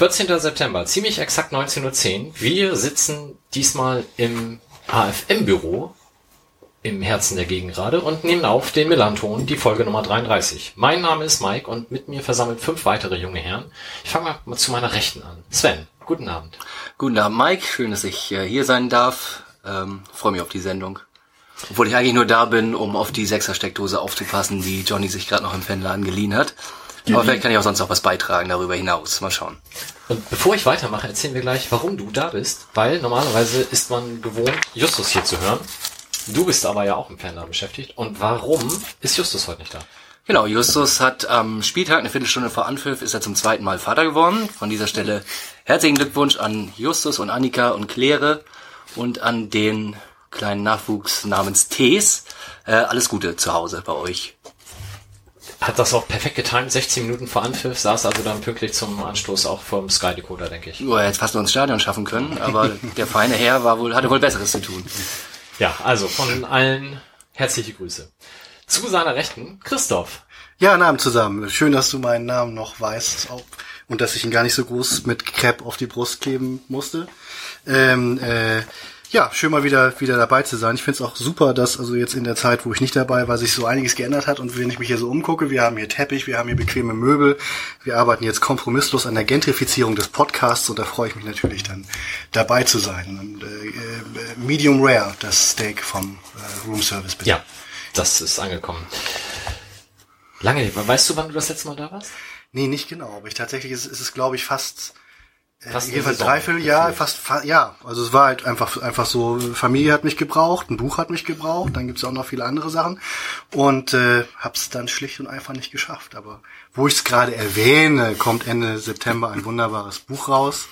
14. September, ziemlich exakt 19.10 Uhr. Wir sitzen diesmal im AFM-Büro im Herzen der Gegengrade und nehmen auf den Melanton, die Folge Nummer 33. Mein Name ist Mike und mit mir versammelt fünf weitere junge Herren. Ich fange mal zu meiner Rechten an. Sven, guten Abend. Guten Abend, Mike. Schön, dass ich äh, hier sein darf. Ähm, Freue mich auf die Sendung. Obwohl ich eigentlich nur da bin, um auf die Sechser-Steckdose aufzupassen, die Johnny sich gerade noch im Fanladen geliehen hat. Aber vielleicht kann ich auch sonst noch was beitragen darüber hinaus. Mal schauen. Und bevor ich weitermache, erzählen wir gleich, warum du da bist. Weil normalerweise ist man gewohnt, Justus hier zu hören. Du bist aber ja auch im Fanladen beschäftigt. Und warum ist Justus heute nicht da? Genau, Justus hat am Spieltag, eine Viertelstunde vor Anpfiff, ist er zum zweiten Mal Vater geworden. Von dieser Stelle herzlichen Glückwunsch an Justus und Annika und Claire und an den kleinen Nachwuchs namens Tees. Äh, alles Gute zu Hause bei euch. Hat das auch perfekt getimt, 16 Minuten vor Anpfiff, saß also dann pünktlich zum Anstoß auch vom Sky Decoder, denke ich. Oh, er hätte fast nur ins Stadion schaffen können, aber der feine Herr war wohl, hatte wohl Besseres zu tun. Ja, also von allen herzliche Grüße. Zu seiner Rechten, Christoph. Ja, Abend zusammen. Schön, dass du meinen Namen noch weißt auch, und dass ich ihn gar nicht so groß mit Crepe auf die Brust kleben musste. Ähm, äh, ja, schön mal wieder wieder dabei zu sein. Ich finde es auch super, dass also jetzt in der Zeit, wo ich nicht dabei war, sich so einiges geändert hat. Und wenn ich mich hier so umgucke, wir haben hier Teppich, wir haben hier bequeme Möbel, wir arbeiten jetzt kompromisslos an der Gentrifizierung des Podcasts und da freue ich mich natürlich dann dabei zu sein. Und, äh, äh, Medium Rare, das Steak vom äh, Room Service. Bitte. Ja, das ist angekommen. Lange, weißt du, wann du das letzte Mal da warst? Nee, nicht genau, aber ich tatsächlich ist, ist es, glaube ich, fast Fast Saison. dreiviertel Jahr, fast fa ja. Also es war halt einfach einfach so, Familie hat mich gebraucht, ein Buch hat mich gebraucht, dann gibt's auch noch viele andere Sachen und äh, hab's dann schlicht und einfach nicht geschafft. Aber wo ich es gerade erwähne, kommt Ende September ein wunderbares Buch raus.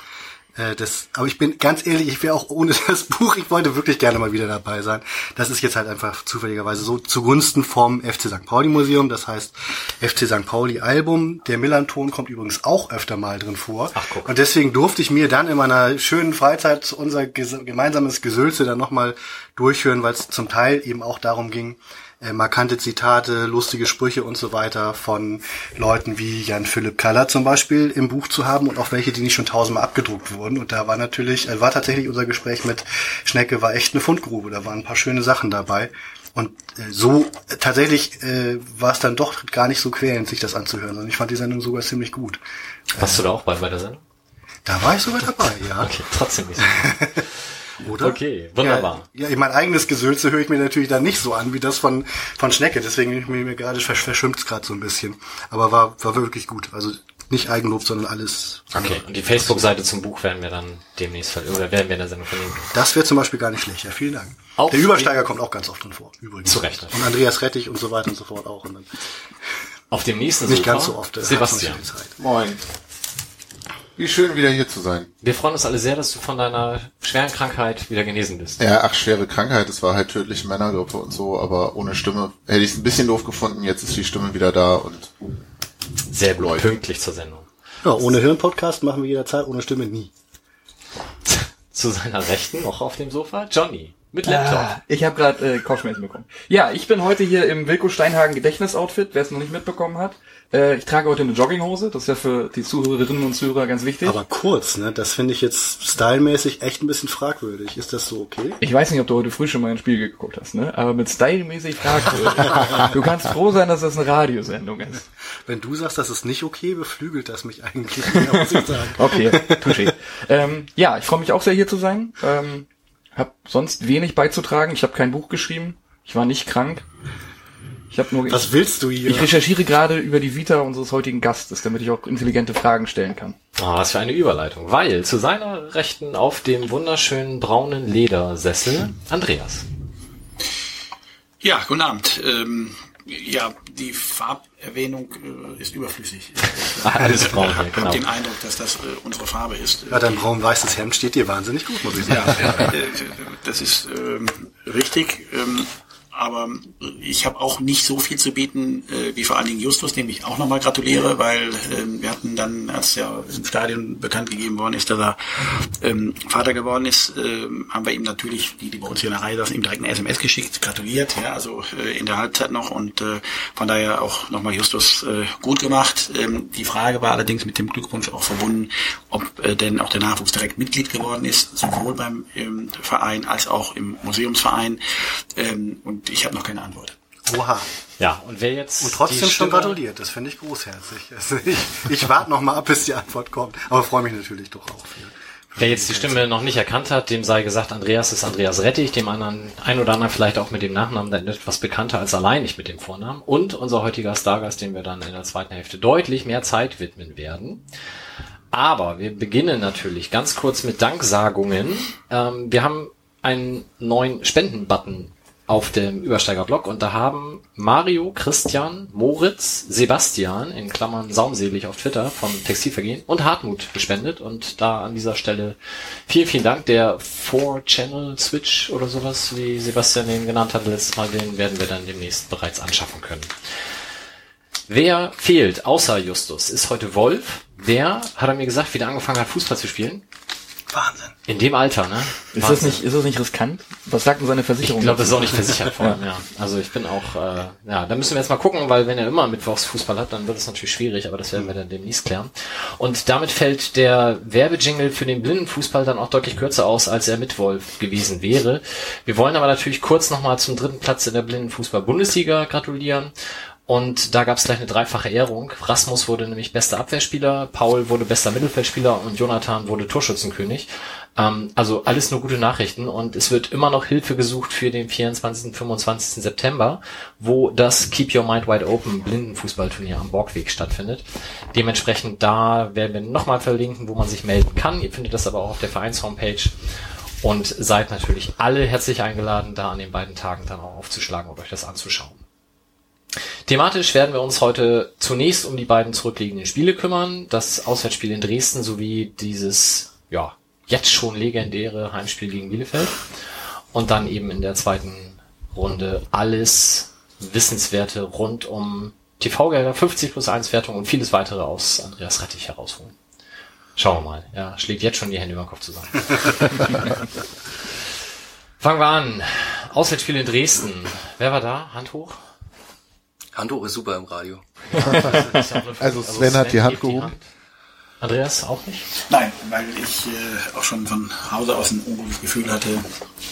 Äh, das, aber ich bin ganz ehrlich, ich wäre auch ohne das Buch, ich wollte wirklich gerne mal wieder dabei sein. Das ist jetzt halt einfach zufälligerweise so zugunsten vom FC St. Pauli Museum. Das heißt FC St. Pauli Album. Der Millanton kommt übrigens auch öfter mal drin vor. Ach, guck. Und deswegen durfte ich mir dann in meiner schönen Freizeit unser ges- gemeinsames Gesülze dann nochmal durchhören, weil es zum Teil eben auch darum ging, äh, markante Zitate, lustige Sprüche und so weiter von Leuten wie Jan Philipp Kaller zum Beispiel im Buch zu haben und auch welche, die nicht schon tausendmal abgedruckt wurden. Und da war natürlich, äh, war tatsächlich unser Gespräch mit Schnecke war echt eine Fundgrube. Da waren ein paar schöne Sachen dabei. Und äh, so äh, tatsächlich äh, war es dann doch gar nicht so quälend, sich das anzuhören. Und ich fand die Sendung sogar ziemlich gut. Warst du da auch bei, bei der Sendung? Da war ich sogar dabei, ja. Okay, trotzdem nicht. Oder? Okay, wunderbar. Ja, ja, mein eigenes Gesülze höre ich mir natürlich dann nicht so an wie das von von Schnecke. Deswegen ich mir, mir gerade versch verschwimmt gerade so ein bisschen. Aber war war wirklich gut. Also nicht Eigenlob, sondern alles. Okay, und die Facebook-Seite zum Buch werden wir dann demnächst verlinken, oder werden wir in der Sendung verlinken. Das wäre zum Beispiel gar nicht schlecht. Ja, vielen Dank. Auf Der Übersteiger kommt auch ganz oft drin vor. Übrigens. Zu Recht. Und Andreas Rettich und so weiter und so fort auch. Und dann Auf dem nächsten nicht Sofa, ganz so oft. äh, Sebastian. Moin. Wie schön, wieder hier zu sein. Wir freuen uns alle sehr, dass du von deiner schweren Krankheit wieder genesen bist. Ja, ach, schwere Krankheit, es war halt tödliche Männergrippe und so, aber ohne Stimme hätte ich es ein bisschen doof gefunden. Jetzt ist die Stimme wieder da und Sehr gut, Läuft. pünktlich zur Sendung. Ja, ohne Hirn-Podcast machen wir jederzeit, ohne Stimme nie. Zu seiner Rechten, noch auf dem Sofa, Johnny. Mit Laptop. Ah, ich habe gerade äh, Kopfschmerzen bekommen. Ja, ich bin heute hier im Wilko Steinhagen Gedächtnisoutfit, wer es noch nicht mitbekommen hat. Äh, ich trage heute eine Jogginghose, das ist ja für die Zuhörerinnen und Zuhörer ganz wichtig. Aber kurz, ne? Das finde ich jetzt stylmäßig echt ein bisschen fragwürdig. Ist das so okay? ich weiß nicht, ob du heute früh schon mal ein Spiel geguckt hast, ne? Aber mit stylmäßig fragwürdig. du kannst froh sein, dass das eine Radiosendung ist. Wenn du sagst, das ist nicht okay, beflügelt das mich eigentlich, mehr, muss ich sagen. Okay, touché. ähm, ja, ich freue mich auch sehr hier zu sein. Ähm, hab sonst wenig beizutragen. Ich habe kein Buch geschrieben. Ich war nicht krank. Ich habe nur Was willst du hier? Ich recherchiere gerade über die Vita unseres heutigen Gastes, damit ich auch intelligente Fragen stellen kann. Ah, was für eine Überleitung. Weil zu seiner Rechten auf dem wunderschönen braunen Ledersessel Andreas. Ja, guten Abend. Ähm, ja, die Farberwähnung äh, ist überflüssig. Ah, alles braun hier, Ich genau. habe den Eindruck, dass das äh, unsere Farbe ist. Ja, dein braun-weißes Hemd steht dir wahnsinnig gut, muss ich sagen. Ja, äh, das ist ähm, richtig. Ähm, aber ich habe auch nicht so viel zu bieten äh, wie vor allen Dingen Justus, dem ich auch nochmal gratuliere, weil ähm, wir hatten dann, als er im Stadion bekannt gegeben worden ist, dass er ähm, Vater geworden ist, ähm, haben wir ihm natürlich, die, die bei uns hier in der Reihe saßen, ihm direkt eine SMS geschickt, gratuliert, ja, also äh, in der Halbzeit noch und äh, von daher auch nochmal Justus äh, gut gemacht. Ähm, die Frage war allerdings mit dem Glückwunsch auch verbunden, ob äh, denn auch der Nachwuchs direkt Mitglied geworden ist, sowohl beim ähm, Verein als auch im Museumsverein. Ähm, und ich habe noch keine Antwort. Oha. Ja, und wer jetzt. Und trotzdem schon gratuliert. Das finde ich großherzig. Also ich ich warte noch mal ab, bis die Antwort kommt. Aber freue mich natürlich doch auch. Für, für Wer jetzt die Stimme noch nicht erkannt hat, dem sei gesagt, Andreas ist Andreas Rettich, dem anderen, ein oder anderen vielleicht auch mit dem Nachnamen dann etwas bekannter als allein nicht mit dem Vornamen. Und unser heutiger Stargast, dem wir dann in der zweiten Hälfte deutlich mehr Zeit widmen werden. Aber wir beginnen natürlich ganz kurz mit Danksagungen. Ähm, wir haben einen neuen Spendenbutton auf dem Übersteigerblock und da haben Mario, Christian, Moritz, Sebastian, in Klammern saumselig auf Twitter vom Textilvergehen und Hartmut gespendet und da an dieser Stelle vielen, vielen Dank. Der 4-Channel Switch oder sowas, wie Sebastian den genannt hat letztes Mal, den werden wir dann demnächst bereits anschaffen können. Wer fehlt, außer Justus, ist heute Wolf. Der, hat er mir gesagt, wieder angefangen hat, Fußball zu spielen. Wahnsinn. In dem Alter, ne? Ist das nicht, ist das nicht riskant? Was sagt denn seine Versicherung? Ich glaube, das ist auch nicht versichert vor allem, ja. Also ich bin auch, äh, ja, da müssen wir jetzt mal gucken, weil wenn er immer Mittwochs Fußball hat, dann wird es natürlich schwierig, aber das werden wir dann demnächst klären. Und damit fällt der Werbejingle für den Blindenfußball dann auch deutlich kürzer aus, als er mit Wolf gewesen wäre. Wir wollen aber natürlich kurz nochmal zum dritten Platz in der Blindenfußball-Bundesliga gratulieren. Und da gab es gleich eine dreifache Ehrung. Rasmus wurde nämlich bester Abwehrspieler, Paul wurde bester Mittelfeldspieler und Jonathan wurde Torschützenkönig. Ähm, also alles nur gute Nachrichten und es wird immer noch Hilfe gesucht für den 24. und 25. September, wo das Keep Your Mind Wide Open Blindenfußballturnier am Borgweg stattfindet. Dementsprechend da werden wir nochmal verlinken, wo man sich melden kann. Ihr findet das aber auch auf der Vereins-Homepage. Und seid natürlich alle herzlich eingeladen, da an den beiden Tagen dann auch aufzuschlagen und euch das anzuschauen. Thematisch werden wir uns heute zunächst um die beiden zurückliegenden Spiele kümmern, das Auswärtsspiel in Dresden sowie dieses, ja, jetzt schon legendäre Heimspiel gegen Bielefeld. Und dann eben in der zweiten Runde alles Wissenswerte rund um TV-Gelder, 50 plus 1 Wertung und vieles weitere aus Andreas Rettich herausholen. Schauen wir mal. Er schlägt jetzt schon die Hände über den Kopf zusammen. Fangen wir an. Auswärtsspiel in Dresden. Wer war da? Hand hoch? Hand hoch ist super im Radio. Also Sven hat die Hand gehoben. Andreas auch nicht? Nein, weil ich äh, auch schon von Hause aus ein ungutes Gefühl hatte.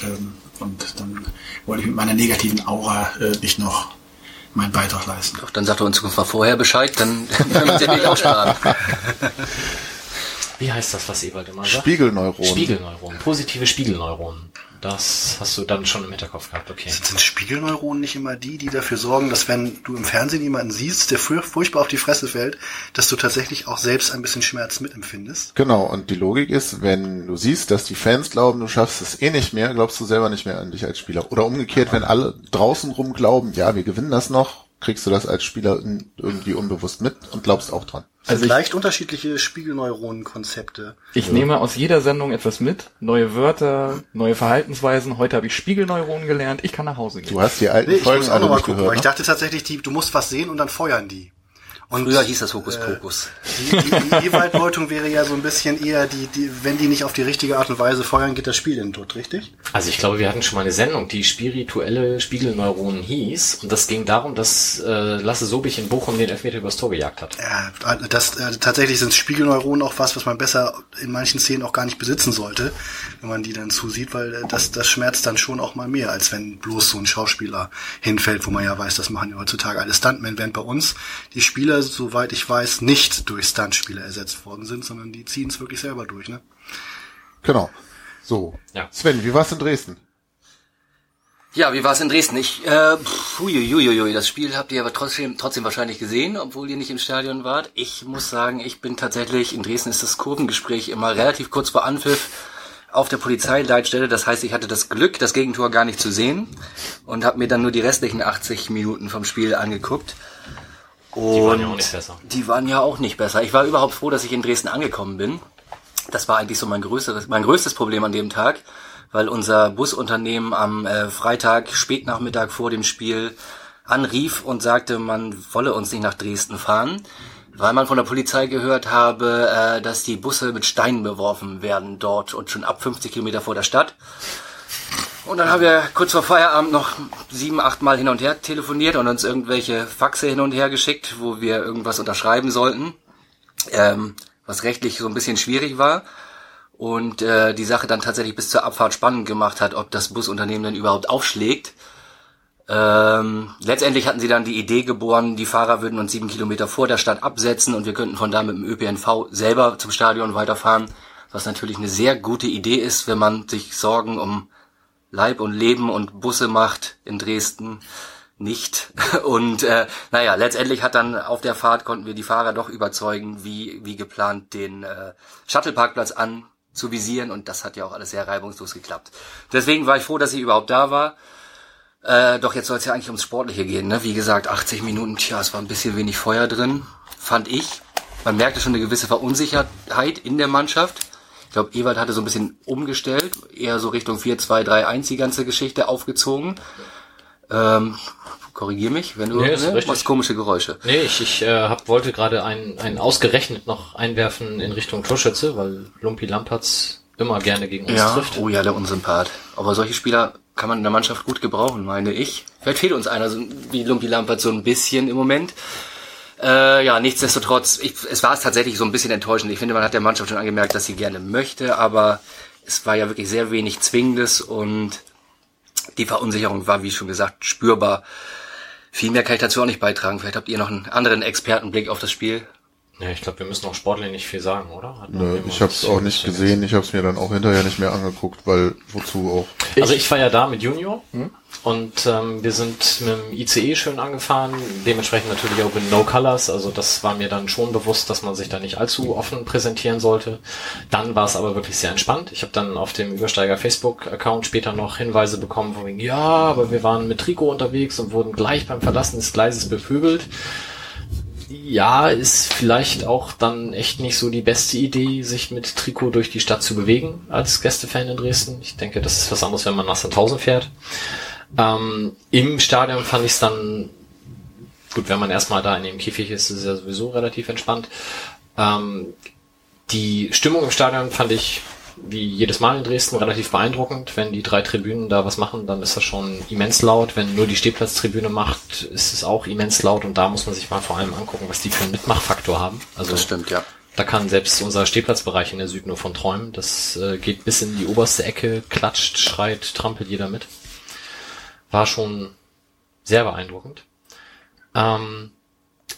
Ähm, und dann wollte ich mit meiner negativen Aura äh, nicht noch meinen Beitrag leisten. Doch, dann sagt er uns mal vorher Bescheid, dann können wir den nicht aussparen. Wie heißt das, was Ewald immer sagt? Spiegelneuronen. Spiegelneuronen. Positive Spiegelneuronen. Das hast du dann schon im Hinterkopf gehabt, okay. Sind Spiegelneuronen nicht immer die, die dafür sorgen, dass wenn du im Fernsehen jemanden siehst, der furch- furchtbar auf die Fresse fällt, dass du tatsächlich auch selbst ein bisschen Schmerz mitempfindest? Genau, und die Logik ist, wenn du siehst, dass die Fans glauben, du schaffst es eh nicht mehr, glaubst du selber nicht mehr an dich als Spieler. Oder umgekehrt, wenn alle draußen rum glauben, ja, wir gewinnen das noch, kriegst du das als Spieler irgendwie unbewusst mit und glaubst auch dran. Also ich, leicht unterschiedliche Spiegelneuronenkonzepte. ich nehme aus jeder Sendung etwas mit. Neue Wörter, neue Verhaltensweisen. Heute habe ich Spiegelneuronen gelernt. Ich kann nach Hause gehen. Du hast die alten Nee, ich Folgen muss auch alle noch mal nicht gucken, gehört. weil ich Ne? dachte tatsächlich, die, du musst was sehen und dann feuern die. Und Früher hieß das Hokus Pokus. Die, die, die Ewald-Deutung wäre ja so ein bisschen eher die, die, wenn die nicht auf die richtige Art und Weise feuern, geht das Spiel in den Tod, richtig? Also ich glaube, wir hatten schon mal eine Sendung, die spirituelle Spiegelneuronen hieß. Und das ging darum, dass äh, Lasse Sobich in Bochum den Elfmeter übers Tor gejagt hat. Ja, das, äh, tatsächlich sind Spiegelneuronen auch was, was man besser in manchen Szenen auch gar nicht besitzen sollte, wenn man die dann zusieht, weil äh, das, das schmerzt dann schon auch mal mehr, als wenn bloß so ein Schauspieler hinfällt, wo man ja weiß, das machen ja heutzutage alle Stuntmen, während bei uns die Spieler, soweit ich weiß, nicht durch Stuntspieler ersetzt worden sind, sondern die ziehen es wirklich selber durch, ne? Genau. So. Ja. Sven, wie war's in Dresden? Ja, wie war es in Dresden? Ich, äh, pff, uiuiuiui, das Spiel habt ihr aber trotzdem, trotzdem wahrscheinlich gesehen, obwohl ihr nicht im Stadion wart. Ich muss sagen, ich bin tatsächlich, in Dresden ist das Kurvengespräch immer relativ kurz vor Anpfiff auf der Polizeileitstelle. Das heißt, ich hatte das Glück, das Gegentor gar nicht zu sehen und habe mir dann nur die restlichen 80 Minuten vom Spiel angeguckt. Die waren ja auch nicht besser. Die waren ja auch nicht besser. Ich war überhaupt froh, dass ich in Dresden angekommen bin. Das war eigentlich so mein größeres, mein größtes Problem an dem Tag, weil unser Busunternehmen am äh, Freitag spätnachmittag vor dem Spiel anrief und sagte, man wolle uns nicht nach Dresden fahren, weil man von der Polizei gehört habe, äh, dass die Busse mit Steinen beworfen werden dort und schon ab 50 Kilometer vor der Stadt. Und dann haben wir kurz vor Feierabend noch sieben, acht Mal hin und her telefoniert und uns irgendwelche Faxe hin und her geschickt, wo wir irgendwas unterschreiben sollten, ähm, was rechtlich so ein bisschen schwierig war und äh, die Sache dann tatsächlich bis zur Abfahrt spannend gemacht hat, ob das Busunternehmen denn überhaupt aufschlägt. Ähm, letztendlich hatten sie dann die Idee geboren, die Fahrer würden uns sieben Kilometer vor der Stadt absetzen und wir könnten von da mit dem ÖPNV selber zum Stadion weiterfahren, was natürlich eine sehr gute Idee ist, wenn man sich Sorgen um Leib und Leben und Busse macht in Dresden nicht. Und äh, naja, letztendlich hat dann auf der Fahrt konnten wir die Fahrer doch überzeugen, wie, wie geplant den äh, Shuttleparkplatz anzuvisieren und das hat ja auch alles sehr reibungslos geklappt. Deswegen war ich froh, dass ich überhaupt da war. Äh, doch jetzt soll es ja eigentlich ums Sportliche gehen. Ne? Wie gesagt, 80 Minuten, tja, es war ein bisschen wenig Feuer drin, fand ich. Man merkte schon eine gewisse Verunsicherheit in der Mannschaft. Ich glaube, Ewald hatte so ein bisschen umgestellt, eher so Richtung 4-2-3-1 die ganze Geschichte aufgezogen. Ähm, korrigier mich, wenn du Nee, ne, richtig. machst komische Geräusche. Nee, ich, ich äh, hab, wollte gerade einen, einen ausgerechnet noch einwerfen in Richtung Torschütze, weil Lumpi Lampertz immer gerne gegen uns Ja, trifft. oh ja, der Unsympath. Aber solche Spieler kann man in der Mannschaft gut gebrauchen, meine ich. Vielleicht fehlt uns einer so wie Lumpi Lampert so ein bisschen im Moment. Äh, ja, nichtsdestotrotz, ich, es war es tatsächlich so ein bisschen enttäuschend. Ich finde, man hat der Mannschaft schon angemerkt, dass sie gerne möchte, aber es war ja wirklich sehr wenig Zwingendes und die Verunsicherung war, wie schon gesagt, spürbar. Viel mehr kann ich dazu auch nicht beitragen. Vielleicht habt ihr noch einen anderen Expertenblick auf das Spiel. Ja, ich glaube, wir müssen auch sportlich nicht viel sagen, oder? Nö, ich habe es auch nicht gesehen. Ich habe es mir dann auch hinterher nicht mehr angeguckt, weil wozu auch. Also ich war ja da mit Junior und ähm, wir sind mit dem ICE schön angefahren, dementsprechend natürlich auch mit No Colors, also das war mir dann schon bewusst, dass man sich da nicht allzu offen präsentieren sollte. Dann war es aber wirklich sehr entspannt. Ich habe dann auf dem Übersteiger Facebook-Account später noch Hinweise bekommen, von wegen, ja, aber wir waren mit Trikot unterwegs und wurden gleich beim Verlassen des Gleises bepöbelt. Ja, ist vielleicht auch dann echt nicht so die beste Idee, sich mit Trikot durch die Stadt zu bewegen als Gästefan in Dresden. Ich denke, das ist was anderes, wenn man nach Sandhausen fährt. Ähm, Im Stadion fand ich es dann, gut, wenn man erstmal da in dem Käfig ist, ist es ja sowieso relativ entspannt. Ähm, die Stimmung im Stadion fand ich wie jedes Mal in Dresden relativ beeindruckend. Wenn die drei Tribünen da was machen, dann ist das schon immens laut. Wenn nur die Stehplatztribüne macht, ist es auch immens laut und da muss man sich mal vor allem angucken, was die für einen Mitmachfaktor haben. Also Das stimmt, ja. da kann selbst unser Stehplatzbereich in der Süd nur von träumen. Das äh, geht bis in die oberste Ecke, klatscht, schreit, trampelt jeder mit. War schon sehr beeindruckend. Ähm,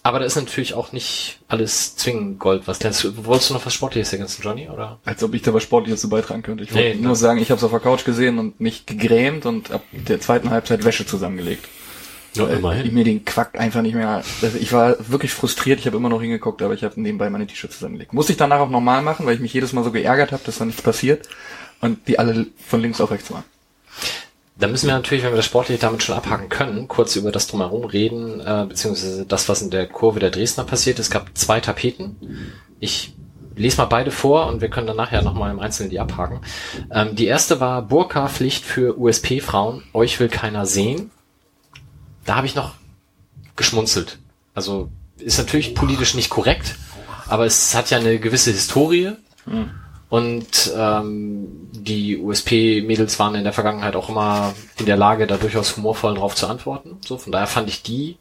aber da ist natürlich auch nicht alles zwingend Gold. Was glänzt. Wolltest du noch was Sportliches ergänzen, Johnny? Oder? Als ob ich da was Sportliches zu beitragen könnte. Ich wollte Nee, nur sagen, ich habe es auf der Couch gesehen und mich gegrämt und ab der zweiten Halbzeit Wäsche zusammengelegt. Ja, Weil ich mir den Quack einfach nicht mehr. Also ich war wirklich frustriert. Ich habe immer noch hingeguckt, aber ich habe nebenbei meine T-Shirts zusammengelegt. Musste ich danach auch nochmal machen, weil ich mich jedes Mal so geärgert habe, dass da nichts passiert und die alle von links auf rechts waren. Da müssen wir natürlich, wenn wir das sportlich damit schon abhaken können, kurz über das drumherum reden, äh, beziehungsweise das, was in der Kurve der Dresdner passiert. Es gab zwei Tapeten. Ich lese mal beide vor und wir können dann nachher nochmal im Einzelnen die abhaken. Ähm, die erste war Burka-Pflicht für USP-Frauen. Euch will keiner sehen. Da habe ich noch geschmunzelt. Also ist natürlich politisch nicht korrekt, aber es hat ja eine gewisse Historie. Und ähm, die USP-Mädels waren in der Vergangenheit auch immer in der Lage, da durchaus humorvoll drauf zu antworten. So, von daher fand ich die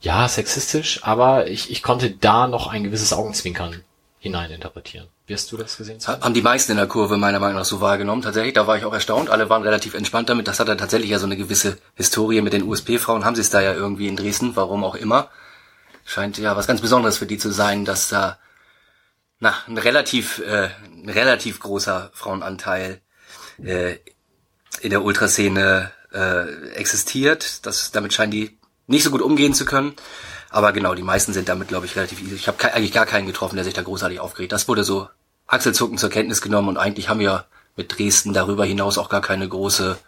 ja sexistisch, aber ich, ich konnte da noch ein gewisses Augenzwinkern hineininterpretieren. Wie hast du das gesehen? Sven? Haben die meisten in der Kurve meiner Meinung nach so wahrgenommen. Tatsächlich, da war ich auch erstaunt. Alle waren relativ entspannt damit. Das hat dann tatsächlich ja so eine gewisse Historie mit den USP-Frauen. Haben sie es da ja irgendwie in Dresden, warum auch immer. Scheint ja was ganz Besonderes für die zu sein, dass da na, ein relativ, äh, ein relativ großer Frauenanteil äh, in der Ultraszene äh, existiert. Das, damit scheinen die nicht so gut umgehen zu können. Aber genau, die meisten sind damit, glaube ich, relativ easy. Ich habe eigentlich gar keinen getroffen, der sich da großartig aufgeregt. Das wurde so achselzuckend zur Kenntnis genommen und eigentlich haben wir mit Dresden darüber hinaus auch gar keine große,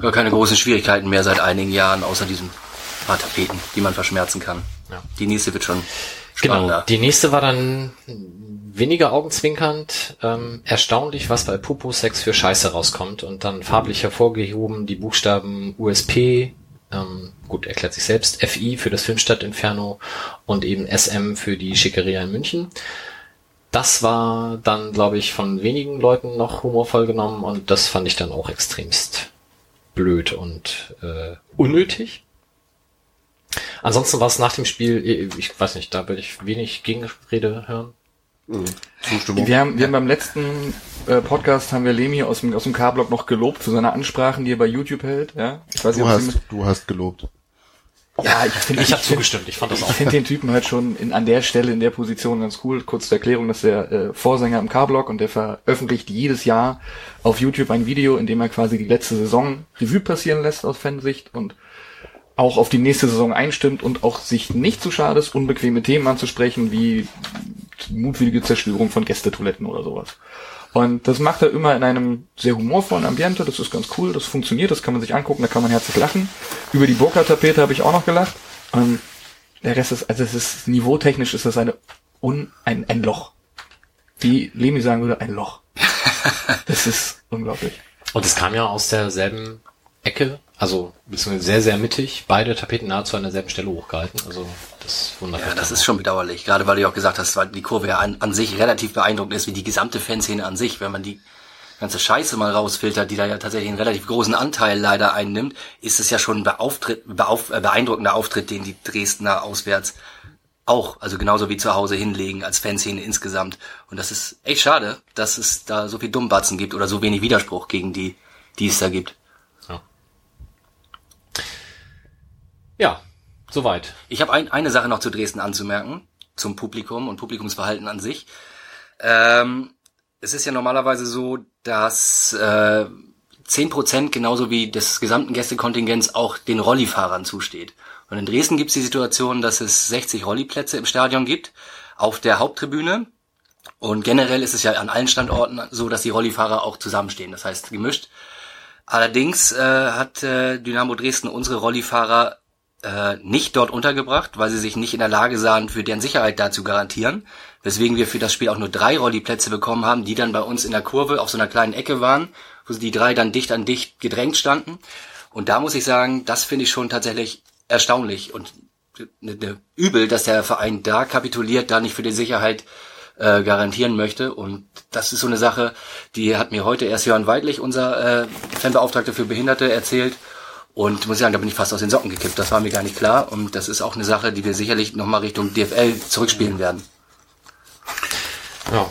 gar keine großen Schwierigkeiten mehr seit einigen Jahren, außer diesen paar Tapeten, die man verschmerzen kann. Ja. Die nächste wird schon Genau. spannender. Die nächste war dann weniger augenzwinkernd, ähm, erstaunlich, was bei Pupo-Sex für Scheiße rauskommt und dann farblich hervorgehoben die Buchstaben USP, ähm, gut, erklärt sich selbst, FI für das Filmstadt Inferno und eben SM für die Schickeria in München. Das war dann, glaube ich, von wenigen Leuten noch humorvoll genommen und das fand ich dann auch extremst blöd und äh, unnötig. Ansonsten war es nach dem Spiel, ich weiß nicht, da würde ich wenig Gegenrede hören. Zustimmung. Wir haben, wir haben beim letzten äh, Podcast haben wir Lemi aus dem, aus dem K-Block noch gelobt für seine Ansprachen, die er bei YouTube hält. Ja, ich weiß Du nicht, hast, du hast gelobt. mit- ja, ich finde, Ich habe zugestimmt, ich fand das Ich auch. finde den Typen halt schon in, an der Stelle, in der Position ganz cool. Kurz zur Erklärung, dass der äh, Vorsänger im K-Block und der veröffentlicht jedes Jahr auf YouTube ein Video, in dem er quasi die letzte Saison Revue passieren lässt aus Fansicht und auch auf die nächste Saison einstimmt und auch sich nicht zu schade ist, unbequeme Themen anzusprechen, wie mutwillige Zerstörung von Gästetoiletten oder sowas. Und das macht er immer in einem sehr humorvollen Ambiente, das ist ganz cool, das funktioniert, das kann man sich angucken, da kann man herzlich lachen. Über die Burka-Tapete habe ich auch noch gelacht. Und der Rest ist, also es ist, niveautechnisch ist das eine, un, ein, ein Loch. Wie Lemi sagen würde, ein Loch. Das ist unglaublich. Und es kam ja aus derselben Ecke, also beziehungsweise sehr, sehr mittig, beide Tapeten nahezu an derselben Stelle hochgehalten. Also das wundert Ja, das ist schon bedauerlich. Gerade weil du auch gesagt hast, weil die Kurve ja an, an sich relativ beeindruckend ist, wie die gesamte Fanszene an sich. Wenn man die ganze Scheiße mal rausfiltert, die da ja tatsächlich einen relativ großen Anteil leider einnimmt, ist es ja schon ein Beauftritt, beauf, äh, beeindruckender Auftritt, den die Dresdner auswärts auch, also genauso wie zu Hause hinlegen als Fanszene insgesamt. Und das ist echt schade, dass es da so viel Dummbatzen gibt oder so wenig Widerspruch gegen die, die es da gibt. Ja, soweit. Ich habe ein, eine Sache noch zu Dresden anzumerken, zum Publikum und Publikumsverhalten an sich. Ähm, es ist ja normalerweise so, dass äh, 10% genauso wie des gesamten Gästekontingents auch den Rollifahrern zusteht. Und in Dresden gibt es die Situation, dass es 60 Rolliplätze im Stadion gibt, auf der Haupttribüne. Und generell ist es ja an allen Standorten so, dass die Rollifahrer auch zusammenstehen, das heißt gemischt. Allerdings äh, hat äh, Dynamo Dresden unsere Rollifahrer äh, nicht dort untergebracht, weil sie sich nicht in der Lage sahen, für deren Sicherheit da zu garantieren. Weswegen wir für das Spiel auch nur drei Rolliplätze bekommen haben, die dann bei uns in der Kurve auf so einer kleinen Ecke waren, wo die drei dann dicht an dicht gedrängt standen. Und da muss ich sagen, das finde ich schon tatsächlich erstaunlich und ne, ne, übel, dass der Verein da kapituliert, da nicht für die Sicherheit äh, garantieren möchte. Und das ist so eine Sache, die hat mir heute erst Jörn Weidlich, unser äh, Fanbeauftragter für Behinderte, erzählt. Und muss ich sagen, da bin ich fast aus den Socken gekippt. Das war mir gar nicht klar. Und das ist auch eine Sache, die wir sicherlich nochmal Richtung DFL zurückspielen werden. Ja.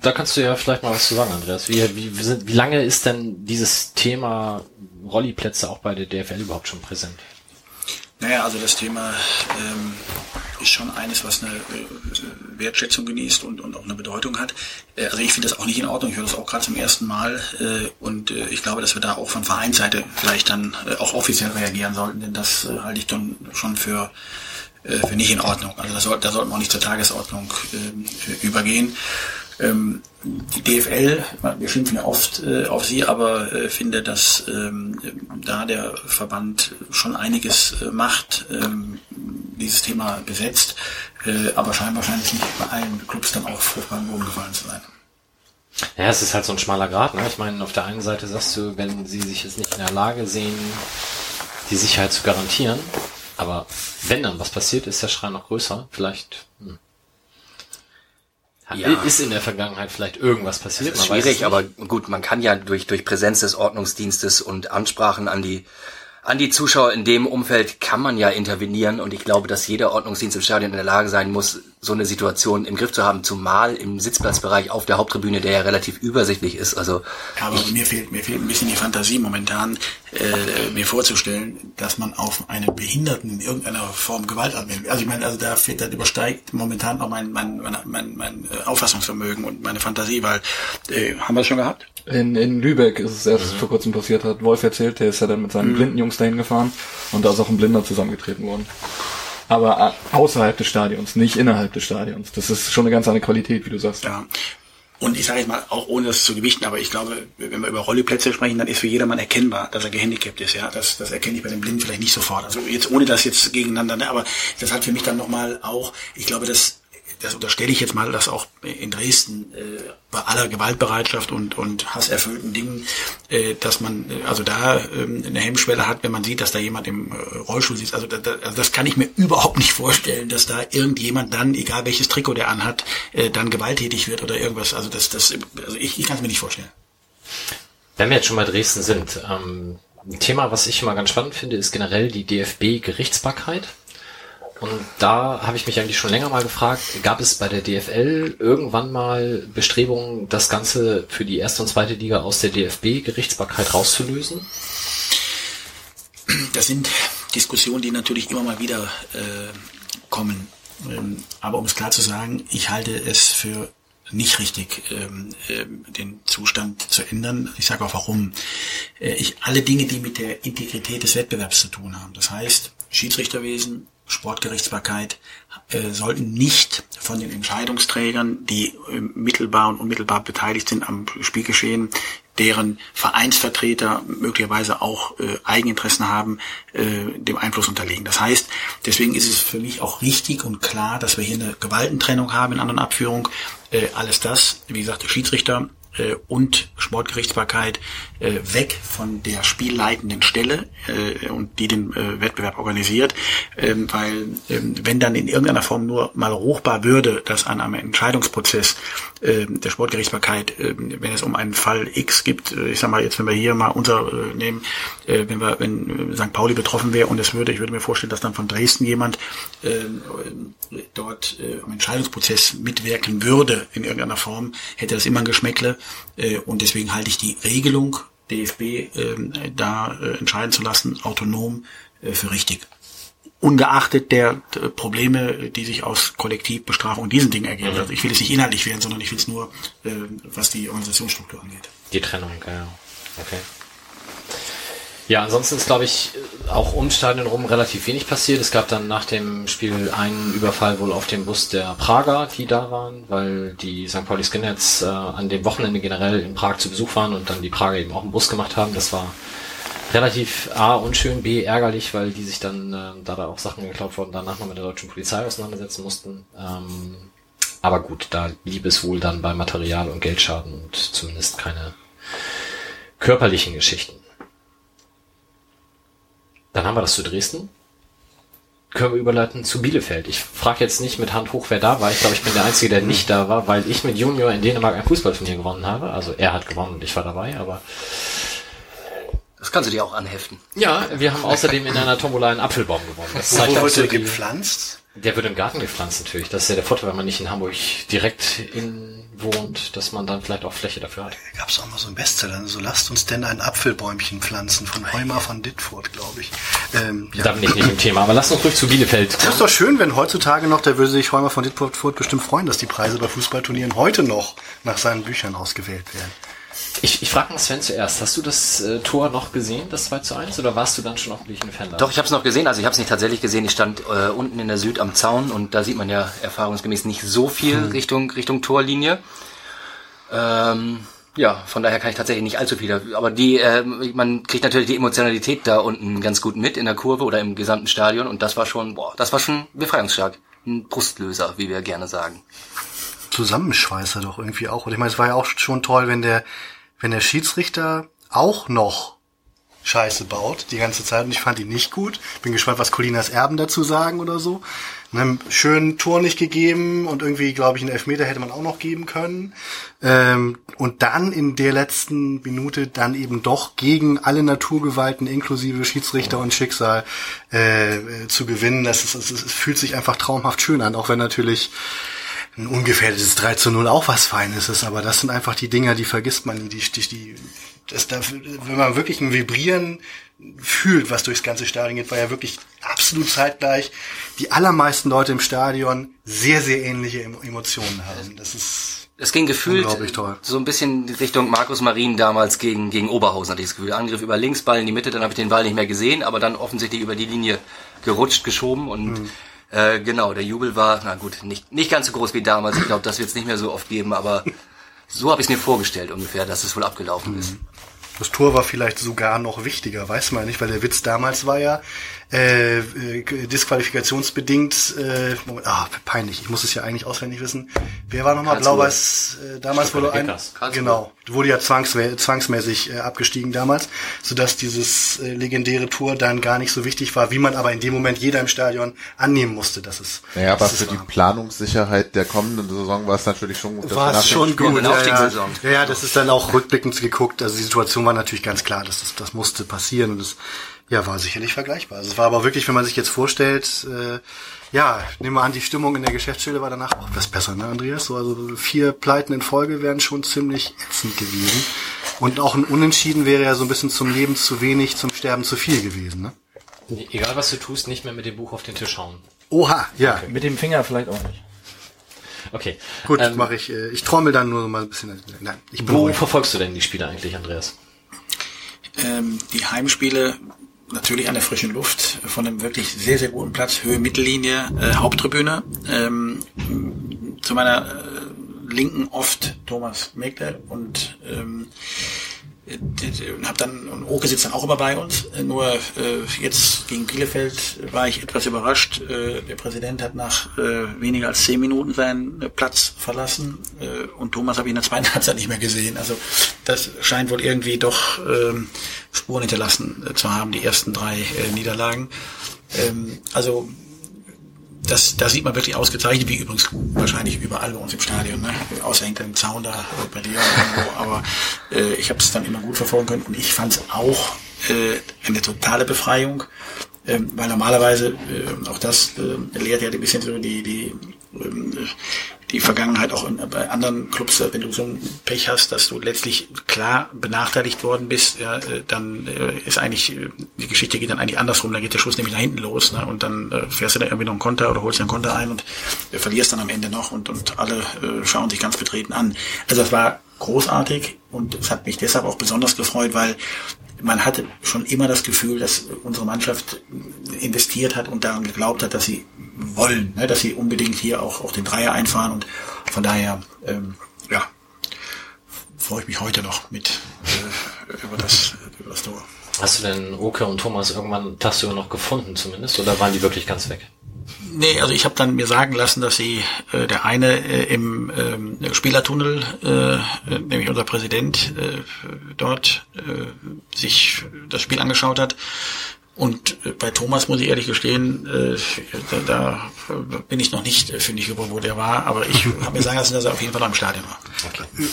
Da kannst du ja vielleicht mal was zu sagen, Andreas. Wie, wie, wie, lange ist denn dieses Thema Rolliplätze auch bei der DFL überhaupt schon präsent? Naja, also das Thema ähm, ist schon eines, was eine äh, Wertschätzung genießt und, und auch eine Bedeutung hat. Äh, also ich finde das auch nicht in Ordnung. Ich höre das auch gerade zum ersten Mal. Äh, und ich glaube, dass wir da auch von Vereinsseite vielleicht dann auch offiziell reagieren sollten, denn das halte ich dann schon für, für nicht in Ordnung. Also soll, da sollten wir auch nicht zur Tagesordnung übergehen. Ähm, die DFL, wir schimpfen ja oft äh, auf sie, aber äh, finde, dass ähm, da der Verband schon einiges äh, macht, ähm, dieses Thema besetzt, äh, aber scheinbar scheint es nicht bei allen Clubs dann auch fruchtbar im Boden gefallen zu sein. Ja, es ist halt so ein schmaler Grad. Ne? Ich meine, auf der einen Seite sagst du, wenn sie sich jetzt nicht in der Lage sehen, die Sicherheit zu garantieren, aber wenn dann was passiert, ist der Schrei noch größer. Vielleicht hm. Ja. ist in der Vergangenheit vielleicht irgendwas passiert. Schwierig, aber gut, man kann ja durch, durch Präsenz des Ordnungsdienstes und Ansprachen an die, an die Zuschauer in dem Umfeld kann man ja intervenieren und ich glaube, dass jeder Ordnungsdienst im Stadion in der Lage sein muss, so eine Situation im Griff zu haben, zumal im Sitzplatzbereich auf der Haupttribüne, der ja relativ übersichtlich ist. Also Ja, aber mir fehlt, mir fehlt ein bisschen die Fantasie momentan, äh, mir vorzustellen, dass man auf einen Behinderten in irgendeiner Form Gewalt anwendet. Also ich meine, also da fehlt, das übersteigt momentan auch mein, mein, mein, mein, mein äh, Auffassungsvermögen und meine Fantasie, weil, äh, haben wir es schon gehabt? In, in Lübeck ist es erst vor kurzem passiert, hat Wolf erzählt, der ist ja dann mit seinen blinden Jungs dahin gefahren und da ist auch ein Blinder zusammengetreten worden. Aber äh, außerhalb des Stadions, nicht innerhalb des Stadions. Das ist schon eine ganz andere Qualität, wie du sagst. Ja. Und ich sage jetzt mal, auch ohne das zu gewichten, aber ich glaube, wenn wir über Rolliplätze sprechen, dann ist für jedermann erkennbar, dass er gehandicapt ist. Ja, das, das erkenne ich bei den Blinden vielleicht nicht sofort. Also jetzt ohne das jetzt gegeneinander, ne? aber das hat für mich dann nochmal auch, ich glaube, dass das unterstelle ich jetzt mal, dass auch in Dresden äh, bei aller Gewaltbereitschaft und, und hasserfüllten Dingen, äh, dass man äh, also da ähm, eine Hemmschwelle hat, wenn man sieht, dass da jemand im äh, Rollstuhl sitzt. Also, da, da, also das kann ich mir überhaupt nicht vorstellen, dass da irgendjemand dann, egal welches Trikot der anhat, äh, dann gewalttätig wird oder irgendwas. Also das, das, also ich, ich kann es mir nicht vorstellen. Wenn wir jetzt schon bei Dresden sind, ähm, ein Thema, was ich immer ganz spannend finde, ist generell die DFB-Gerichtsbarkeit. Und da habe ich mich eigentlich schon länger mal gefragt, gab es bei der DFL irgendwann mal Bestrebungen, das Ganze für die erste und zweite Liga aus der DFB-Gerichtsbarkeit rauszulösen? Das sind Diskussionen, die natürlich immer mal wieder äh, kommen. Ähm, aber um es klar zu sagen, ich halte es für nicht richtig, ähm, äh, den Zustand zu ändern. Ich sage auch warum. Äh, ich, alle Dinge, die mit der Integrität des Wettbewerbs zu tun haben, das heißt Schiedsrichterwesen, Sportgerichtsbarkeit äh, sollten nicht von den Entscheidungsträgern, die äh, mittelbar und unmittelbar beteiligt sind am Spielgeschehen, deren Vereinsvertreter möglicherweise auch äh, Eigeninteressen haben, äh, dem Einfluss unterlegen. Das heißt, deswegen ist es für mich auch richtig und klar, dass wir hier eine Gewaltentrennung haben in anderen Abführung. Äh, alles das, wie gesagt, der Schiedsrichter äh, und Sportgerichtsbarkeit äh, weg von der spielleitenden Stelle äh, und die den äh, Wettbewerb organisiert, ähm, weil ähm, wenn dann in irgendeiner Form nur mal ruchbar würde, dass an einem Entscheidungsprozess äh, der Sportgerichtsbarkeit, äh, wenn es um einen Fall X gibt, äh, ich sag mal jetzt, wenn wir hier mal unser äh, nehmen, äh, wenn wir, wenn St. Pauli betroffen wäre und es würde, ich würde mir vorstellen, dass dann von Dresden jemand äh, dort äh, am Entscheidungsprozess mitwirken würde in irgendeiner Form, hätte das immer ein Geschmäckle äh, und deswegen halte ich die Regelung DFB äh, da äh, entscheiden zu lassen, autonom äh, für richtig ungeachtet der äh, Probleme, die sich aus Kollektivbestrafung und diesen Dingen ergeben. Mhm. Also ich will es nicht inhaltlich werden, sondern ich will es nur, äh, was die Organisationsstruktur angeht. Die Trennung, ja. Okay. Ja, ansonsten ist, glaube ich, auch um Stadion rum relativ wenig passiert. Es gab dann nach dem Spiel einen Überfall wohl auf den Bus der Prager, die da waren, weil die St. Pauli Skinheads äh, an dem Wochenende generell in Prag zu Besuch waren und dann die Prager eben auch einen Bus gemacht haben. Das war relativ A unschön, B ärgerlich, weil die sich dann, äh, da da auch Sachen geklaut wurden, danach noch mit der deutschen Polizei auseinandersetzen mussten. Ähm, aber gut, da blieb es wohl dann bei Material- und Geldschaden und zumindest keine körperlichen Geschichten. Dann haben wir das zu Dresden. Können wir überleiten zu Bielefeld. Ich frage jetzt nicht mit Hand hoch, wer da war. Ich glaube, ich bin der Einzige, der nicht da war, weil ich mit Junior in Dänemark ein Fußballturnier gewonnen habe. Also er hat gewonnen und ich war dabei, aber Das kannst du dir auch anheften. ja, wir haben außerdem in einer Tombola einen Apfelbaum gewonnen. Das Wo zeigt so der die, gepflanzt? Der wird im Garten gepflanzt natürlich. Das ist ja der Vorteil, wenn man nicht in Hamburg direkt in wohnt, dass man dann vielleicht auch Fläche dafür hat. Da gab es auch mal so einen Bestseller, so lasst uns denn ein Apfelbäumchen pflanzen von Heumar von Dittfurt, glaube ich. Ähm, ja. Da bin ich nicht im Thema, aber lass uns ruhig zu Bielefeld Das ist doch schön, wenn heutzutage noch, da würde sich Heumar von Dittfurt bestimmt freuen, dass die Preise bei Fußballturnieren heute noch nach seinen Büchern ausgewählt werden. Ich, ich frage mal Sven zuerst. Hast du das äh, Tor noch gesehen, das 2 zu 1, oder warst du dann schon auf ein Fan? Doch, ich habe es noch gesehen. Also ich habe es nicht tatsächlich gesehen. Ich stand äh, unten in der Süd am Zaun und da sieht man ja erfahrungsgemäß nicht so viel Richtung Richtung Torlinie. Ähm, ja, von daher kann ich tatsächlich nicht allzu viel. dafür. Aber die, äh, man kriegt natürlich die Emotionalität da unten ganz gut mit in der Kurve oder im gesamten Stadion und das war schon, boah, das war schon befreiungsstark. Ein Brustlöser, wie wir gerne sagen. Zusammenschweißer doch irgendwie auch. Und ich meine, es war ja auch schon toll, wenn der, wenn der Schiedsrichter auch noch Scheiße baut, die ganze Zeit. Und ich fand ihn nicht gut. Bin gespannt, was Colinas Erben dazu sagen oder so. Ne, schön Tor nicht gegeben und irgendwie, glaube ich, einen Elfmeter hätte man auch noch geben können. Ähm, und dann in der letzten Minute dann eben doch gegen alle Naturgewalten inklusive Schiedsrichter und Schicksal äh, äh, zu gewinnen. Das ist, es, es fühlt sich einfach traumhaft schön an, auch wenn natürlich ein ungefährdetes 3 zu 0 auch was Feines ist, aber das sind einfach die Dinger, die vergisst man nie. Die, die, die, das, da, wenn man wirklich ein Vibrieren fühlt, was durchs ganze Stadion geht, war ja wirklich absolut zeitgleich. Die allermeisten Leute im Stadion sehr, sehr ähnliche Emo- Emotionen haben. Das ist Es ging gefühlt so ein bisschen Richtung Markus Marin damals gegen, gegen Oberhausen, hatte ich das Gefühl. Angriff über links, Ball in die Mitte, dann habe ich den Ball nicht mehr gesehen, aber dann offensichtlich über die Linie gerutscht, geschoben und äh, genau, der Jubel war, na gut, nicht, nicht ganz so groß wie damals. Ich glaube, das wird es nicht mehr so oft geben, aber so habe ich es mir vorgestellt ungefähr, dass es wohl abgelaufen ist. Das Tor war vielleicht sogar noch wichtiger, weiß man nicht, weil der Witz damals war ja äh, äh, disqualifikationsbedingt, äh, Moment, ah, peinlich, ich muss es ja eigentlich auswendig wissen. Wer war nochmal. Blau-Weiß? Äh, damals wurde ein, Kickers. Karlsruhe. genau, wurde ja zwangsmä zwangsmäßig äh, abgestiegen damals, sodass dieses äh, legendäre Tor dann gar nicht so wichtig war, wie man aber in dem Moment jeder im Stadion annehmen musste, dass es. Naja, aber für die war. Planungssicherheit der kommenden Saison war es natürlich schon gut. dass war es schon gut. eine Ja, ja. Ja, ja, das ist dann auch rückblickend geguckt. Also die Situation war natürlich ganz klar, dass das, das musste passieren und das ja, war sicherlich vergleichbar. Also es war aber wirklich, wenn man sich jetzt vorstellt, äh, ja, nehmen wir an, die Stimmung in der Geschäftsstelle war danach auch was besser, ne, Andreas? So, also vier Pleiten in Folge wären schon ziemlich ätzend gewesen. Und auch ein Unentschieden wäre ja so ein bisschen zum Leben zu wenig, zum Sterben zu viel gewesen, ne? Egal was du tust, nicht mehr mit dem Buch auf den Tisch hauen. Oha, ja. Mit dem Finger vielleicht auch nicht. Okay. Gut, Ähm, mache ich. Äh, ich trommel dann nur so mal ein bisschen. Nein, ich bin Wo ruhig. verfolgst du denn die Spiele eigentlich, Andreas? Ähm, die Heimspiele natürlich an der frischen Luft, von einem wirklich sehr, sehr guten Platz, Höhe Mittellinie, äh, Haupttribüne. Ähm, zu meiner äh, Linken oft Thomas Megler und ähm, habe dann und Oke sitzt dann auch immer bei uns. Äh, Nur äh, jetzt gegen Bielefeld war ich etwas überrascht. Äh, der Präsident hat nach äh, weniger als zehn Minuten seinen äh, Platz verlassen äh, und Thomas habe ich in der zweiten Halbzeit nicht mehr gesehen. Also das scheint wohl irgendwie doch ähm, Spuren hinterlassen äh, zu haben, die ersten drei äh, Niederlagen. Ähm, also das, da sieht man wirklich ausgezeichnet, wie übrigens wahrscheinlich überall bei uns im Stadion, ne? außer hinter dem Zaun da äh, bei dir irgendwo. Aber äh, ich habe es dann immer gut verfolgen können und ich fand es auch äh, eine totale Befreiung, ähm, weil normalerweise äh, auch das äh, lehrt ja ein bisschen so die die ähm, die Vergangenheit auch in, bei anderen Clubs, äh, wenn du so ein Pech hast, dass du letztlich klar benachteiligt worden bist, ja, äh, dann äh, ist eigentlich, die Geschichte geht dann eigentlich andersrum, dann geht der Schuss nämlich nach hinten los ne? und dann äh, fährst du da irgendwie noch einen Konter oder holst dir einen Konter ein und äh, verlierst dann am Ende noch und, und alle äh, schauen sich ganz betreten an. Also das war großartig und es hat mich deshalb auch besonders gefreut, weil man hatte schon immer das Gefühl, dass unsere Mannschaft investiert hat und daran geglaubt hat, dass sie wollen, ne, dass sie unbedingt hier auch, auch den Dreier einfahren und von daher, ähm, ja, freue ich mich heute noch mit äh, über das über das Tor. Hast du denn Oke und Thomas irgendwann tagsüber noch gefunden zumindest oder waren die wirklich ganz weg? Nee, also ich habe dann mir sagen lassen, dass sie äh, der eine äh, im ähm, Spielertunnel, äh, äh, nämlich unser Präsident, äh, dort äh, sich das Spiel angeschaut hat. Und äh, bei Thomas muss ich ehrlich gestehen, äh, da, da bin ich noch nicht äh, fündig geworden, wo der war, aber ich habe mir sagen lassen, dass er auf jeden Fall im Stadion war.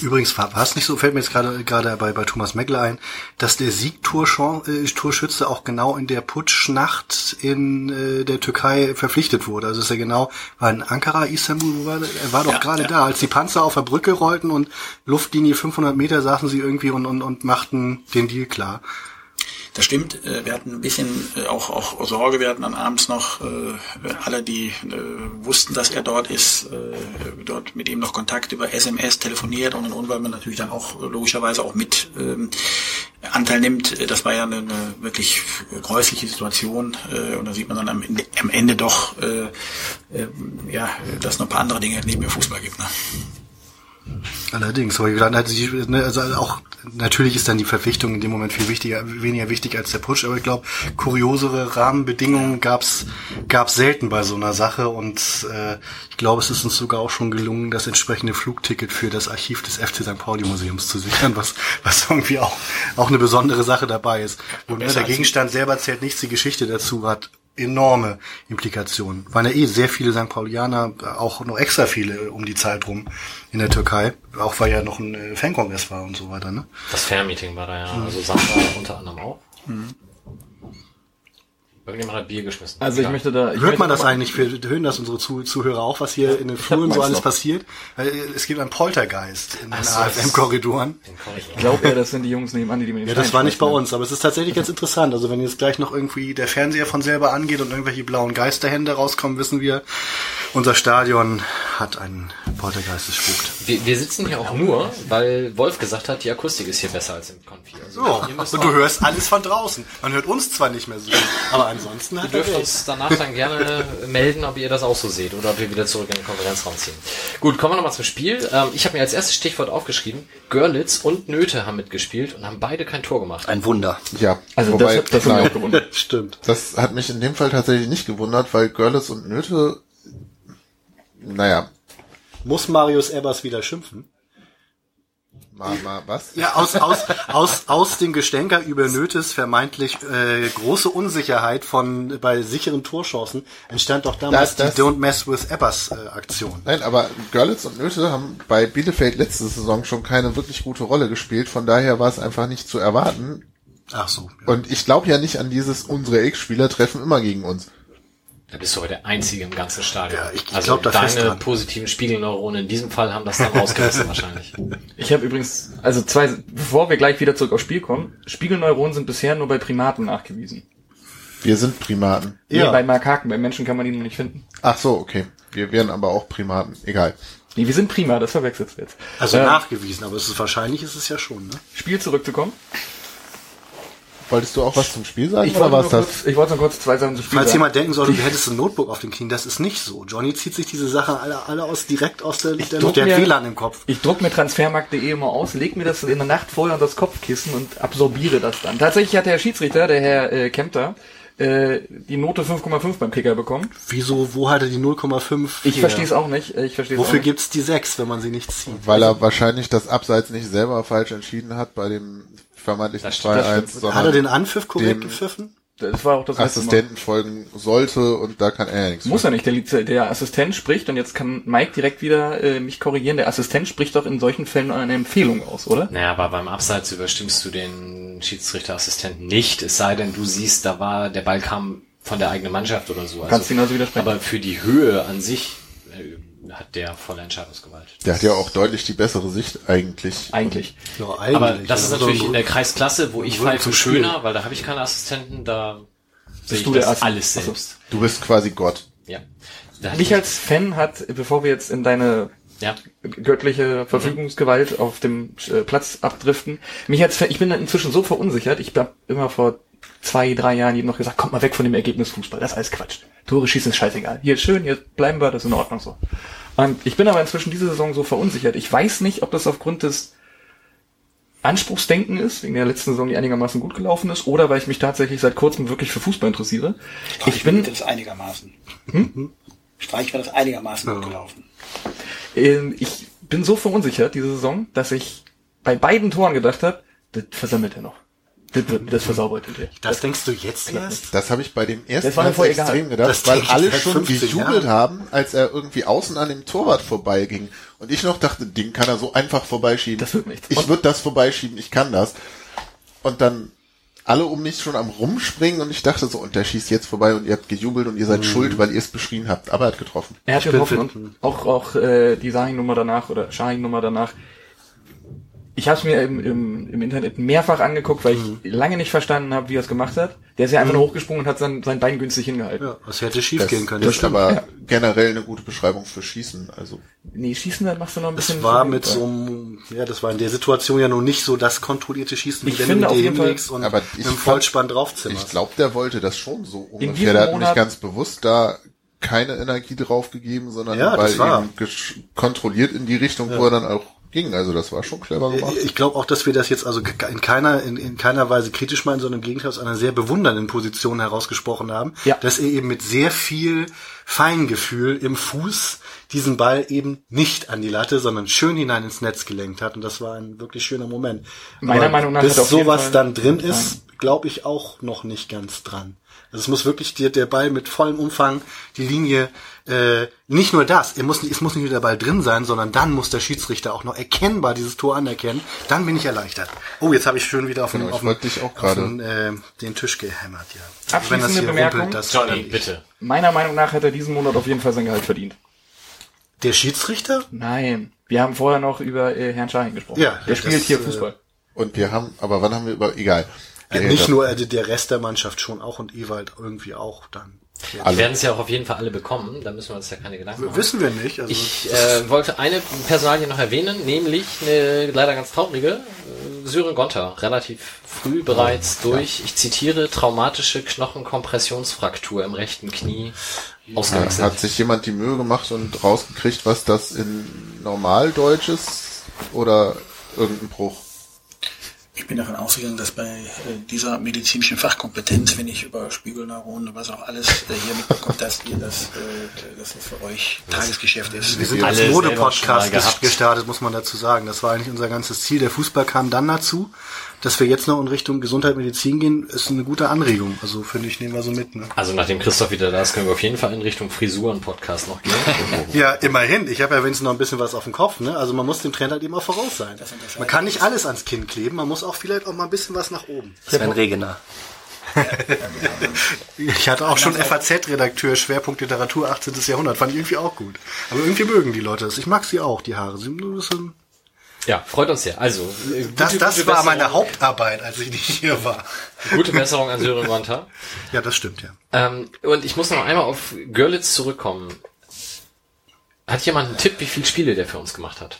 Übrigens war es nicht so, fällt mir jetzt gerade gerade bei, bei Thomas Meckler ein, dass der Siegtorschütze auch genau in der Putschnacht in äh, der Türkei verpflichtet wurde. Also ist er genau, war in Ankara, Istanbul, wo war er war doch Ja, gerade ja. da, als die Panzer auf der Brücke rollten und Luftlinie 500 Meter saßen sie irgendwie und, und, und machten den Deal klar. Das stimmt. äh, Wir hatten ein bisschen äh, auch, auch Sorge. Wir hatten dann abends noch äh, alle, die äh, wussten, dass er dort ist, äh, dort mit ihm noch Kontakt über SMS telefoniert und und und, weil man natürlich dann auch logischerweise auch mit ähm, Anteil nimmt. Äh, Das war ja eine, eine wirklich gräusliche Situation äh, und da sieht man dann am Ende, am Ende doch, ja, dass noch ein paar andere Dinge neben dem Fußball gibt. Ne? Allerdings, aber ne, also auch natürlich ist dann die Verpflichtung in dem Moment viel wichtiger, weniger wichtig als der Putsch, aber ich glaube, kuriosere Rahmenbedingungen gab's gab's selten bei so einer Sache und äh, ich glaube, es ist uns sogar auch schon gelungen, das entsprechende Flugticket für das Archiv des FC St. Pauli Museums zu sichern, was was irgendwie auch auch eine besondere Sache dabei ist. Und ne, der Gegenstand selber zählt nichts, die Geschichte dazu hat enorme Implikationen. Waren ja eh sehr viele St. Paulianer, auch noch extra viele um die Zeit rum in der Türkei, auch weil ja noch ein äh, Fankongress war und so weiter, ne? Das Fair-Meeting war da ja, also Sandra unter anderem auch. Irgendjemand hat Bier geschmissen. Also ich Ja. möchte da... Ich Hört möchte man das eigentlich, wir hören das unsere Zuh- Zuhörer auch, was hier in den Fluren so alles noch. passiert? Äh, Es gibt einen Poltergeist in den so, AFM-Korridoren. Ich Ich glaube eher, das sind die Jungs nebenan, die die mir den Ja, das war nicht bei uns, aber es ist tatsächlich ganz interessant. Also wenn jetzt gleich noch irgendwie der Fernseher von selber angeht und irgendwelche blauen Geisterhände rauskommen, wissen wir, unser Stadion hat einen Poltergeist, es spukt. Wir, wir sitzen hier auch nur, weil Wolf gesagt hat, die Akustik ist hier besser als im Konfi. Also So, und du hörst alles von draußen. Man hört uns zwar nicht mehr so, aber ansonsten Ihr hat er dürft uns danach dann gerne melden, ob ihr das auch so seht oder ob wir wieder zurück in den Konferenzraum ziehen. Gut, kommen wir nochmal zum Spiel. Ähm, ich habe mir als erstes Stichwort aufgeschrieben, Görlitz und Nöte haben mitgespielt und haben beide kein Tor gemacht. Ein Wunder. Ja, Also wobei, das, das hat mich nein, auch gewundert. Stimmt. das hat mich in dem Fall tatsächlich nicht gewundert, weil Görlitz und Nöte, naja, Muss Marius Ebbers wieder schimpfen? Mal, mal was? Ja, aus, aus, aus, aus dem Gestänker über Nötes vermeintlich äh, große Unsicherheit von bei sicheren Torchancen entstand doch damals Das- das- die Don't Mess with Ebbers äh, Aktion. Nein, aber Görlitz und Nöte haben bei Bielefeld letzte Saison schon keine wirklich gute Rolle gespielt, von daher war es einfach nicht zu erwarten. Ach so. Ja. Und ich glaube ja nicht an dieses, unsere Ex-Spieler treffen immer gegen uns. Da bist du aber der Einzige im ganzen Stadion. Ja, ich- ich also glaub da deine positiven Spiegelneuronen in diesem Fall haben das dann rausgerissen wahrscheinlich. Ich habe übrigens, also zwei, bevor wir gleich wieder zurück aufs Spiel kommen, Spiegelneuronen sind bisher nur bei Primaten nachgewiesen. Wir sind Primaten. Ja. Nee, bei Makaken, bei Menschen kann man die noch nicht finden. Ach so, okay. Wir wären aber auch Primaten. Egal. Nee, wir sind prima, das verwechselst du jetzt. Also Ähm, nachgewiesen, aber es ist wahrscheinlich ist es ja schon, ne? Spiel zurückzukommen. Wolltest du auch was zum Spiel sagen Ich oder wollte, was nur das? kurz, ich wollte noch kurz zwei Sachen zum Spiel Falls sagen. jemand denken sollte, du hättest ein Notebook auf den Knien, das ist nicht so. Johnny zieht sich diese Sachen alle, alle aus direkt aus der, der, druck der mir- WLAN im Kopf. Ich druck mir transfermarkt.de immer aus, leg mir das in der Nacht vorher unter das Kopfkissen und absorbiere das dann. Tatsächlich hat der Schiedsrichter, der Herr äh, Kempter, äh, die Note 5,5 beim Kicker bekommen. Wieso, wo hat er die 0,5? Ich verstehe es auch nicht. äh, Ich verstehe Wofür auch nicht. gibt's die 6, wenn man sie nicht zieht? Weil er wahrscheinlich das Abseits nicht selber falsch entschieden hat bei dem vermeintlichen Das stimmt, das 2-1, stimmt. Hat er den Anpfiff korrekt dem gepfiffen? Das war auch das. Assistenten folgen sollte und da kann er ja nichts Muss für. er nicht. Der, der Assistent spricht und jetzt kann Mike direkt wieder äh, mich korrigieren. Der Assistent spricht doch in solchen Fällen eine Empfehlung aus, oder? Naja, aber beim Abseits überstimmst du den Schiedsrichterassistenten nicht, es sei denn, du siehst, da war, der Ball kam von der eigenen Mannschaft oder so. Kannst du ihn also widersprechen? Aber für die Höhe an sich hat der volle Entscheidungsgewalt. Der hat ja auch deutlich die bessere Sicht eigentlich. Eigentlich. Ja, eigentlich. Aber das ist Also natürlich so- in der Kreisklasse, wo ich zum Spiel. schöner, weil da habe ich keine Assistenten, da sehe ich du der das alles selbst. Du bist quasi Gott. Ja. Mich als Fan hat, bevor wir jetzt in deine ja. göttliche Verfügungsgewalt auf dem äh, Platz abdriften. Mich als Fan, ich bin inzwischen so verunsichert. Ich habe immer vor zwei, drei Jahren jedem noch gesagt, kommt mal weg von dem Ergebnis Fußball. Das ist alles Quatsch. Tore schießen ist scheißegal. Hier ist schön, hier bleiben wir, das ist in Ordnung so. Und ich bin aber inzwischen diese Saison so verunsichert. Ich weiß nicht, ob das aufgrund des Anspruchsdenken ist, wegen der letzten Saison, die einigermaßen gut gelaufen ist, oder weil ich mich tatsächlich seit kurzem wirklich für Fußball interessiere. Ich bin, das einigermaßen. Hm? Streich war das einigermaßen gut gelaufen. Ähm, ich bin so verunsichert diese Saison, dass ich bei beiden Toren gedacht habe, das versammelt er noch. Das, wird, das versaubert er. Das denkst du jetzt erst? Das habe ich bei dem ersten Das Mal extrem egal. gedacht, Das weil alle schon 15 gejubelt Jahren. haben, als er irgendwie außen an dem Torwart vorbeiging. Und ich noch dachte, den kann er so einfach vorbeischieben. Das wird nichts. Ich würde das vorbeischieben, ich kann das. Und dann alle um mich schon am rumspringen und ich dachte so, und der schießt jetzt vorbei und ihr habt gejubelt und ihr Mhm. seid schuld, weil ihr es beschrien habt. Aber er hat getroffen. Er hat getroffen und auch, auch äh, die Sahin-Nummer danach oder Shahin-Nummer danach. Ich habe es mir im, im, im Internet mehrfach angeguckt, weil ich lange nicht verstanden habe, wie er es gemacht hat. Der ist ja einfach nur hochgesprungen und hat sein, sein Bein günstig hingehalten. Ja, das hätte schief Das, gehen können. das ist aber generell eine gute Beschreibung für Schießen. Also Nee, schießen, dann machst du noch ein bisschen... Das war mit so einem, ja, das war in der Situation ja nun nicht so das kontrollierte Schießen, Ich wie wenn finde du auf jeden Fall- hinlegst und Aber mit ich einem glaub- Vollspann draufzimmerst. Ich glaube, der wollte das schon so ungefähr. Der hat Monat- nicht ganz bewusst da keine Energie drauf gegeben, sondern Ja, weil eben kontrolliert in die Richtung, wo er dann auch ging. Also das war schon clever gemacht. Ich glaube auch, dass wir das jetzt also in keiner, in, in keiner Weise kritisch meinen, sondern im Gegenteil aus einer sehr bewundernden Position herausgesprochen haben, Ja. dass er eben mit sehr viel Feingefühl im Fuß diesen Ball eben nicht an die Latte, sondern schön hinein ins Netz gelenkt hat. Und das war ein wirklich schöner Moment. Meiner Meinung nach bis hat auf jeden sowas Fall- dann drin ist, glaube ich auch noch nicht ganz dran. Also es muss wirklich der, der Ball mit vollem Umfang die Linie, äh, nicht nur das, er muss, es muss nicht nur der Ball drin sein, sondern dann muss der Schiedsrichter auch noch erkennbar dieses Tor anerkennen. Dann bin ich erleichtert. Oh, jetzt habe ich schön wieder auf, den, Genau, ich auf, den, auf den, äh, den Tisch gehämmert. Ja. Abschließende Wenn das hier Bemerkung. rumpelt, das Johnny, bitte. Meiner Meinung nach hat er diesen Monat auf jeden Fall sein Gehalt verdient. Der Schiedsrichter? Nein. Wir haben vorher noch über äh, Herrn Shahin gesprochen. Ja, Der das, spielt hier äh, Fußball. Und wir haben, aber wann haben wir über, egal. Äh, Gehälter. nicht nur äh, der Rest der Mannschaft schon auch und Ewald irgendwie auch dann. Die werden es ja auch auf jeden Fall alle bekommen, da müssen wir uns ja keine Gedanken machen. Wissen wir nicht. Also Ich äh, wollte eine Personalie noch erwähnen, nämlich eine leider ganz traurige. äh, Sören Gonter, relativ früh bereits durch, ich zitiere, traumatische Knochenkompressionsfraktur im rechten Knie Ja, ausgewechselt. hat sich jemand die Mühe gemacht und rausgekriegt, was das in Normaldeutsch ist oder irgendein Bruch? Ich bin davon ausgegangen, dass bei äh, dieser medizinischen Fachkompetenz, wenn ich über Spiegelneuronen und was auch alles äh, hier mitbekomme, dass ihr das, äh, dass das für euch Tagesgeschäft ist. Wir sind als Mode-Podcast gestartet, muss man dazu sagen. Das war eigentlich unser ganzes Ziel. Der Fußball kam dann dazu. Dass wir jetzt noch in Richtung Gesundheit, Medizin gehen, ist eine gute Anregung. Also finde ich, nehmen wir so mit. Ne? Also nachdem Christoph wieder da ist, können wir auf jeden Fall in Richtung Frisuren-Podcast noch gehen. Ja, immerhin. Ich habe ja wenigstens noch ein bisschen was auf dem Kopf. Ne? Also man muss dem Trend halt eben auch voraus sein. Man kann nicht alles ans Kinn kleben. Man muss auch vielleicht auch mal ein bisschen was nach oben. Sven Regener. Ich hatte auch schon FAZ-Redakteur, Schwerpunkt Literatur 18. Jahrhundert. Fand ich irgendwie auch gut. Aber irgendwie mögen die Leute das. Ich mag sie auch, die Haare. Sie sind nur ein bisschen ja, freut uns sehr. Also, äh, gute, Das, das gute war Besserung- meine Hauptarbeit, als ich nicht hier war. Gute Besserung an Sören Gonter. Ja, das stimmt, ja. Ähm, und ich muss noch einmal auf Görlitz zurückkommen. Hat jemand einen Tipp, wie viele Spiele der für uns gemacht hat?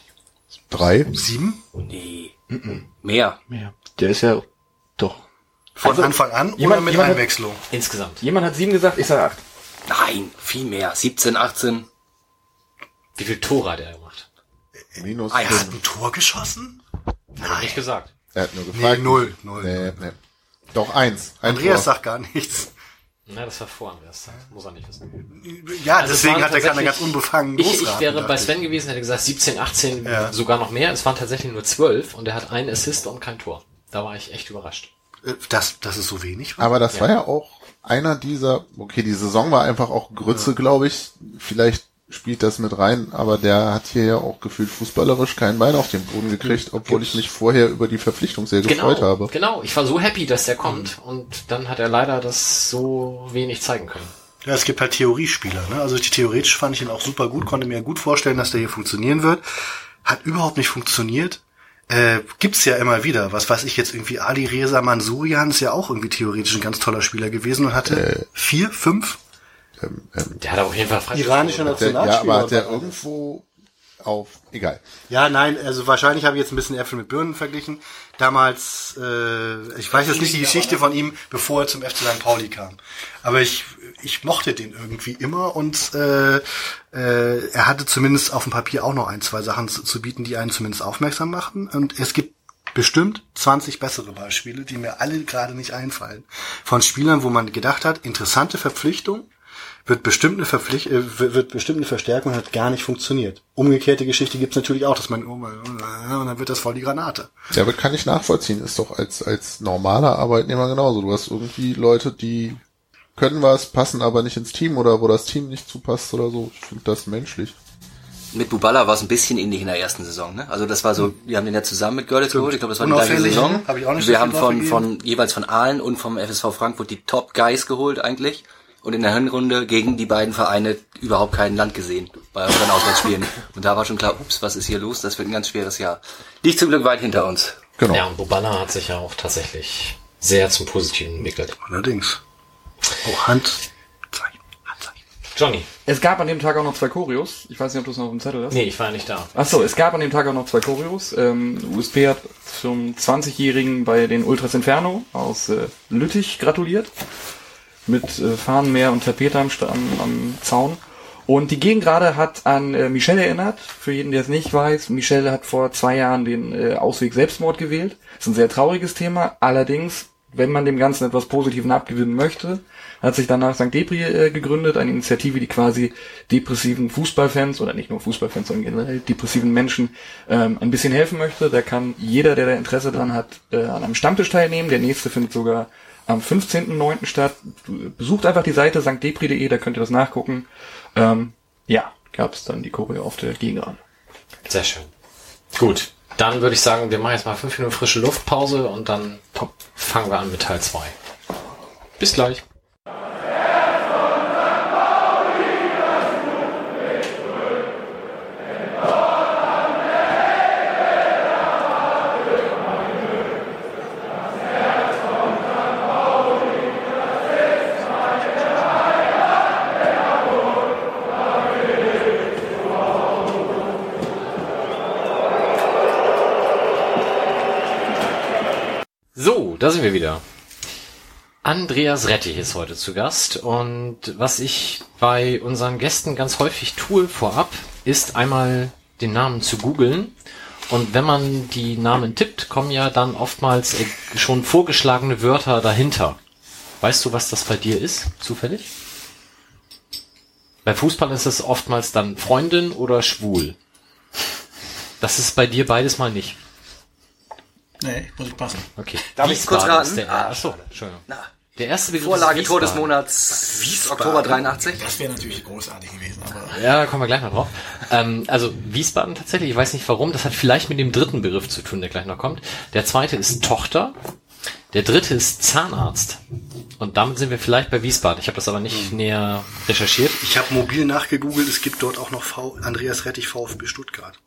Drei? Sieben? Nee. Mehr. Ja. Der ist ja doch. Von Also, Anfang an jemand- oder mit jemand hat- Einwechslung? Insgesamt. Jemand hat sieben gesagt, ich sage acht. Nein, viel mehr. 17, 18. Wie viel Tore hat er gemacht? Minus Ah, ja. fünf. Hat ein Tor geschossen? Hat er nicht gesagt. Er hat nur gefragt. Nee, null, null. Nee, nee. Doch eins. Ein Andreas Tor. sagt gar nichts. Na, das war vor Andreas. Zeit. Muss er nicht wissen. Ja, Also es deswegen hat er keine ganz unbefangen Ich, ich wäre bei ich. Sven gewesen, hätte gesagt 17, 18, Ja. sogar noch mehr. Es waren tatsächlich nur 12 und er hat einen Assist und kein Tor. Da war ich echt überrascht. Äh, Dass, dass es so wenig war? Aber das war ja auch einer dieser, okay, die Saison war einfach auch Grütze, glaube ich. Vielleicht spielt das mit rein, aber der hat hier ja auch gefühlt fußballerisch kein Bein auf den Boden gekriegt, obwohl ich mich vorher über die Verpflichtung sehr gefreut Genau, habe. genau. Ich war so happy, dass der kommt und dann hat er leider das so wenig zeigen können. Ja, es gibt halt Theoriespieler. Ne? Also die theoretisch fand ich ihn auch super gut, konnte mir gut vorstellen, dass der hier funktionieren wird. Hat überhaupt nicht funktioniert. Äh, gibt's ja immer wieder. Was weiß ich jetzt irgendwie, Ali Reza Mansurian ist ja auch irgendwie theoretisch ein ganz toller Spieler gewesen und hatte vier, fünf Der hat auf jeden Fall frei. iranische Der, Nationalspieler. ja, aber hat der irgendwo auf, egal. Ja, nein, also wahrscheinlich habe ich jetzt ein bisschen Äpfel mit Birnen verglichen. Damals, äh, ich weiß jetzt nicht die Geschichte von ihm, bevor er zum FC St. Pauli kam. Aber ich, ich mochte den irgendwie immer und äh, äh, er hatte zumindest auf dem Papier auch noch ein, zwei Sachen zu, zu bieten, die einen zumindest aufmerksam machten. Und es gibt bestimmt 20 bessere Beispiele, die mir alle gerade nicht einfallen. Von Spielern, wo man gedacht hat, interessante Verpflichtung, wird bestimmt eine Verpflicht äh, wird bestimmt eine Verstärkung und hat gar nicht funktioniert. Umgekehrte Geschichte gibt's natürlich auch, dass man oh, mein, und dann wird das voll die Granate. Ja, aber kann ich nachvollziehen. Ist doch als, als normaler Arbeitnehmer genauso. Du hast irgendwie Leute, die können was, passen aber nicht ins Team oder wo das Team nicht zupasst oder so. Ich finde das menschlich. Mit Bubala war es ein bisschen ähnlich in der ersten Saison. Ne? Also das war so, wir haben den ja zusammen mit Görlitz geholt. Ich glaube, das war die gleiche Saison. hab ich auch nicht wir haben von, von jeweils von Aalen und vom FSV Frankfurt die Top Guys geholt eigentlich. Und in der Hinrunde gegen die beiden Vereine überhaupt kein Land gesehen bei unseren Auswärtsspielen. Und da war schon klar, ups, was ist hier los? Das wird ein ganz schweres Jahr. Liegt zum Glück weit hinter uns. Genau. Ja, und Boballa hat sich ja auch tatsächlich sehr zum Positiven entwickelt. Allerdings. Oh, Handzeichen. Handzeichen. Johnny. Es gab an dem Tag auch noch zwei Choreos. Ich weiß nicht, ob du es noch auf dem Zettel hast. Nee, ich war nicht da. Ach so, es gab an dem Tag auch noch zwei Choreos. Ähm, USP hat zum 20-Jährigen bei den Ultras Inferno aus äh, Lüttich gratuliert. Mit äh, Fahnenmeer und Tapete am, am, am Zaun. Und die Gegengrade hat an äh, Michel erinnert. Für jeden, der es nicht weiß, Michel hat vor zwei Jahren den äh, Ausweg Selbstmord gewählt. ist ein sehr trauriges Thema. Allerdings, wenn man dem Ganzen etwas Positiven abgewinnen möchte, hat sich danach St. Depri äh, gegründet, eine Initiative, die quasi depressiven Fußballfans oder nicht nur Fußballfans, sondern generell depressiven Menschen ähm, ein bisschen helfen möchte. Da kann jeder, der da Interesse dran hat, äh, an einem Stammtisch teilnehmen. Der nächste findet sogar am 15.09. statt. Besucht einfach die Seite stdepri.de, da könnt ihr das nachgucken. Ähm, ja, gab es dann die Choreo auf der Gegenrand. Sehr schön. Gut. Dann würde ich sagen, wir machen jetzt mal fünf Minuten frische Luftpause und dann fangen wir an mit Teil 2. Bis gleich. Wir wieder. Andreas Rettich ist heute zu Gast und was ich bei unseren Gästen ganz häufig tue vorab, ist einmal den Namen zu googeln und wenn man die Namen tippt, kommen ja dann oftmals schon vorgeschlagene Wörter dahinter. Weißt du, was das bei dir ist, zufällig? Bei Fußball ist es oftmals dann Freundin oder schwul. Das ist bei dir beides mal nicht. Muss ich passen. Okay. Darf ich kurz Wiesbaden raten? ist Der, Ah, achso, Entschuldigung. Na, Der erste Begriff Vorlage ist Tor des Wiesbaden. Monats Oktober 83. Das wäre natürlich großartig gewesen, aber Ja, da kommen wir gleich noch drauf. Ähm, also Wiesbaden tatsächlich, ich weiß nicht warum, das hat vielleicht mit dem dritten Begriff zu tun, der gleich noch kommt. Der zweite ist Tochter. Der dritte ist Zahnarzt. Und damit sind wir vielleicht bei Wiesbaden. Ich habe das aber nicht näher recherchiert. Ich habe mobil nachgegoogelt, es gibt dort auch noch v Andreas Rettich VfB Stuttgart.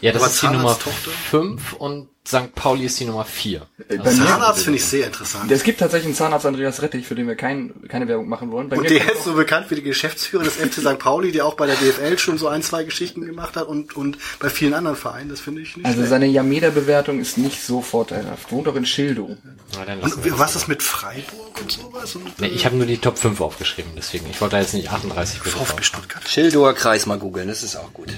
Ja, das Aber ist die Nummer Zahnarzttochter? 5 und St. Pauli ist die Nummer 4. Äh, Bei mir, Zahnarzt finde ich sehr interessant. es gibt tatsächlich einen Zahnarzt Andreas Rettich, für den wir kein, keine Werbung machen wollen. Bei Und mir der ist so bekannt wie der Geschäftsführer des FC St. Pauli, der auch bei der DFL schon so ein, zwei Geschichten gemacht hat und, und bei vielen anderen Vereinen. Das finde ich nicht Also schlecht. seine Yameda-Bewertung ist nicht so vorteilhaft. Wohnt auch in dann lassen Und was ist mit Freiburg und sowas? Und, Nee, ich habe nur die Top 5 aufgeschrieben, deswegen. Ich wollte da jetzt nicht 38 Begriffe VfB. Stuttgart. Schildower Kreis mal googeln, das ist auch gut.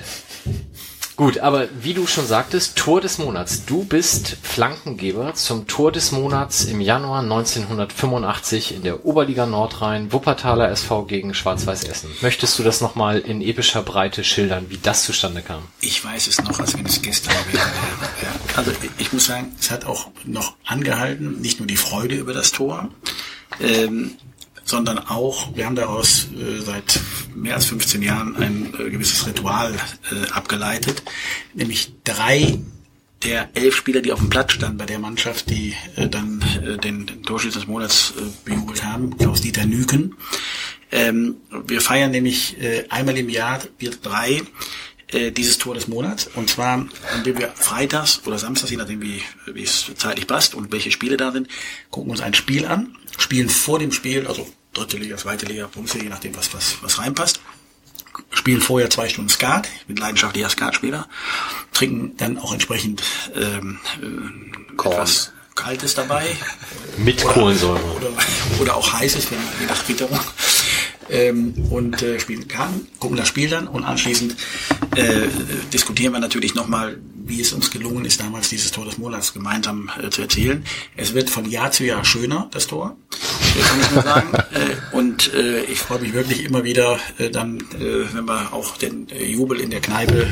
Gut, aber wie du schon sagtest, Tor des Monats. Du bist Flankengeber zum Tor des Monats im Januar 1985 in der Oberliga Nordrhein, Wuppertaler SV gegen Schwarz-Weiß Essen. Möchtest du das nochmal in epischer Breite schildern, wie das zustande kam? ich weiß es noch, als wenn es gestern wäre. Ja, Also ich muss sagen, es hat auch noch angehalten, nicht nur die Freude über das Tor, ähm, sondern auch, wir haben daraus äh, seit mehr als 15 Jahren ein äh, gewisses Ritual äh, abgeleitet, nämlich drei der elf Spieler, die auf dem Platz standen bei der Mannschaft, die äh, dann äh, den, den Torschütze des Monats äh, bejubelt haben, Klaus-Dieter Nüken. Ähm, wir feiern nämlich äh, einmal im Jahr, wir drei, äh, dieses Tor des Monats. Und zwar, indem wir freitags oder samstags, je nachdem wie, wie es zeitlich passt und welche Spiele da sind, gucken uns ein Spiel an, spielen vor dem Spiel, also dritte Liga, zweite Liga, Bundesliga, je nachdem, was, was, was reinpasst. Spielen vorher zwei Stunden Skat, ich bin leidenschaftlicher Skatspieler, trinken dann auch entsprechend ähm, äh, etwas Kaltes dabei. Mit Kohlensäure. oder, oder auch heißes, wenn, je nach Witterung. Ähm, und äh, spielen Karten, gucken das Spiel dann und anschließend äh, diskutieren wir natürlich nochmal, wie es uns gelungen ist, damals dieses Tor des Monats gemeinsam äh, zu erzielen. Es wird von Jahr zu Jahr schöner, das Tor, äh, kann ich nur sagen. äh, und äh, ich freue mich wirklich immer wieder äh, dann, wenn wir auch den Jubel in der Kneipe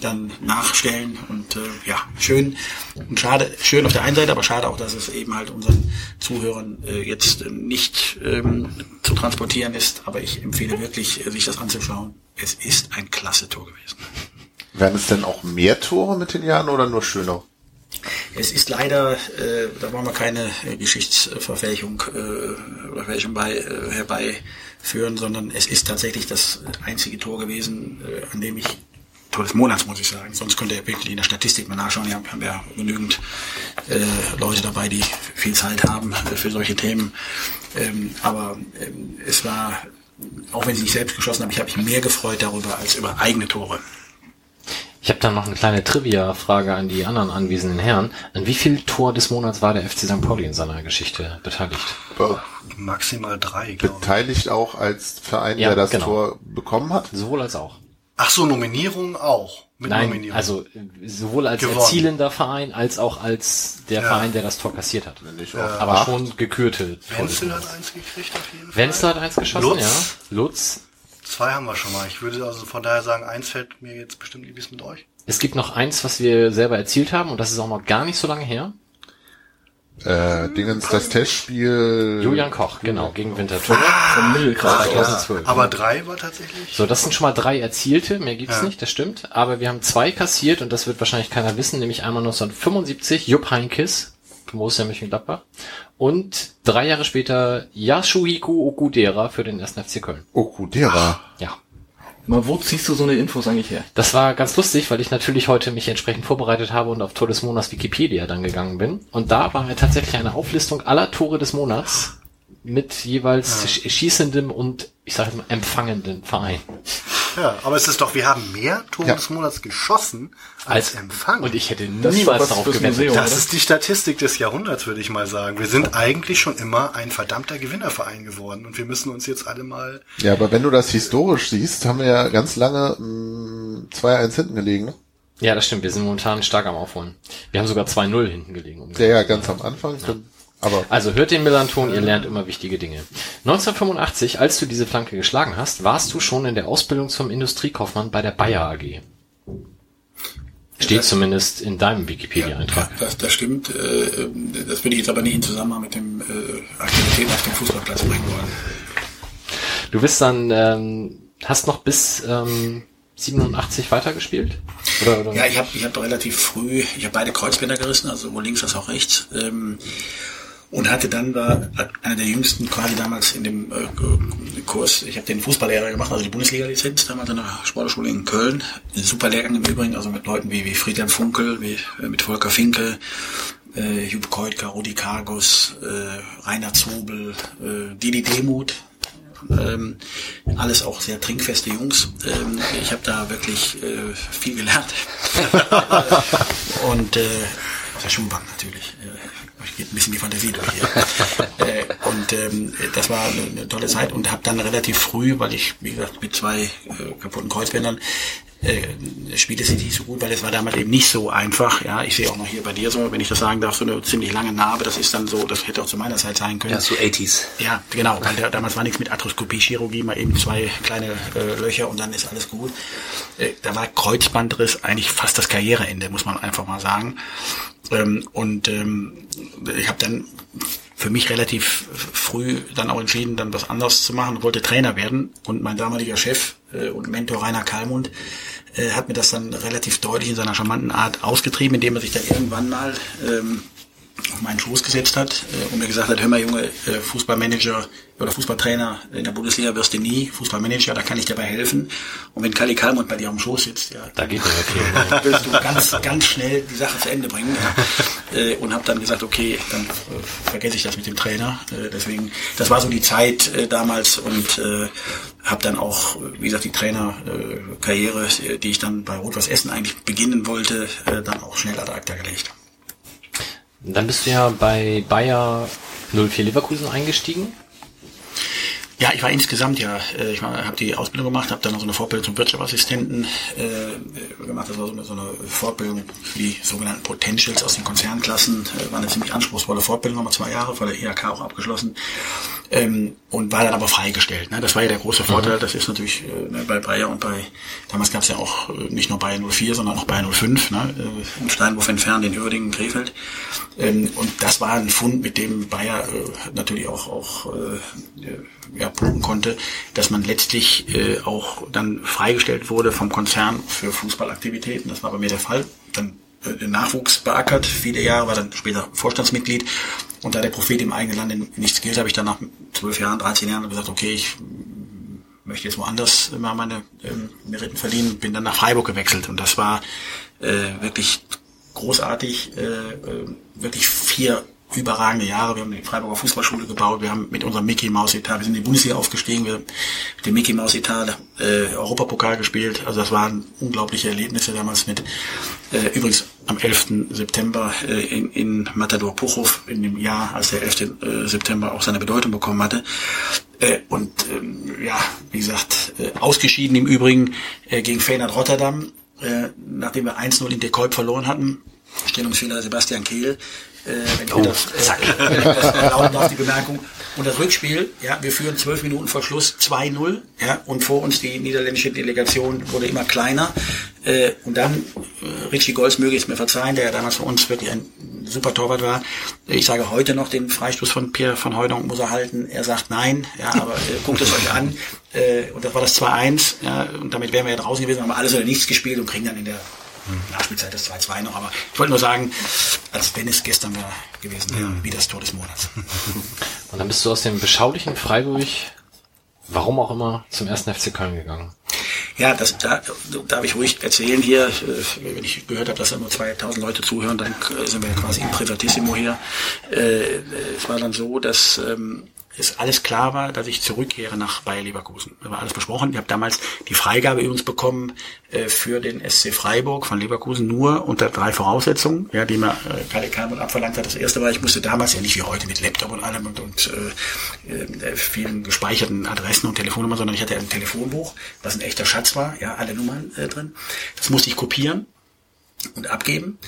dann nachstellen. Und ja, schön und schade, schön auf der einen Seite, aber schade auch, dass es eben halt unseren Zuhörern jetzt nicht ähm, zu transportieren ist. Aber ich empfehle wirklich, sich das anzuschauen. Es ist ein klasse Tor gewesen. Werden es denn auch mehr Tore mit den Jahren oder nur schöner? Es ist leider, äh, da wollen wir keine äh, Geschichtsverfälschung äh, oder Fälschung bei, äh, herbeiführen, sondern es ist tatsächlich das einzige Tor gewesen, äh, an dem ich Tor des Monats, muss ich sagen. Sonst könnt ihr wirklich in der Statistik mal nachschauen. Wir haben, haben ja genügend äh, Leute dabei, die viel Zeit haben äh, für solche Themen. Ähm, aber ähm, es war, auch wenn ich nicht selbst geschossen habe, ich habe mich mehr gefreut darüber als über eigene Tore. Ich habe dann noch eine kleine Trivia-Frage an die anderen anwesenden Herren. An wie viel Tor des Monats war der FC St. Pauli in seiner Geschichte beteiligt? Maximal drei, glaube ich. Beteiligt auch als Verein, Ja, der das genau. Tor bekommen hat? Sowohl als auch. Ach so, Nominierung auch. Mit Nein, Nominierung. also äh, sowohl als Gewonnen. erzielender Verein als auch als der Ja. Verein, der das Tor kassiert hat. Auch Aber acht? schon gekürte Wenzel hat eins gekriegt auf jeden Fall. Wenzel hat eins geschossen, Lutz. ja. Lutz. Zwei haben wir schon mal. Ich würde also von daher sagen, eins fällt mir jetzt bestimmt liebes mit euch. Es gibt noch eins, was wir selber erzielt haben und das ist auch noch gar nicht so lange her. Äh, Dingens, das Testspiel. Julian Koch, genau, gegen Winterthur. Vom Mittelkreis. 2012. Aber drei war tatsächlich. So, das sind schon mal drei erzielte, mehr gibt's Ja. nicht, das stimmt. Aber wir haben zwei kassiert und das wird wahrscheinlich keiner wissen, nämlich einmal 1975 Jupp Heynckes, Borussia Mönchengladbach und drei Jahre später Yasuhiko Okudera für den 1. FC Köln. Okudera. Ja. Mal, wo ziehst du so eine Infos eigentlich her? Das war ganz lustig, weil ich natürlich heute mich entsprechend vorbereitet habe und auf Tor des Monats Wikipedia dann gegangen bin. Und da war tatsächlich eine Auflistung aller Tore des Monats mit jeweils sch- schießendem und ich sage mal, empfangenden Verein. Ja, aber es ist doch, wir haben mehr Tore Ja. des Monats geschossen als, empfangen. Und ich hätte niemals was darauf gewettet. Das oder? ist die Statistik des Jahrhunderts, würde ich mal sagen. Wir sind eigentlich schon immer ein verdammter Gewinnerverein geworden und wir müssen uns jetzt alle mal. Ja, aber wenn du das historisch siehst, haben wir ja ganz lange mh, 2-1 hinten gelegen. Ne? Ja, das stimmt. Wir sind momentan stark am Aufholen. Wir haben sogar 2-0 hinten gelegen. Um Der ja ganz am Anfang. Aber Also hört den Millanton, ihr lernt immer wichtige Dinge. 1985, als du diese Flanke geschlagen hast, warst du schon in der Ausbildung zum Industriekaufmann bei der Bayer AG. Steht zumindest in deinem Wikipedia-Eintrag. Das, das stimmt. Äh, das würde ich jetzt aber nicht in Zusammenhang mit dem äh, Aktivitäten auf dem Fußballplatz bringen wollen. Du bist dann, ähm, hast noch bis ähm, 87 weitergespielt? Oder, oder? Ja, ich habe ich hab relativ früh, ich habe beide Kreuzbänder gerissen, also sowohl links als auch rechts. Ähm, und hatte dann war einer der jüngsten quasi damals in dem äh, Kurs, ich habe den Fußballlehrer gemacht, also die Bundesliga-Lizenz damals an der Sportschule in Köln. Ein super Lehrgang im Übrigen, also mit Leuten wie, wie Friedhelm Funkel, wie äh, mit Volker Finke, äh, Jupp Keutka, Rudi Kargus, äh, Rainer Zobel, äh, Didi Demuth, ähm, alles auch sehr trinkfeste Jungs. Ähm, ich habe da wirklich äh, viel gelernt. und äh, auf der Schulbank natürlich. Geht ein bisschen die Fantasie durch hier. äh, und ähm, das war eine, eine tolle Zeit und habe dann relativ früh, weil ich, wie gesagt, mit zwei äh, kaputten Kreuzbändern äh, spielte es nicht so gut, weil es war damals eben nicht so einfach. Ja, ich sehe auch noch hier bei dir so, wenn ich das sagen darf, so eine ziemlich lange Narbe. Das ist dann so, das hätte auch zu meiner Zeit sein können. Ja, so 80s. Ja, genau, weil da, damals war nichts mit Arthroskopie, Chirurgie, mal eben zwei kleine äh, Löcher und dann ist alles gut. Äh, da war Kreuzbandriss eigentlich fast das Karriereende, muss man einfach mal sagen. Ähm, und ähm, ich habe dann für mich relativ früh dann auch entschieden, dann was anderes zu machen, wollte Trainer werden. Und mein damaliger Chef äh, und Mentor Rainer Kalmund äh, hat mir das dann relativ deutlich in seiner charmanten Art ausgetrieben, indem er sich dann irgendwann mal ähm, auf meinen Schoß gesetzt hat äh, und mir gesagt hat, hör mal Junge, äh, Fußballmanager oder Fußballtrainer in der Bundesliga wirst du nie, Fußballmanager, da kann ich dir bei helfen. Und wenn Kali Kalmund bei dir dem Schoß sitzt, ja, Da geht dann willst du ganz, ganz schnell die Sache zu Ende bringen. Ja. Äh, und habe dann gesagt, okay, dann äh, vergesse ich das mit dem Trainer. Äh, deswegen, das war so die Zeit damals und habe dann auch, wie gesagt, die Trainerkarriere, die ich dann bei Rot-Was Essen eigentlich beginnen wollte, dann auch schnell ad acta gelegt. Dann bist du ja bei Bayer 04 Leverkusen eingestiegen. Ja, ich war insgesamt ja, äh, ich habe die Ausbildung gemacht, habe dann noch so eine Fortbildung zum Wirtschaftsassistenten äh, gemacht. Das war so eine, so eine Fortbildung für die sogenannten Potentials aus den Konzernklassen. Äh, war eine ziemlich anspruchsvolle Fortbildung, nochmal zwei Jahre, vor der IHK auch abgeschlossen. Ähm, und war dann aber freigestellt. Ne? Das war ja der große Vorteil. Das ist natürlich äh, ne, bei Bayer und bei, damals gab es ja auch äh, nicht nur Bayer 04, sondern auch Bayer 05, ne? äh, in Steinwurf entfernt, in Uerdingen, Krefeld. Ähm, und das war ein Fund, mit dem Bayer äh, natürlich auch, auch äh, ja, punkten konnte, dass man letztlich äh, auch dann freigestellt wurde vom Konzern für Fußballaktivitäten. Das war bei mir der Fall. Dann äh, den Nachwuchs beackert, viele Jahre, war dann später Vorstandsmitglied. Und da der Prophet im eigenen Land nichts gilt, habe ich dann nach zwölf Jahren, 13 Jahren gesagt, okay, ich möchte jetzt woanders mal meine ähm, Meriten verdienen, bin dann nach Freiburg gewechselt. Und das war äh, wirklich großartig, äh, äh, wirklich vier überragende Jahre. Wir haben die Freiburger Fußballschule gebaut, wir haben mit unserem Mickey Maus Etat, wir sind in die Bundesliga aufgestiegen, wir haben mit dem Mickey Maus Etat äh, Europapokal gespielt. Also das waren unglaubliche Erlebnisse damals mit äh, übrigens am 11. September äh, in, in Matador Puchow, in dem Jahr, als der 11. Äh, September auch seine Bedeutung bekommen hatte. Äh, und ähm, ja, wie gesagt, äh, ausgeschieden im Übrigen äh, gegen Feyenoord Rotterdam, äh, nachdem wir 1-0 in Dekolb verloren hatten. Stellungsfehler Sebastian Kehl. Äh, wenn ich das, äh, wenn ich das erlauben darf, die Bemerkung. Und das Rückspiel, ja, wir führen zwölf Minuten vor Schluss 2-0, ja, und vor uns die niederländische Delegation wurde immer kleiner. Äh, und dann, äh, Richie Golds möge es mir verzeihen, der ja damals für uns wirklich ein super Torwart war. Ich sage heute noch den Freistoß von Pierre von Heudonk muss er halten. Er sagt nein, ja, aber äh, guckt es euch an. Äh, und das war das 2-1, ja, und damit wären wir ja draußen gewesen, haben alles oder nichts gespielt und kriegen dann in der Nachspielzeit das 2-2 noch. Aber ich wollte nur sagen, als wenn es gestern wäre gewesen wäre, wie das Tor des Monats. Und dann bist du aus dem beschaulichen Freiburg, warum auch immer, zum ersten FC Köln gegangen. Ja, das da, darf ich ruhig erzählen hier. Äh, Wenn ich gehört habe, dass da nur 2000 Leute zuhören, dann äh, sind wir ja quasi im Privatissimo hier. Äh, Es war dann so, dass ähm, es alles klar war, dass ich zurückkehre nach Bayer Leverkusen. Da war alles besprochen. Ich habe damals die Freigabe übrigens bekommen äh, für den SC Freiburg von Leverkusen nur unter drei Voraussetzungen, ja, die mir äh, Kalle Kalmund abverlangt hat. Das erste war, ich musste damals ja nicht wie heute mit Laptop und allem und, und äh, äh, vielen gespeicherten Adressen und Telefonnummern, sondern ich hatte ein Telefonbuch, was ein echter Schatz war, ja, alle Nummern äh, drin. Das musste ich kopieren und abgeben.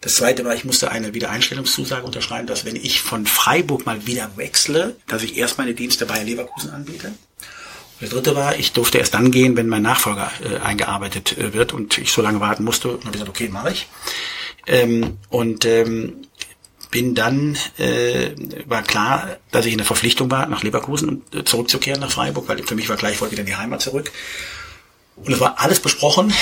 Das zweite war, ich musste eine Wiedereinstellungszusage unterschreiben, dass wenn ich von Freiburg mal wieder wechsle, dass ich erst meine Dienste bei Leverkusen anbiete. Und das dritte war, ich durfte erst dann gehen, wenn mein Nachfolger äh, eingearbeitet äh, wird und ich so lange warten musste. Und habe gesagt, okay, mache ich. Ähm, und ähm, bin dann, äh, war klar, dass ich in der Verpflichtung war, nach Leverkusen äh, zurückzukehren nach Freiburg, weil für mich war klar, ich wollte wieder in die Heimat zurück. Und es war alles besprochen.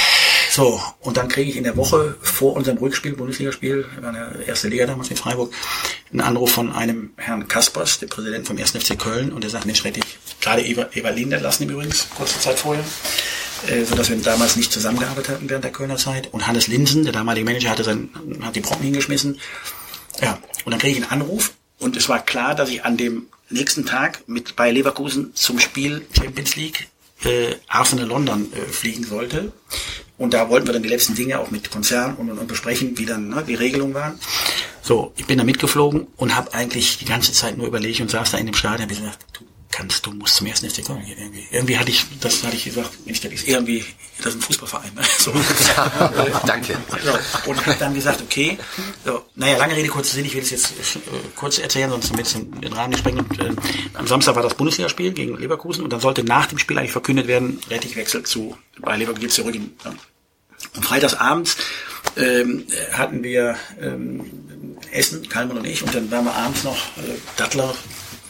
So, und dann kriege ich in der Woche vor unserem Rückspiel, Bundesligaspiel, in der erste Liga damals in Freiburg, einen Anruf von einem Herrn Kaspers, dem Präsidenten vom 1. FC Köln, und der sagt, Mensch, Rettig, gerade Eva, Linder lassen ihm übrigens, kurze Zeit vorher, äh, so dass wir damals nicht zusammengearbeitet hatten während der Kölner Zeit. Und Hannes Linsen, der damalige Manager, hatte sein, hat die Brocken hingeschmissen. Ja, und dann kriege ich einen Anruf, und es war klar, dass ich an dem nächsten Tag mit bei Leverkusen zum Spiel Champions League äh, Arsenal London äh, fliegen sollte. Und da wollten wir dann die letzten Dinge auch mit Konzern und, und, und besprechen, wie dann ne, die Regelungen waren. So, ich bin da mitgeflogen und habe eigentlich die ganze Zeit nur überlegt und saß da in dem Stadion und habe gesagt, du kannst, du musst zum ersten FC Köln gehen. Irgendwie, irgendwie hatte ich, das hatte ich gesagt, Mensch, das ist irgendwie, das ist ein Fußballverein. Ne? So. Danke. So, und habe dann gesagt, okay, so, naja, lange Rede, kurzer Sinn, ich will es jetzt äh, kurz erzählen, sonst ein bisschen den Rahmen sprengen. Und, äh, am Samstag war das Bundesligaspiel gegen Leverkusen und dann sollte nach dem Spiel eigentlich verkündet werden, Rettichwechsel zu, bei Leverkusen zurück in, ja. Und freitagsabends ähm, hatten wir ähm, Essen, Kalman und ich, und dann waren wir abends noch äh, Dattler,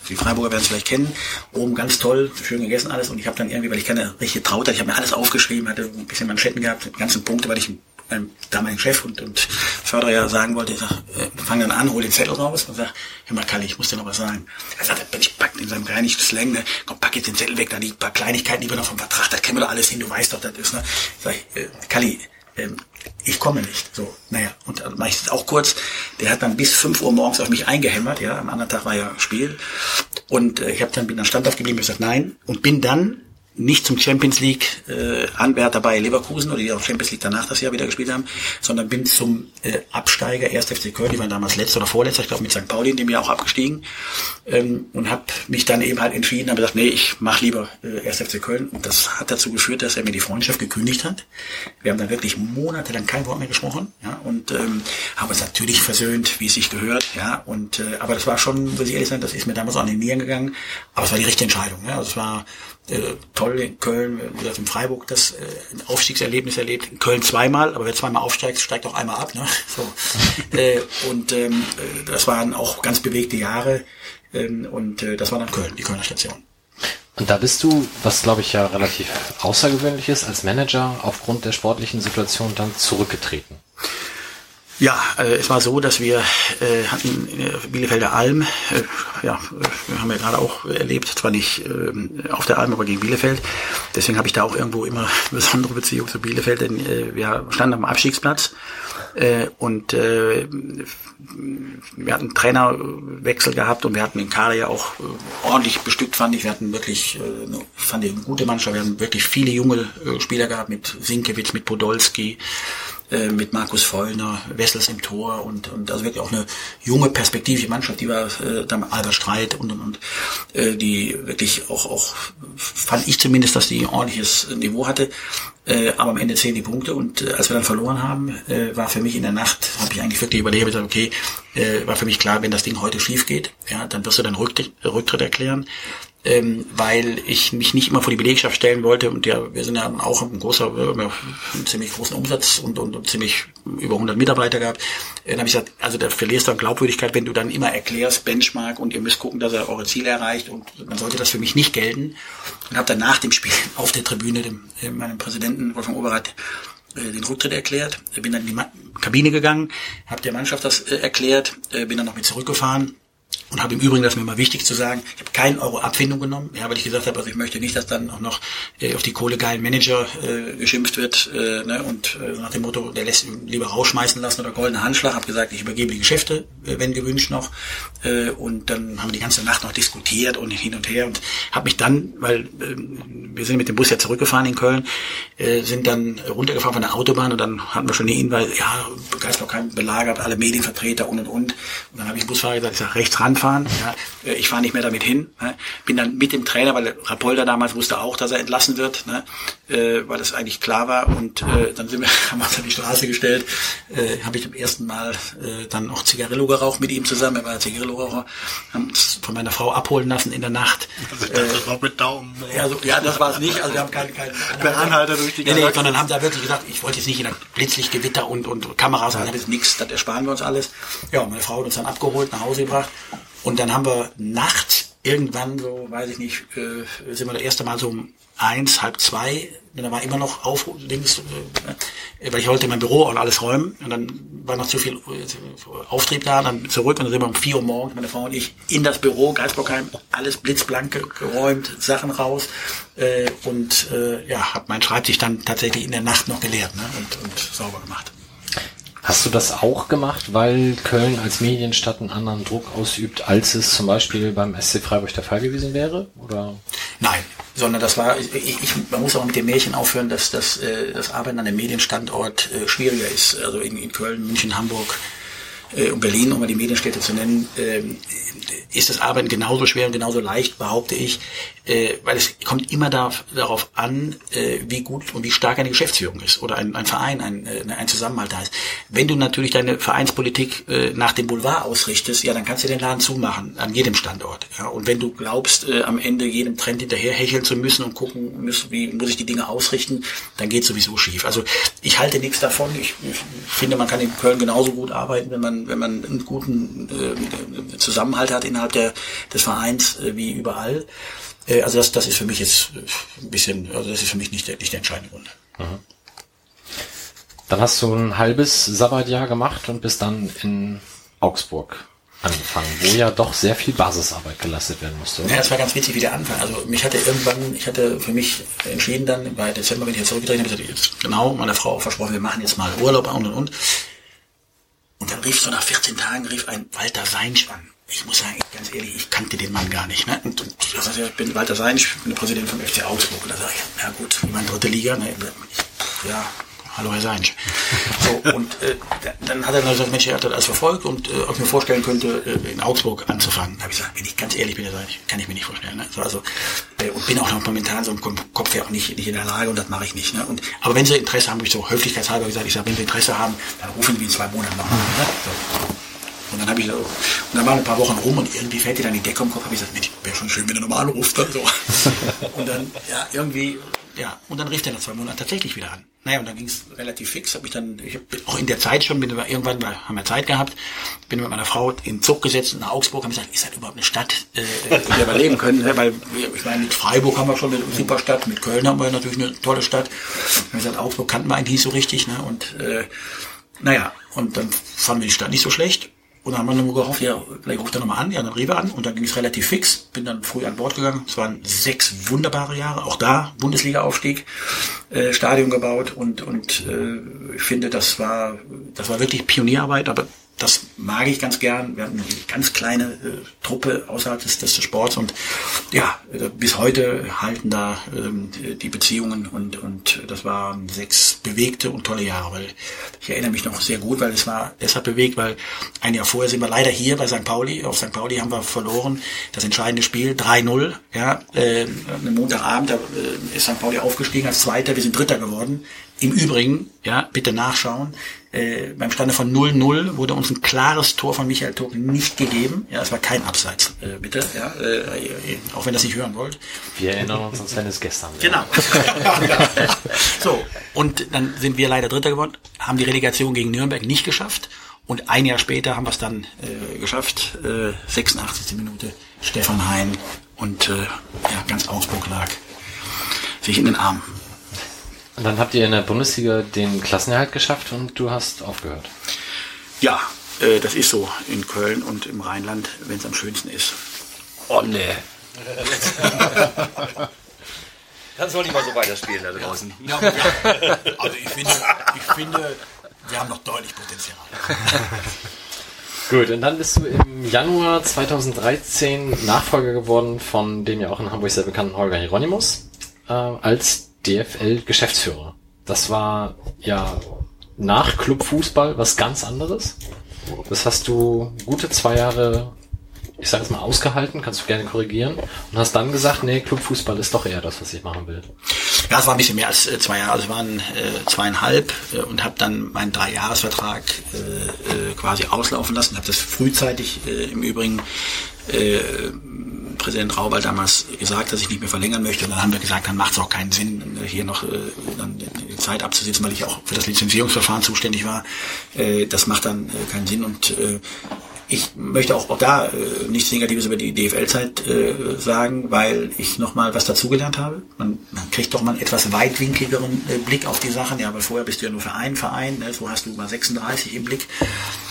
die Freiburger werden es vielleicht kennen, oben ganz toll, schön gegessen alles. Und ich habe dann irgendwie, weil ich keine richtige Traute hatte, ich habe mir alles aufgeschrieben, hatte ein bisschen Manschetten gehabt, ganzen Punkte, weil ich meinem damaligen Chef und, und Förderer sagen wollte, ich sag, äh, fang dann an, hol den Zettel raus und sag, hör mal Kalli, ich muss dir noch was sagen. Er sagt, ich pack in seinem rheinischen Slang, ne, komm, pack jetzt den Zettel weg, da die paar Kleinigkeiten, die wir noch vom Vertrag, da kennen wir doch alles hin, du weißt doch, das ist, ne. Sag ich, äh, Kalli, ähm, ich komme nicht. So, naja, und dann mache ich das auch kurz. Der hat dann bis 5 Uhr morgens auf mich eingehämmert, ja, am anderen Tag war ja Spiel. Und äh, ich habe dann bin dann Stand aufgeblieben, ich gesagt, nein, und bin dann nicht zum Champions League äh, Anwärter bei Leverkusen oder die auch Champions League danach das Jahr wieder gespielt haben, sondern bin zum äh, Absteiger 1. FC Köln, die waren damals letzter oder vorletzter, ich glaube mit St. Pauli in dem Jahr auch abgestiegen ähm, und habe mich dann eben halt entschieden, habe gesagt, nee, ich mache lieber äh, 1. FC Köln und das hat dazu geführt, dass er mir die Freundschaft gekündigt hat. Wir haben dann wirklich monatelang kein Wort mehr gesprochen, ja, und ähm, haben uns natürlich versöhnt, wie es sich gehört, ja, und äh, aber das war schon, muss ich ehrlich sein, das ist mir damals auch an den Nieren gegangen, aber es war die richtige Entscheidung, ja, also es war äh, toll in Köln, wie gesagt in Freiburg das äh, Aufstiegserlebnis erlebt. In Köln zweimal, aber wer zweimal aufsteigt, steigt auch einmal ab. Ne? So. äh, und ähm, äh, das waren auch ganz bewegte Jahre. Ähm, und äh, das war dann Köln, die Kölner Station. Und da bist du, was glaube ich ja relativ außergewöhnlich ist, als Manager aufgrund der sportlichen Situation dann zurückgetreten. Ja, äh, es war so, dass wir äh, hatten in der Bielefelder Alm, äh, ja, wir haben ja gerade auch erlebt, zwar nicht äh, auf der Alm, aber gegen Bielefeld. Deswegen habe ich da auch irgendwo immer besondere Beziehung zu Bielefeld, denn äh, wir standen am Abstiegsplatz äh, und äh, wir hatten Trainerwechsel gehabt und wir hatten den Kader ja auch äh, ordentlich bestückt, fand ich. Wir hatten wirklich, äh, eine, fand ich, eine gute Mannschaft. Wir haben wirklich viele junge äh, Spieler gehabt mit Sinkewitz, mit Podolski, äh, mit Markus Vollner, Wessels im Tor und, und also wirklich auch eine junge perspektivische Mannschaft, die war äh, dann Albert Streit und und und äh, die wirklich auch auch fand ich zumindest, dass die ein ordentliches Niveau hatte. Äh, aber am Ende zehn die Punkte und äh, als wir dann verloren haben, äh, war für mich in der Nacht, habe ich eigentlich wirklich überlegt, gesagt, okay, äh, war für mich klar, wenn das Ding heute schief geht, ja, dann wirst du Rücktritt, Rücktritt erklären ähm, weil ich mich nicht immer vor die Belegschaft stellen wollte und ja, wir sind ja auch ein großer, wir haben ja einen ziemlich großen Umsatz und, und, und ziemlich über 100 Mitarbeiter gehabt. Dann habe ich gesagt, also da verlierst du an Glaubwürdigkeit, wenn du dann immer erklärst, Benchmark und ihr müsst gucken, dass er eure Ziele erreicht und dann sollte das für mich nicht gelten. Und habe dann nach dem Spiel auf der Tribüne dem, meinem Präsidenten Wolfgang Oberreit äh, den Rücktritt erklärt, bin dann in die Kabine gegangen, habe der Mannschaft das äh, erklärt, äh, bin dann noch mit zurückgefahren und habe im Übrigen, das ist mir mal wichtig zu sagen, ich habe keinen Euro Abfindung genommen, ja, weil ich gesagt habe, also ich möchte nicht, dass dann auch noch äh, auf die kohlegeilen Manager äh, geschimpft wird äh, ne, und äh, nach dem Motto, der lässt ihn lieber rausschmeißen lassen oder goldenen Handschlag, habe gesagt, ich übergebe die Geschäfte äh, wenn gewünscht noch. Äh, und dann haben wir die ganze Nacht noch diskutiert und hin und her und habe mich dann, weil äh, wir sind mit dem Bus ja zurückgefahren in Köln, äh, sind dann runtergefahren von der Autobahn und dann hatten wir schon den Hinweis, ja, Geistblockheim belagert, alle Medienvertreter und und und. Und dann habe ich dem Busfahrer gesagt, ich sag, rechts ranfahren, ja, äh, ich fahre nicht mehr damit hin. Ne? Bin dann mit dem Trainer, weil Rapolda damals wusste auch, dass er entlassen wird, ne? äh, weil das eigentlich klar war. Und äh, dann sind wir, haben wir uns an die Straße gestellt, äh, habe ich zum ersten Mal äh, dann auch Zigarillo geraucht mit ihm zusammen. Er war Zigarillo-Raucher, haben uns von meiner Frau abholen lassen in der Nacht. Also ich dachte, das war mit Daumen. Ja, so, ja, das war es nicht. Also wir haben keinen keinen Per Anhalter durch die nee, nee, sondern haben da wirklich gesagt, ich wollte jetzt nicht in Blitzlichtgewitter und, und Kameras, ja. das ist nichts, das ersparen wir uns alles. Ja, meine Frau hat uns dann abgeholt, nach Hause gebracht und dann haben wir nachts irgendwann so, weiß ich nicht, äh, sind wir das erste Mal so um eins, halb zwei, da war immer noch auf, links, äh, weil ich wollte mein Büro und alles räumen und dann war noch zu viel äh, Auftrieb da, dann zurück und dann sind wir um vier Uhr morgens, meine Frau und ich, in das Büro, Geisbockheim, alles blitzblank ge- geräumt, Sachen raus äh, und äh, ja, habe meinen Schreibtisch dann tatsächlich in der Nacht noch geleert ne, und, und sauber gemacht. Hast du das auch gemacht, weil Köln als Medienstadt einen anderen Druck ausübt, als es zum Beispiel beim SC Freiburg der Fall gewesen wäre? Oder? Nein, sondern das war, ich, ich, man muss auch mit dem Märchen aufhören, dass das, äh, das Arbeiten an einem Medienstandort äh, schwieriger ist. Also in, in Köln, München, Hamburg äh, und Berlin, um mal die Medienstädte zu nennen, ähm, ist das Arbeiten genauso schwer und genauso leicht, behaupte ich, äh, weil es kommt immer da, darauf an, äh, wie gut und wie stark eine Geschäftsführung ist oder ein, ein Verein, ein, äh, ein Zusammenhalt da ist. Wenn du natürlich deine Vereinspolitik äh, nach dem Boulevard ausrichtest, ja, dann kannst du den Laden zumachen, an jedem Standort. Ja. Und wenn du glaubst, äh, am Ende jedem Trend hinterher hecheln zu müssen und gucken müssen, wie muss ich die Dinge ausrichten, dann geht sowieso schief. Also ich halte nichts davon. Ich, ich finde, man kann in Köln genauso gut arbeiten, wenn man, wenn man einen guten äh, Zusammenhalt hat innerhalb der, des Vereins äh, wie überall. Äh, also das, das ist für mich jetzt äh, ein bisschen, also das ist für mich nicht der, nicht der entscheidende Grund. Dann hast du ein halbes Sabbatjahr gemacht und bist dann in Augsburg angefangen, wo ja doch sehr viel Basisarbeit geleistet werden musste. Ja, das war ganz witzig, wie der Anfang. Also mich hatte irgendwann, ich hatte für mich entschieden dann, bei Dezember, wenn ich jetzt zurückgedreht habe, ich gesagt, jetzt genau, meiner Frau auch versprochen, wir machen jetzt mal Urlaub und und und. Und dann rief so nach 14 Tagen, rief ein Walter Seinsch an. Ich muss sagen, ganz ehrlich, ich kannte den Mann gar nicht. Ne? Und, und das ich bin Walter Seinsch, ich bin der Präsident vom FC Augsburg. Und da sage ich, ja gut, ich meine dritte Liga, ne? ja, hallo Herr Seinsch. So, und äh, dann hat er dann gesagt, Mensch, er hat das alles verfolgt und äh, ob ich mir vorstellen könnte, äh, in Augsburg anzufangen. Da habe ich gesagt, wenn ich ganz ehrlich bin, Herr Seinsch, kann ich mir nicht vorstellen. Ne? So, also, äh, und bin auch noch momentan so im Kopf her auch nicht, nicht in der Lage und das mache ich nicht. Ne? Und, aber wenn Sie Interesse haben, habe ich so höflichkeitshalber gesagt, ich sage, wenn Sie Interesse haben, dann rufen Sie in zwei Monaten nochmal. Ne? So. Und dann habe ich und dann waren ein paar Wochen rum und irgendwie fällt dir dann die Decke im Kopf, habe ich gesagt, Mensch, wäre schon schön, wenn er nochmal anruft. Ne? So. und dann, ja, irgendwie, ja, und dann rief der nach zwei Monaten tatsächlich wieder an. Naja, und dann ging es relativ fix, habe ich dann, ich hab auch in der Zeit schon, bin irgendwann, weil haben wir Zeit gehabt, bin mit meiner Frau in Zug gesetzt nach Augsburg, haben gesagt, ist das überhaupt eine Stadt, äh, der wir leben können, ne? weil ich meine, mit Freiburg haben wir schon eine super Stadt, mit Köln haben wir natürlich eine tolle Stadt. Haben gesagt, Augsburg kannten wir eigentlich nicht so richtig, ne? Und äh, naja, und dann fanden wir die Stadt nicht so schlecht. Und dann haben wir nur gehofft, ja, vielleicht ruft er nochmal an, ja, dann rief er an und dann ging es relativ fix. Bin dann früh an Bord gegangen. Es waren sechs wunderbare Jahre. Auch da Bundesliga-Aufstieg, äh, Stadion gebaut und, und äh, ich finde, das war, das war wirklich Pionierarbeit, aber das mag ich ganz gern. Wir hatten eine ganz kleine äh, Truppe außerhalb des, des Sports und ja, äh, bis heute halten da ähm, die- Beziehungen und, und das waren sechs bewegte und tolle Jahre, weil ich erinnere mich noch sehr gut, weil es war deshalb bewegt, weil ein Jahr vorher sind wir leider hier bei St. Pauli, auf St. Pauli haben wir verloren, das entscheidende Spiel 3-0, ja, äh, am Montagabend, da äh, ist St. Pauli aufgestiegen als Zweiter, wir sind Dritter geworden. Im Übrigen, ja, bitte nachschauen, äh, beim Stande von 0-0 wurde uns ein klares Tor von Michael Tuck nicht gegeben. Ja, es war kein Abseits, äh, bitte. Ja, äh, auch wenn ihr das nicht hören wollt. Wir erinnern uns, wenn es gestern. Genau. so, und dann sind wir leider Dritter geworden, haben die Relegation gegen Nürnberg nicht geschafft. Und ein Jahr später haben wir es dann äh, geschafft. Äh, 86. Minute, Stefan Hein und äh, ja, ganz Augsburg lag sich in den Armen. Und dann habt ihr in der Bundesliga den Klassenerhalt geschafft und du hast aufgehört. Ja, äh, das ist so in Köln und im Rheinland, wenn es am schönsten ist. Oh nee. Dann soll ich mal so weiterspielen da draußen. Ja, aber ja, also ich finde, ich finde, wir haben noch deutlich Potenzial. Gut, und dann bist du im Januar 2013 Nachfolger geworden von dem ja auch in Hamburg sehr bekannten Holger Hieronymus äh, als DFL-Geschäftsführer. Das war ja nach Clubfußball was ganz anderes. Das hast du gute zwei Jahre, ich sage jetzt mal, ausgehalten, kannst du gerne korrigieren, und hast dann gesagt, nee, Clubfußball ist doch eher das, was ich machen will. Ja, es war ein bisschen mehr als äh, zwei Jahre, also es waren äh, zweieinhalb äh, und habe dann meinen Dreijahresvertrag äh, äh, quasi auslaufen lassen, habe das frühzeitig äh, im Übrigen äh, Präsident Raubal damals gesagt, dass ich nicht mehr verlängern möchte. Und dann haben wir gesagt, dann macht es auch keinen Sinn, hier noch äh, Zeit abzusitzen, weil ich auch für das Lizenzierungsverfahren zuständig war. Äh, das macht dann äh, keinen Sinn. Und äh, ich möchte auch, auch da äh, nichts Negatives über die DFL-Zeit äh, sagen, weil ich nochmal was dazugelernt habe. Man, man kriegt doch mal einen etwas weitwinkligeren äh, Blick auf die Sachen. Ja, weil vorher bist du ja nur für einen Verein, ne? so hast du mal 36 im Blick.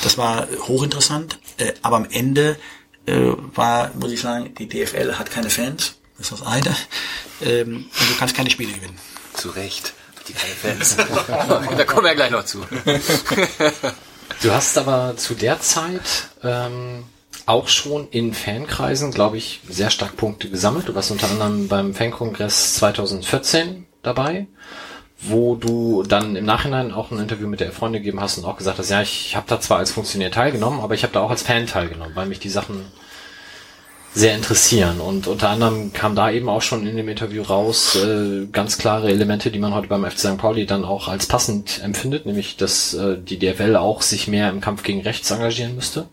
Das war hochinteressant. Äh, aber am Ende äh, war, muss ich sagen, die DFL hat keine Fans. Das ist das eine. Ähm, und du kannst keine Spiele gewinnen. Zu Recht. Die keine Fans. da kommen wir ja gleich noch zu. Du hast aber zu der Zeit ähm, auch schon in Fankreisen, glaube ich, sehr stark Punkte gesammelt. Du warst unter anderem beim Fankongress 2014 dabei, wo du dann im Nachhinein auch ein Interview mit der Freunde gegeben hast und auch gesagt hast, ja, ich habe da zwar als Funktionär teilgenommen, aber ich habe da auch als Fan teilgenommen, weil mich die Sachen sehr interessieren. Und unter anderem kam da eben auch schon in dem Interview raus äh, ganz klare Elemente, die man heute beim FC St. Pauli dann auch als passend empfindet, nämlich dass äh, die DFL auch sich mehr im Kampf gegen rechts engagieren müsste.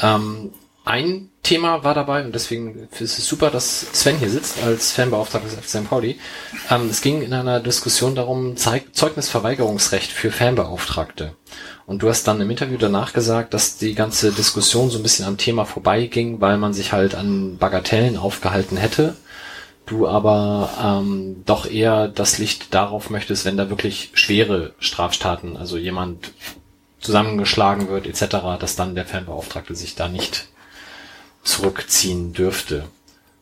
Ähm, ein Thema war dabei und deswegen ist es super, dass Sven hier sitzt als Fanbeauftragter des FC St. Pauli. Ähm, es ging in einer Diskussion darum, Zeig Zeugnisverweigerungsrecht für Fanbeauftragte. Und du hast dann im Interview danach gesagt, dass die ganze Diskussion so ein bisschen am Thema vorbeiging, weil man sich halt an Bagatellen aufgehalten hätte. Du aber ähm, doch eher das Licht darauf möchtest, wenn da wirklich schwere Straftaten, also jemand zusammengeschlagen wird etc., dass dann der Fanbeauftragte sich da nicht zurückziehen dürfte.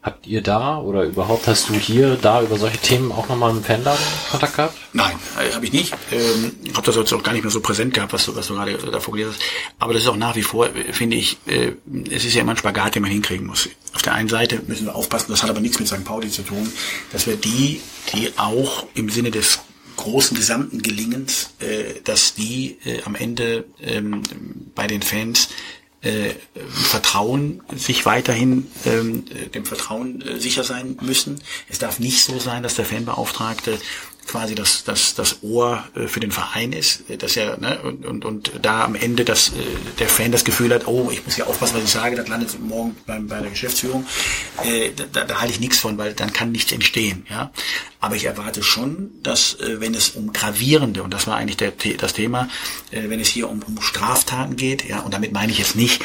Habt ihr da oder überhaupt hast du hier da über solche Themen auch nochmal mit Fanladen Kontakt gehabt? Nein, äh, habe ich nicht. Ähm, habe das jetzt auch gar nicht mehr so präsent gehabt, was du, was du gerade davor gelesen hast. Aber das ist auch nach wie vor, äh, finde ich, äh, es ist ja immer ein Spagat, den man hinkriegen muss. Auf der einen Seite müssen wir aufpassen, das hat aber nichts mit St. Pauli zu tun, dass wir die, die auch im Sinne des großen gesamten Gelingens, äh, dass die äh, am Ende ähm, bei den Fans äh, Vertrauen sich weiterhin ähm, dem Vertrauen äh, sicher sein müssen. Es darf nicht so sein, dass der Fanbeauftragte quasi das, das, das Ohr äh, für den Verein ist, äh, dass er ne, und, und, und da am Ende dass äh, der Fan das Gefühl hat, oh, ich muss ja aufpassen, was ich sage, das landet morgen beim, bei der Geschäftsführung. Äh, da, da halte ich nichts von, weil dann kann nichts entstehen. Ja, aber ich erwarte schon, dass wenn es um gravierende und das war eigentlich der, das Thema, wenn es hier um, um Straftaten geht, ja, und damit meine ich jetzt nicht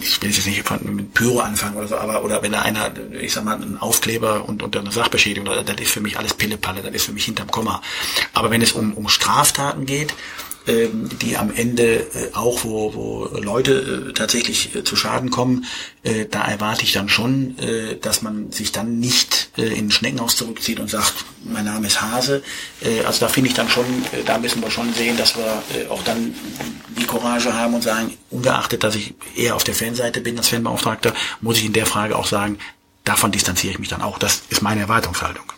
ich will jetzt nicht mit Pyro anfangen oder so, aber oder wenn da einer, ich sag mal, ein Aufkleber und, und eine Sachbeschädigung, das ist für mich alles Pillepalle, das ist für mich hinterm Komma. Aber wenn es um, um Straftaten geht, ähm, die am Ende äh, auch, wo, wo Leute äh, tatsächlich äh, zu Schaden kommen, äh, da erwarte ich dann schon, äh, dass man sich dann nicht äh, in Schneckenhaus zurückzieht und sagt, mein Name ist Hase. Äh, also da finde ich dann schon, äh, da müssen wir schon sehen, dass wir äh, auch dann die Courage haben und sagen, ungeachtet, dass ich eher auf der Fanseite bin als Fanbeauftragter, muss ich in der Frage auch sagen, davon distanziere ich mich dann auch. Das ist meine Erwartungshaltung.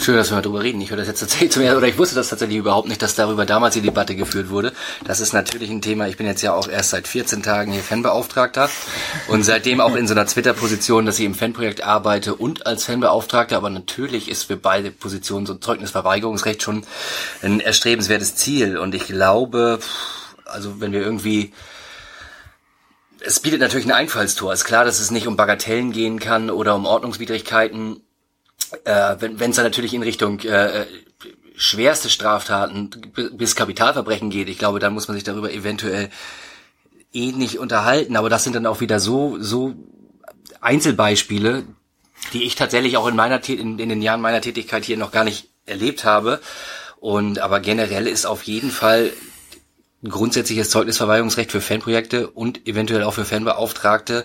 Schön, dass wir mal drüber reden. Ich höre das jetzt tatsächlich zum ersten, oder ich wusste das tatsächlich überhaupt nicht, dass darüber damals die Debatte geführt wurde. Das ist natürlich ein Thema. Ich bin jetzt ja auch erst seit 14 Tagen hier Fanbeauftragter und seitdem auch in so einer Twitter-Position, dass ich im Fanprojekt arbeite und als Fanbeauftragter. Aber natürlich ist für beide Positionen so ein Zeugnisverweigerungsrecht schon ein erstrebenswertes Ziel. Und ich glaube, also wenn wir irgendwie es bietet natürlich ein Einfallstor. Es ist klar, dass es nicht um Bagatellen gehen kann oder um Ordnungswidrigkeiten äh, wenn es dann natürlich in Richtung äh, schwerste Straftaten bis Kapitalverbrechen geht, ich glaube, dann muss man sich darüber eventuell ähnlich unterhalten. Aber das sind dann auch wieder so so Einzelbeispiele, die ich tatsächlich auch in meiner in, in den Jahren meiner Tätigkeit hier noch gar nicht erlebt habe. Und aber generell ist auf jeden Fall grundsätzliches Zeugnisverweigerungsrecht für Fanprojekte und eventuell auch für Fanbeauftragte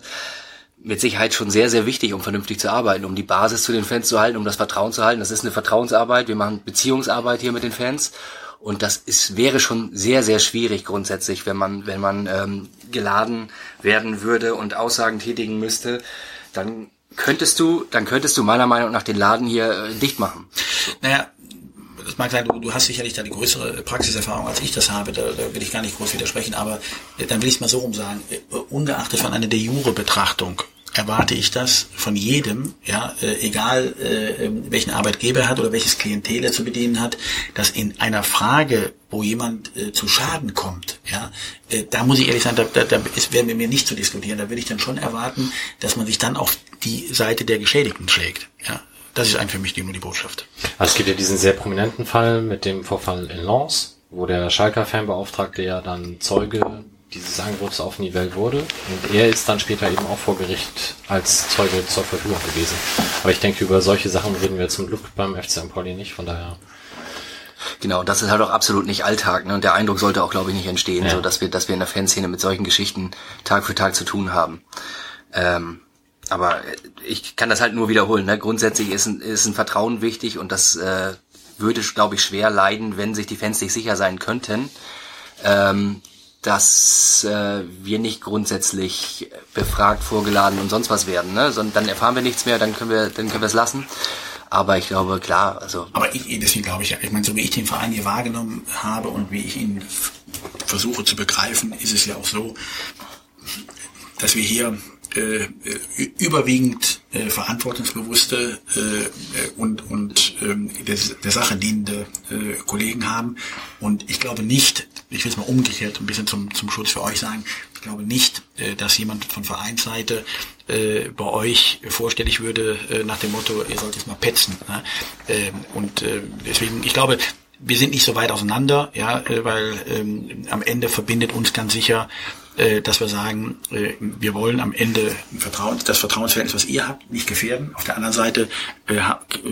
mit Sicherheit schon sehr, sehr wichtig, um vernünftig zu arbeiten, um die Basis zu den Fans zu halten, um das Vertrauen zu halten. Das ist eine Vertrauensarbeit. Wir machen Beziehungsarbeit hier mit den Fans. Und das ist, wäre schon sehr, sehr schwierig grundsätzlich, wenn man, wenn man ähm, geladen werden würde und Aussagen tätigen müsste, dann könntest du, dann könntest du meiner Meinung nach den Laden hier äh, dicht machen. Naja, das mag sein, du, du hast sicherlich da die größere Praxiserfahrung, als ich das habe, da, da will ich gar nicht groß widersprechen, aber äh, dann will ich es mal so rum sagen, äh, ungeachtet von einer de jure Betrachtung, erwarte ich das von jedem, ja, äh, egal äh, ähm, welchen Arbeitgeber er hat oder welches Klientel er zu bedienen hat, dass in einer Frage, wo jemand äh, zu Schaden kommt, ja, äh, da muss ich ehrlich sagen, da, da, da ist, werden wir mir nicht zu diskutieren. Da würde ich dann schon erwarten, dass man sich dann auf die Seite der Geschädigten schlägt. Ja, das ist eigentlich für mich die, die Botschaft. Also es gibt ja diesen sehr prominenten Fall mit dem Vorfall in Lens, wo der Schalker Fanbeauftragte ja dann Zeuge dieses Angriffs auf Nivelle wurde. Und er ist dann später eben auch vor Gericht als Zeuge zur Verfügung gewesen. Aber ich denke, über solche Sachen reden wir zum Glück beim FC. Pauli nicht, von daher. Genau, das ist halt auch absolut nicht Alltag, ne? Und der Eindruck sollte auch, glaube ich, nicht entstehen, Ja. so dass wir, dass wir in der Fanszene mit solchen Geschichten Tag für Tag zu tun haben. Ähm, aber äh, ich kann das halt nur wiederholen. Ne? Grundsätzlich ist ein, ist ein Vertrauen wichtig und das äh, würde, glaube ich, schwer leiden, wenn sich die Fans nicht sicher sein könnten, ähm, dass äh, wir nicht grundsätzlich befragt, vorgeladen und sonst was werden. Ne? Sondern dann erfahren wir nichts mehr, dann können wir, dann können wir es lassen. Aber ich glaube, klar, also Aber ich, deswegen glaube ich, ja, ich meine, so wie ich den Verein hier wahrgenommen habe und wie ich ihn versuche zu begreifen, ist es ja auch so, dass wir hier äh, äh, überwiegend äh, verantwortungsbewusste äh, äh, und, und ähm, der, der Sache dienende äh, Kollegen haben. Und ich glaube nicht, ich will es mal umgekehrt ein bisschen zum, zum Schutz für euch sagen, ich glaube nicht, äh, dass jemand von Vereinsseite äh, bei euch vorstellig würde äh, nach dem Motto, ihr sollt jetzt mal petzen. Ne? Ähm, und äh, deswegen, ich glaube, wir sind nicht so weit auseinander, ja, äh, weil ähm, am Ende verbindet uns ganz sicher, äh, dass wir sagen, äh, wir wollen am Ende das Vertrauensverhältnis, was ihr habt, nicht gefährden. Auf der anderen Seite äh,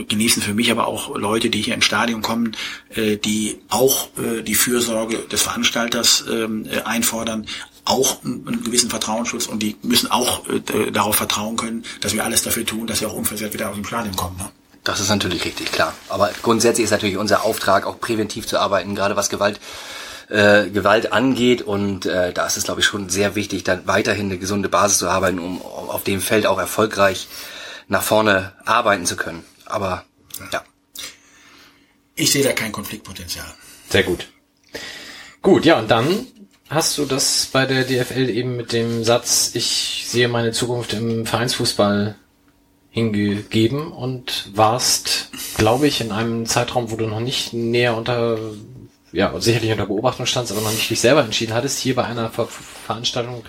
genießen für mich aber auch Leute, die hier ins Stadion kommen, äh, die auch äh, die Fürsorge des Veranstalters ähm, äh, einfordern, auch einen, gewissen Vertrauensschutz und die müssen auch äh, darauf vertrauen können, dass wir alles dafür tun, dass sie auch unversehrt wieder aus dem Stadion kommen. Ne? Das ist natürlich richtig, klar. Aber grundsätzlich ist natürlich unser Auftrag, auch präventiv zu arbeiten, gerade was Gewalt, äh, Gewalt angeht. Und äh, da ist es, glaube ich, schon sehr wichtig, dann weiterhin eine gesunde Basis zu arbeiten, um auf dem Feld auch erfolgreich nach vorne arbeiten zu können. Aber ja. Ich sehe da kein Konfliktpotenzial. Sehr gut. Gut, ja, und dann hast du das bei der DFL eben mit dem Satz, ich sehe meine Zukunft im Vereinsfußball hingegeben und warst, glaube ich, in einem Zeitraum, wo du noch nicht näher unter, ja, sicherlich unter Beobachtung standst, aber noch nicht dich selber entschieden hattest, hier bei einer Ver Veranstaltung,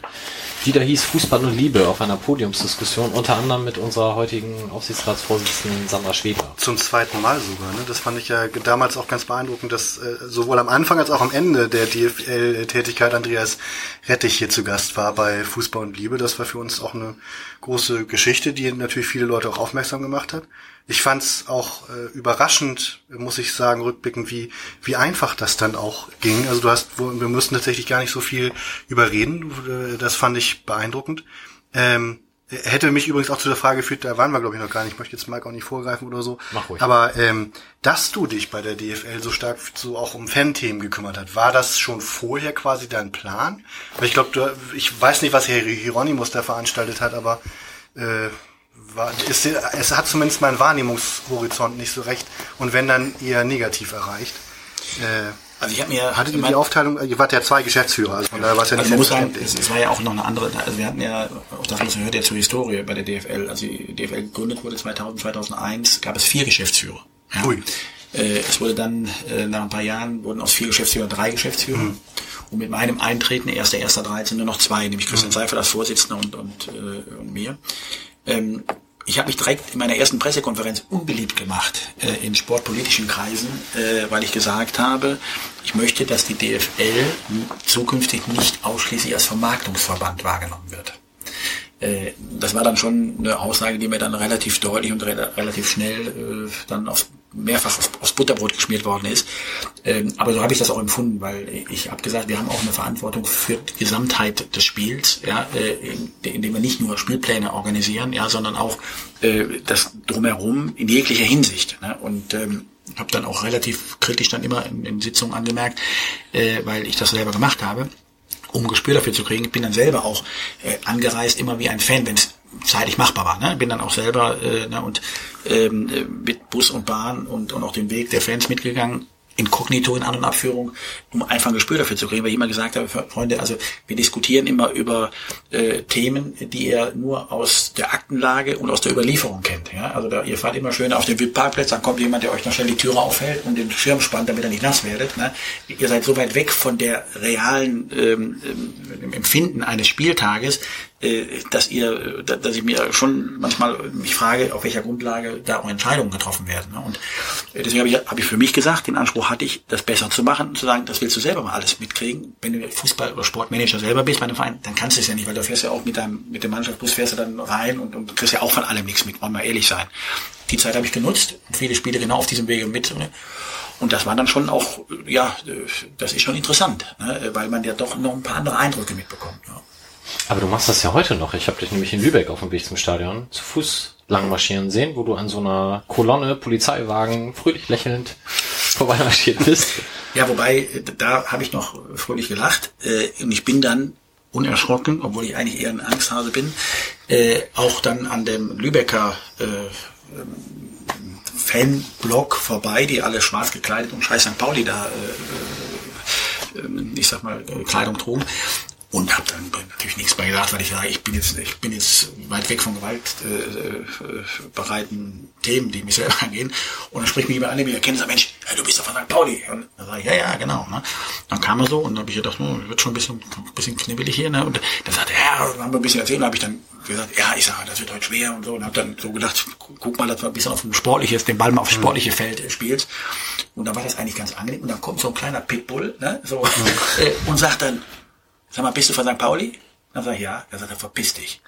die da hieß Fußball und Liebe auf einer Podiumsdiskussion, unter anderem mit unserer heutigen Aufsichtsratsvorsitzenden Sandra Schwedler. Zum zweiten Mal sogar. Ne? Das fand ich ja damals auch ganz beeindruckend, dass äh, sowohl am Anfang als auch am Ende der DFL-Tätigkeit Andreas Rettich hier zu Gast war bei Fußball und Liebe. Das war für uns auch eine große Geschichte, die natürlich viele Leute auch aufmerksam gemacht hat. Ich fand es auch äh, überraschend, muss ich sagen, rückblickend, wie, wie einfach das dann auch ging. Also du hast, wir mussten tatsächlich gar nicht so viel überreden. Äh, Das fand ich beeindruckend. Ähm, hätte mich übrigens auch zu der Frage geführt, da waren wir glaube ich noch gar nicht, ich möchte jetzt Mike auch nicht vorgreifen oder so. Mach ruhig. Aber ähm, dass du dich bei der DFL so stark so auch um Fan-Themen gekümmert hast, war das schon vorher quasi dein Plan? Weil ich glaube, ich weiß nicht, was Herr Hieronymus da veranstaltet hat, aber äh, ist, es hat zumindest meinen Wahrnehmungshorizont nicht so recht und wenn dann eher negativ erreicht. Äh, Also ich habe mir hattet ihr die Aufteilung, ihr wart ja zwei Geschäftsführer, also von daher war es ja Also nicht man muss sagen, es, es war ja auch noch eine andere, also wir hatten ja, auch das muss man hört ja zur Historie bei der DFL, als die DFL gegründet wurde 2000, 2001, gab es vier Geschäftsführer. Ja. Ui. Äh, es wurde dann, äh, nach ein paar Jahren, wurden aus vier Geschäftsführern drei Geschäftsführer. Und mit meinem Eintreten, erster, erster 13, nur noch zwei, nämlich Christian Seifert als Vorsitzender und, und, äh, und mir. Ähm, ich habe mich direkt in meiner ersten Pressekonferenz unbeliebt gemacht äh, in sportpolitischen Kreisen, äh, weil ich gesagt habe, ich möchte, dass die DFL zukünftig nicht ausschließlich als Vermarktungsverband wahrgenommen wird. Äh, das war dann schon eine Aussage, die mir dann relativ deutlich und re relativ schnell äh, dann aufs, mehrfach aufs, aufs Butterbrot geschmiert worden ist. Ähm, aber so habe ich das auch empfunden, weil ich habe gesagt, wir haben auch eine Verantwortung für die Gesamtheit des Spiels, ja, äh, indem wir nicht nur Spielpläne organisieren, ja, sondern auch äh, das drumherum in jeglicher Hinsicht. Ne? Und ähm, habe dann auch relativ kritisch dann immer in, in Sitzungen angemerkt, äh, weil ich das selber gemacht habe um Gespür dafür zu kriegen. Ich bin dann selber auch äh, angereist, immer wie ein Fan, wenn es zeitlich machbar war. Ne? Bin dann auch selber äh, ne, und ähm, mit Bus und Bahn und, und auch den Weg der Fans mitgegangen inkognito in An- und Abführung, um einfach ein Gespür dafür zu kriegen, weil ich immer gesagt habe, Freunde, also wir diskutieren immer über äh, Themen, die ihr nur aus der Aktenlage und aus der Überlieferung kennt. Ja? Also da, ihr fahrt immer schön auf den VIP-Parkplatz, dann kommt jemand, der euch noch schnell die Türe aufhält und den Schirm spannt, damit ihr nicht nass werdet. Ne? Ihr seid so weit weg von der realen ähm, ähm, Empfinden eines Spieltages, äh, dass ihr, dass ich mir schon manchmal mich frage, auf welcher Grundlage da auch Entscheidungen getroffen werden. Ne? Und äh, deswegen habe ich, hab ich für mich gesagt, den Anspruch hatte ich, das besser zu machen, zu sagen, das willst du selber mal alles mitkriegen. Wenn du Fußball- oder Sportmanager selber bist bei einem Verein, dann kannst du es ja nicht, weil du fährst ja auch mit deinem, mit dem Mannschaftsbus fährst du dann rein und, und kriegst ja auch von allem nichts mit, wollen wir ehrlich sein. Die Zeit habe ich genutzt, viele Spiele genau auf diesem Wege mit. Ne? Und das war dann schon auch, ja, das ist schon interessant, ne? weil man ja doch noch ein paar andere Eindrücke mitbekommt. Ja. Aber du machst das ja heute noch. Ich habe dich nämlich in Lübeck auf dem Weg zum Stadion zu Fuß lang marschieren sehen, wo du an so einer Kolonne Polizeiwagen fröhlich lächelnd vorbei marschiert bist. Ja, wobei, da habe ich noch fröhlich gelacht. Äh, und ich bin dann unerschrocken, obwohl ich eigentlich eher ein Angsthase bin, äh, auch dann an dem Lübecker äh, Fanblock vorbei, die alle schwarz gekleidet und Scheiß St. Pauli da, äh, äh, ich sag mal, Kleidung trugen und habe dann natürlich nichts mehr gesagt, weil ich sage, ich bin jetzt, ich bin jetzt weit weg von gewaltbereiten äh, Themen, die mich selber angehen. Und dann spricht mich jemand an, der kennt sagt, Mensch, ja, du bist doch von St. Pauli. Und dann sage ich, ja, ja, genau. Ne? Dann kam er so und dann habe ich gedacht, oh, wird schon ein bisschen, ein bisschen knibbelig hier. Ne? Und dann sagte er, ja, dann haben wir ein bisschen erzählt. Dann habe ich dann gesagt, ja, ich sage, das wird heute schwer und so. Und habe dann so gedacht, guck mal, dass wir ein bisschen auf ein sportliches, den Ball mal aufs sportliche Feld äh, spielt. Und dann war das eigentlich ganz angenehm. Und dann kommt so ein kleiner Pitbull ne? so, äh, und sagt dann, Sag mal, bist du von St. Pauli? Dann sag ich, ja. Er sagt, er verpiss dich.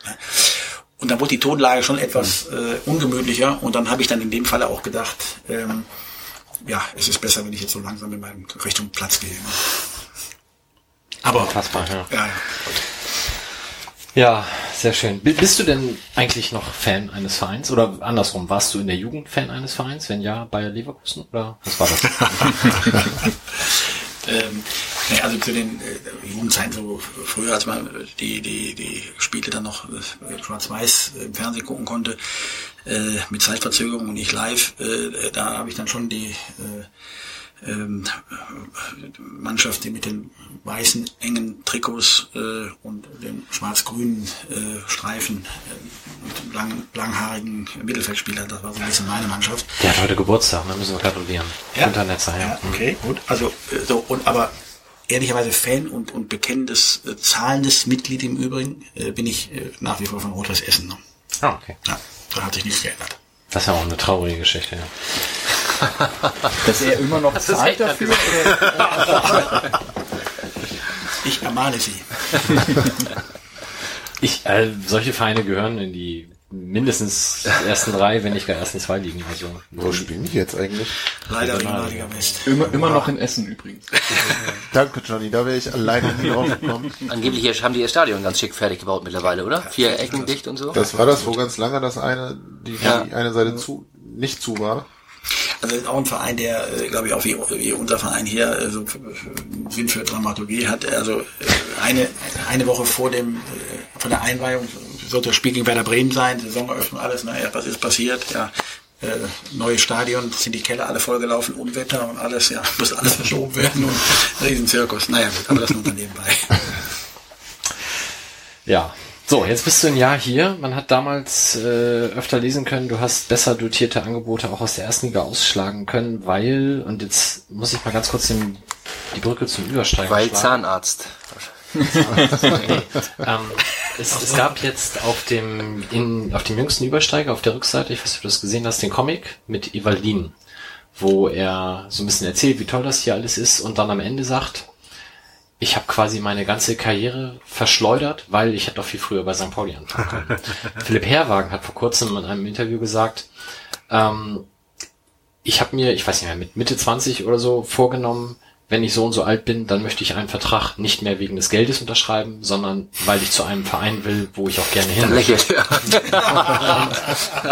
Und dann wurde die Tonlage schon etwas äh, ungemütlicher und dann habe ich dann in dem Falle auch gedacht, ähm, ja, es ist besser, wenn ich jetzt so langsam in meinem Richtung Platz gehe. Ne? Aber Unfassbar, ja. ja, Ja, sehr schön. Bist du denn eigentlich noch Fan eines Vereins? Oder andersrum, warst du in der Jugend Fan eines Vereins? Wenn ja, Bayer Leverkusen? Oder was war das? ähm, nee, also zu den äh, Jugendzeiten so früher, als man die die die Spiele dann noch äh, schwarz-weiß im Fernsehen gucken konnte äh, mit Zeitverzögerung und nicht live, äh, da habe ich dann schon die äh, ähm, Mannschaft, die mit den weißen engen Trikots äh, und den schwarz-grünen äh, Streifen äh, und lang, langhaarigen Mittelfeldspieler, das war so ein bisschen meine Mannschaft. Der hat heute Geburtstag, ne? Müssen wir gratulieren. Günter Netzer, ja. Ja, okay, gut. Also äh, so und aber ehrlicherweise Fan und und bekennendes äh, zahlendes Mitglied im Übrigen äh, bin ich äh, nach wie vor von Rot-Weiß Essen. Ne? Ah, okay. Ja, da hat sich nichts geändert. Das ist ja auch eine traurige Geschichte, ja. Dass er immer noch zahlt dafür? Oder? Ich ermahne Sie. Ich, äh, solche Vereine gehören in die mindestens ersten drei, wenn nicht gar ersten zwei Ligen. Also, Wo spielen die jetzt eigentlich? Leider Regionalliga West. Immer, immer noch in Essen übrigens. Danke, Johnny, da wäre ich alleine nie drauf gekommen. Angeblich hier haben die ihr Stadion ganz schick fertig gebaut mittlerweile, oder? Vier Ecken dicht und so. Das war das, wo ganz lange das eine, die, Ja. die eine Seite zu, nicht zu war. Also ist auch ein Verein, der, äh, glaube ich, auch wie, wie unser Verein hier so f- Sinn für Dramaturgie hat. Also äh, eine, eine Woche vor dem äh, von der Einweihung sollte das Spiel gegen Werder Bremen sein, Saisoneröffnung, alles, naja, was ist passiert? Ja, äh, neues Stadion, sind die Keller alle vollgelaufen, Unwetter und alles, ja, muss alles verschoben werden und Riesenzirkus. Naja gut, aber das nur mal nebenbei. ja. So, jetzt bist du ein Jahr hier. Man hat damals äh, öfter lesen können, du hast besser dotierte Angebote auch aus der ersten Liga ausschlagen können, weil, und jetzt muss ich mal ganz kurz den, die Brücke zum Übersteigen Weil schlagen. Zahnarzt. ähm, es, es gab jetzt auf dem, in, auf dem jüngsten Übersteiger, auf der Rückseite, ich weiß nicht, ob du das gesehen hast, den Comic mit Evaldin, wo er so ein bisschen erzählt, wie toll das hier alles ist und dann am Ende sagt, ich habe quasi meine ganze Karriere verschleudert, weil ich hätte doch viel früher bei St. Pauli anfangen können. Philipp Herrwagen hat vor kurzem in einem Interview gesagt, ähm, ich habe mir, ich weiß nicht mehr, mit Mitte 20 oder so vorgenommen, wenn ich so und so alt bin, dann möchte ich einen Vertrag nicht mehr wegen des Geldes unterschreiben, sondern weil ich zu einem Verein will, wo ich auch gerne hin lächelt.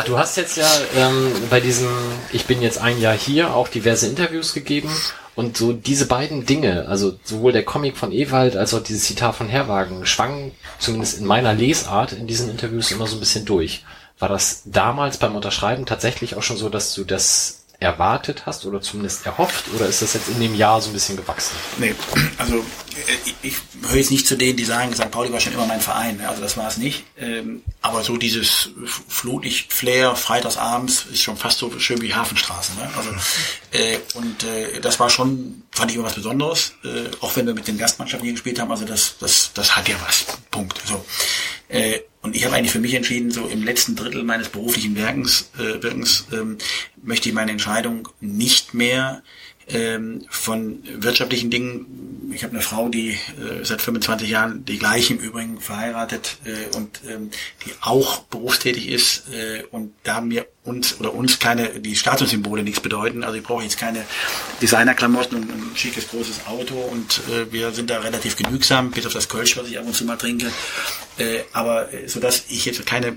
Du hast jetzt ja ähm, bei diesem Ich bin jetzt ein Jahr hier auch diverse Interviews gegeben und so diese beiden Dinge, also sowohl der Comic von Ewald als auch dieses Zitat von Herwagen, schwangen zumindest in meiner Lesart in diesen Interviews immer so ein bisschen durch. War das damals beim Unterschreiben tatsächlich auch schon so, dass du das erwartet hast oder zumindest erhofft oder ist das jetzt in dem Jahr so ein bisschen gewachsen? Nee, also äh, ich, ich höre jetzt nicht zu denen, die sagen, St. Pauli war schon immer mein Verein. Also das war es nicht. Ähm, aber so dieses Flutlicht-Flair freitagsabends ist schon fast so schön wie Hafenstraße. Ne? Also, äh, und äh, das war schon, fand ich immer was Besonderes. Äh, auch wenn wir mit den Gastmannschaften hier gespielt haben. Also das, das, das hat ja was. Punkt. So. Äh, und ich habe eigentlich für mich entschieden, so im letzten Drittel meines beruflichen Wirkens, äh, Wirkens ähm, möchte ich meine Entscheidung nicht mehr ähm, von wirtschaftlichen Dingen. Ich habe eine Frau, die äh, seit 25 Jahren, die gleich im Übrigen verheiratet äh, und ähm, die auch berufstätig ist äh, und da mir uns oder uns keine die Statussymbole nichts bedeuten. Also ich brauche jetzt keine Designerklamotten und ein schickes großes Auto und äh, wir sind da relativ genügsam, bis auf das Kölsch, was ich ab und zu mal trinke. Äh, aber äh, so dass ich jetzt keine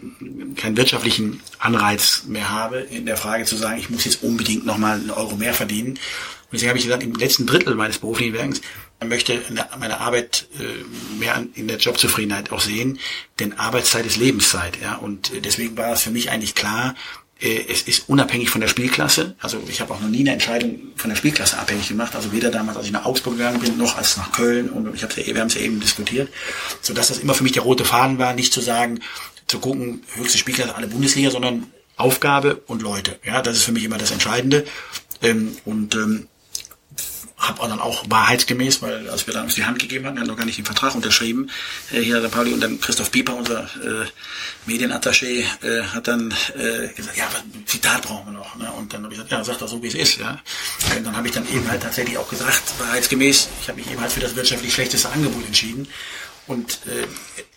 keinen wirtschaftlichen Anreiz mehr habe in der Frage zu sagen, ich muss jetzt unbedingt nochmal einen Euro mehr verdienen. Und deswegen habe ich gesagt, im letzten Drittel meines beruflichen Werkens möchte meine Arbeit äh, mehr in der Jobzufriedenheit auch sehen, denn Arbeitszeit ist Lebenszeit, ja. Und äh, deswegen war es für mich eigentlich klar, es ist unabhängig von der Spielklasse. Also ich habe auch noch nie eine Entscheidung von der Spielklasse abhängig gemacht. Also weder damals, als ich nach Augsburg gegangen bin, noch als nach Köln. Und ich habe ja, wir haben es ja eben diskutiert, so dass das immer für mich der rote Faden war, nicht zu sagen, zu gucken, höchste Spielklasse, alle Bundesliga, sondern Aufgabe und Leute. Ja, das ist für mich immer das Entscheidende. Ähm, und ähm, habe dann auch wahrheitsgemäß, weil als wir dann uns die Hand gegeben haben, wir haben noch gar nicht den Vertrag unterschrieben, äh, hier St. Pauli und dann Christoph Pieper, unser äh, Medienattaché, äh, hat dann äh, gesagt, ja, ein Zitat brauchen wir noch. Ne? Und dann habe ich gesagt, ja, sag das so, wie es ist. Ja? Und dann habe ich dann eben halt tatsächlich auch gesagt, wahrheitsgemäß, ich habe mich eben halt für das wirtschaftlich schlechteste Angebot entschieden und äh,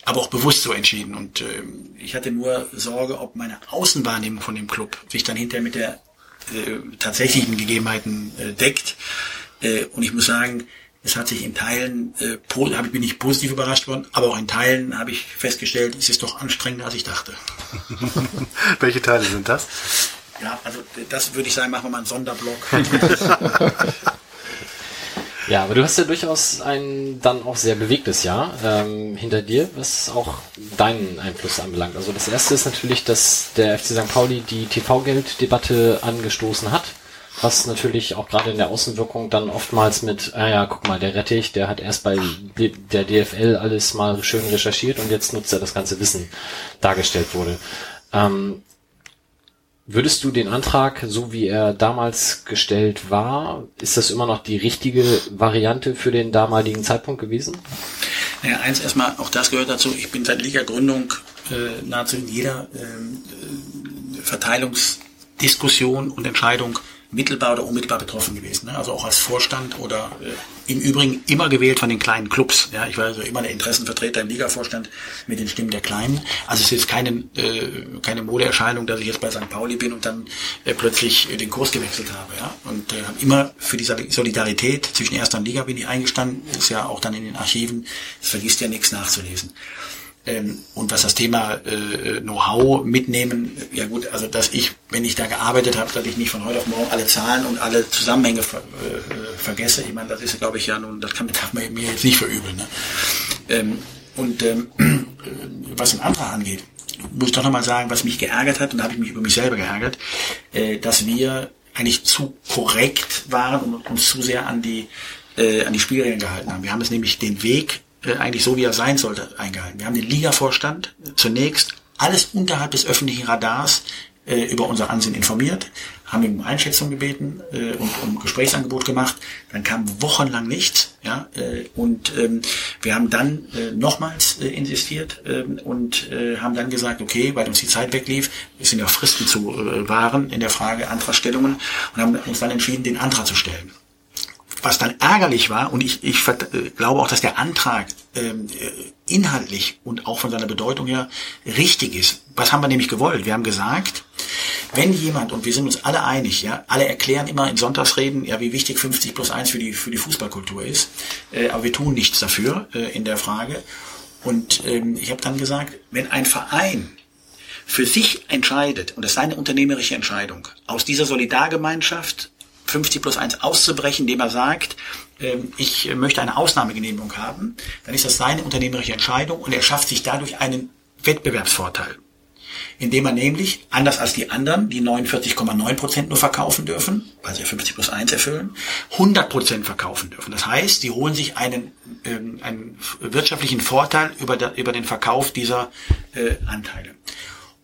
aber auch bewusst so entschieden. Und äh, ich hatte nur Sorge, ob meine Außenwahrnehmung von dem Club sich dann hinterher mit der äh, tatsächlichen Gegebenheiten äh, deckt. Äh, und ich muss sagen, es hat sich in Teilen, äh, bin ich positiv überrascht worden, aber auch in Teilen habe ich festgestellt, es ist doch anstrengender, als ich dachte. Welche Teile sind das? Ja, also das würde ich sagen, machen wir mal einen Sonderblock. Ja, aber du hast ja durchaus ein dann auch sehr bewegtes Jahr ähm, hinter dir, was auch deinen Einfluss anbelangt. Also das erste ist natürlich, dass der FC St. Pauli die TV-Geld-Debatte angestoßen hat, was natürlich auch gerade in der Außenwirkung dann oftmals mit, ah ja, guck mal, der Rettich, der hat erst bei der DFL alles mal schön recherchiert und jetzt nutzt er das ganze Wissen dargestellt wurde. Ähm, Würdest du den Antrag, so wie er damals gestellt war, ist das immer noch die richtige Variante für den damaligen Zeitpunkt gewesen? Naja, eins erstmal, auch das gehört dazu. Ich bin seit Liga-Gründung äh, nahezu in jeder ähm, äh, Verteilungsdiskussion und Entscheidung mittelbar oder unmittelbar betroffen gewesen. Ne? Also auch als Vorstand oder äh, im Übrigen immer gewählt von den kleinen Clubs. Ja, ich war also immer der Interessenvertreter im Ligavorstand mit den Stimmen der Kleinen. Also es ist jetzt keine, äh, keine Modeerscheinung, dass ich jetzt bei St. Pauli bin und dann äh, plötzlich äh, den Kurs gewechselt habe. Ja? Und äh, immer für die Solidarität zwischen Erster und Liga bin ich eingestanden. Ist ja auch dann in den Archiven. Es vergisst ja nichts nachzulesen. Ähm, und was das Thema äh, Know-how mitnehmen, ja gut, also dass ich, wenn ich da gearbeitet habe, dass ich nicht von heute auf morgen alle Zahlen und alle Zusammenhänge ver, äh, vergesse. Ich meine, das ist, glaube ich, ja nun, das kann man mir jetzt nicht verübeln. Ne? Ähm, und ähm, was den Antrag angeht, muss ich doch nochmal sagen, was mich geärgert hat, und da habe ich mich über mich selber geärgert, äh, dass wir eigentlich zu korrekt waren und uns zu sehr an die, äh, an die Spielregeln gehalten haben. Wir haben es nämlich den Weg äh, eigentlich so, wie er sein sollte, eingehalten. Wir haben den Ligavorstand zunächst alles unterhalb des öffentlichen Radars äh, über unser Ansehen informiert, haben ihm um Einschätzung gebeten äh, und um Gesprächsangebot gemacht. Dann kam wochenlang nichts, ja, äh, und ähm, wir haben dann äh, nochmals äh, insistiert ähm, und äh, haben dann gesagt, okay, weil uns die Zeit weglief, es sind ja Fristen zu äh, wahren in der Frage Antragstellungen und haben uns dann entschieden, den Antrag zu stellen was dann ärgerlich war, und ich, ich äh, glaube auch, dass der Antrag ähm, äh, inhaltlich und auch von seiner Bedeutung her richtig ist. Was haben wir nämlich gewollt? Wir haben gesagt, wenn jemand, und wir sind uns alle einig, ja, alle erklären immer in Sonntagsreden, ja, wie wichtig 50 plus 1 für die, für die Fußballkultur ist, äh, aber wir tun nichts dafür äh, in der Frage. Und ähm, ich habe dann gesagt, wenn ein Verein für sich entscheidet, und das ist seine unternehmerische Entscheidung, aus dieser Solidargemeinschaft 50 plus 1 auszubrechen, indem er sagt, ähm, ich möchte eine Ausnahmegenehmigung haben, dann ist das seine unternehmerische Entscheidung und er schafft sich dadurch einen Wettbewerbsvorteil. Indem er nämlich, anders als die anderen, die 49,9 Prozent nur verkaufen dürfen, weil sie ja 50 plus 1 erfüllen, 100 Prozent verkaufen dürfen. Das heißt, die holen sich einen, ähm, einen wirtschaftlichen Vorteil über, der, über den Verkauf dieser äh, Anteile.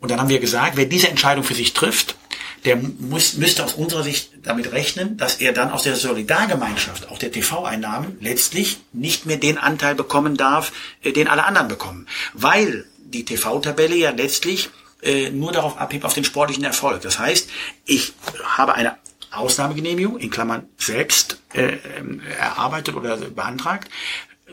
Und dann haben wir gesagt, wer diese Entscheidung für sich trifft, der muss, müsste aus unserer Sicht damit rechnen, dass er dann aus der Solidargemeinschaft, auch der TV-Einnahmen, letztlich nicht mehr den Anteil bekommen darf, äh, den alle anderen bekommen. Weil die TV-Tabelle ja letztlich äh, nur darauf abhebt, auf den sportlichen Erfolg. Das heißt, ich habe eine Ausnahmegenehmigung, in Klammern selbst äh, ähm, erarbeitet oder beantragt,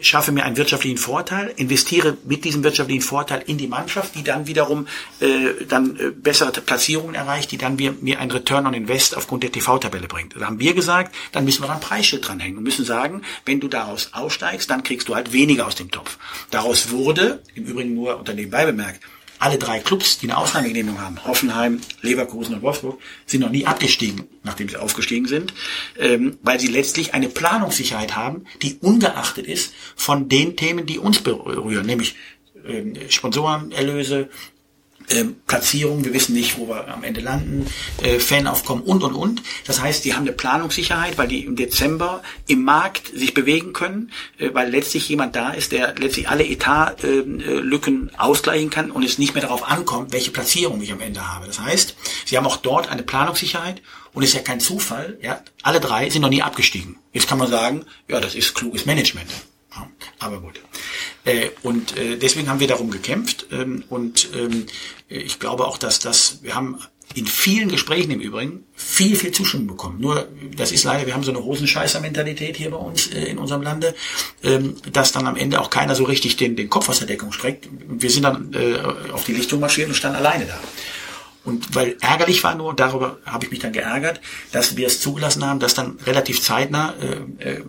schaffe mir einen wirtschaftlichen Vorteil, investiere mit diesem wirtschaftlichen Vorteil in die Mannschaft, die dann wiederum äh, dann äh, bessere Platzierungen erreicht, die dann mir, mir ein Return on Invest aufgrund der TV-Tabelle bringt. Da haben wir gesagt, dann müssen wir da ein Preisschild dranhängen und müssen sagen, wenn du daraus aussteigst, dann kriegst du halt weniger aus dem Topf. Daraus wurde, im Übrigen nur unter nebenbei bemerkt, alle drei Clubs, die eine Ausnahmegenehmigung haben, Hoffenheim, Leverkusen und Wolfsburg, sind noch nie abgestiegen, nachdem sie aufgestiegen sind, ähm, weil sie letztlich eine Planungssicherheit haben, die ungeachtet ist von den Themen, die uns berühren, nämlich ähm, Sponsorenerlöse, ähm, Platzierung, wir wissen nicht, wo wir am Ende landen, äh, Fanaufkommen und und und. Das heißt, die haben eine Planungssicherheit, weil die im Dezember im Markt sich bewegen können, äh, weil letztlich jemand da ist, der letztlich alle Etatlücken ausgleichen kann und es nicht mehr darauf ankommt, welche Platzierung ich am Ende habe. Das heißt, sie haben auch dort eine Planungssicherheit und es ist ja kein Zufall, ja, alle drei sind noch nie abgestiegen. Jetzt kann man sagen, ja, das ist kluges Management. Ja, aber gut. Äh, und äh, deswegen haben wir darum gekämpft. Ähm, und ähm, ich glaube auch, dass das, wir haben in vielen Gesprächen im Übrigen viel, viel Zustimmung bekommen. Nur, das ist leider, wir haben so eine Hosenscheißer-Mentalität hier bei uns äh, in unserem Lande, ähm, dass dann am Ende auch keiner so richtig den, den Kopf aus der Deckung streckt. Wir sind dann äh, auf die Lichtung marschiert und standen alleine da. Und weil ärgerlich war nur, darüber habe ich mich dann geärgert, dass wir es zugelassen haben, dass dann relativ zeitnah äh, äh,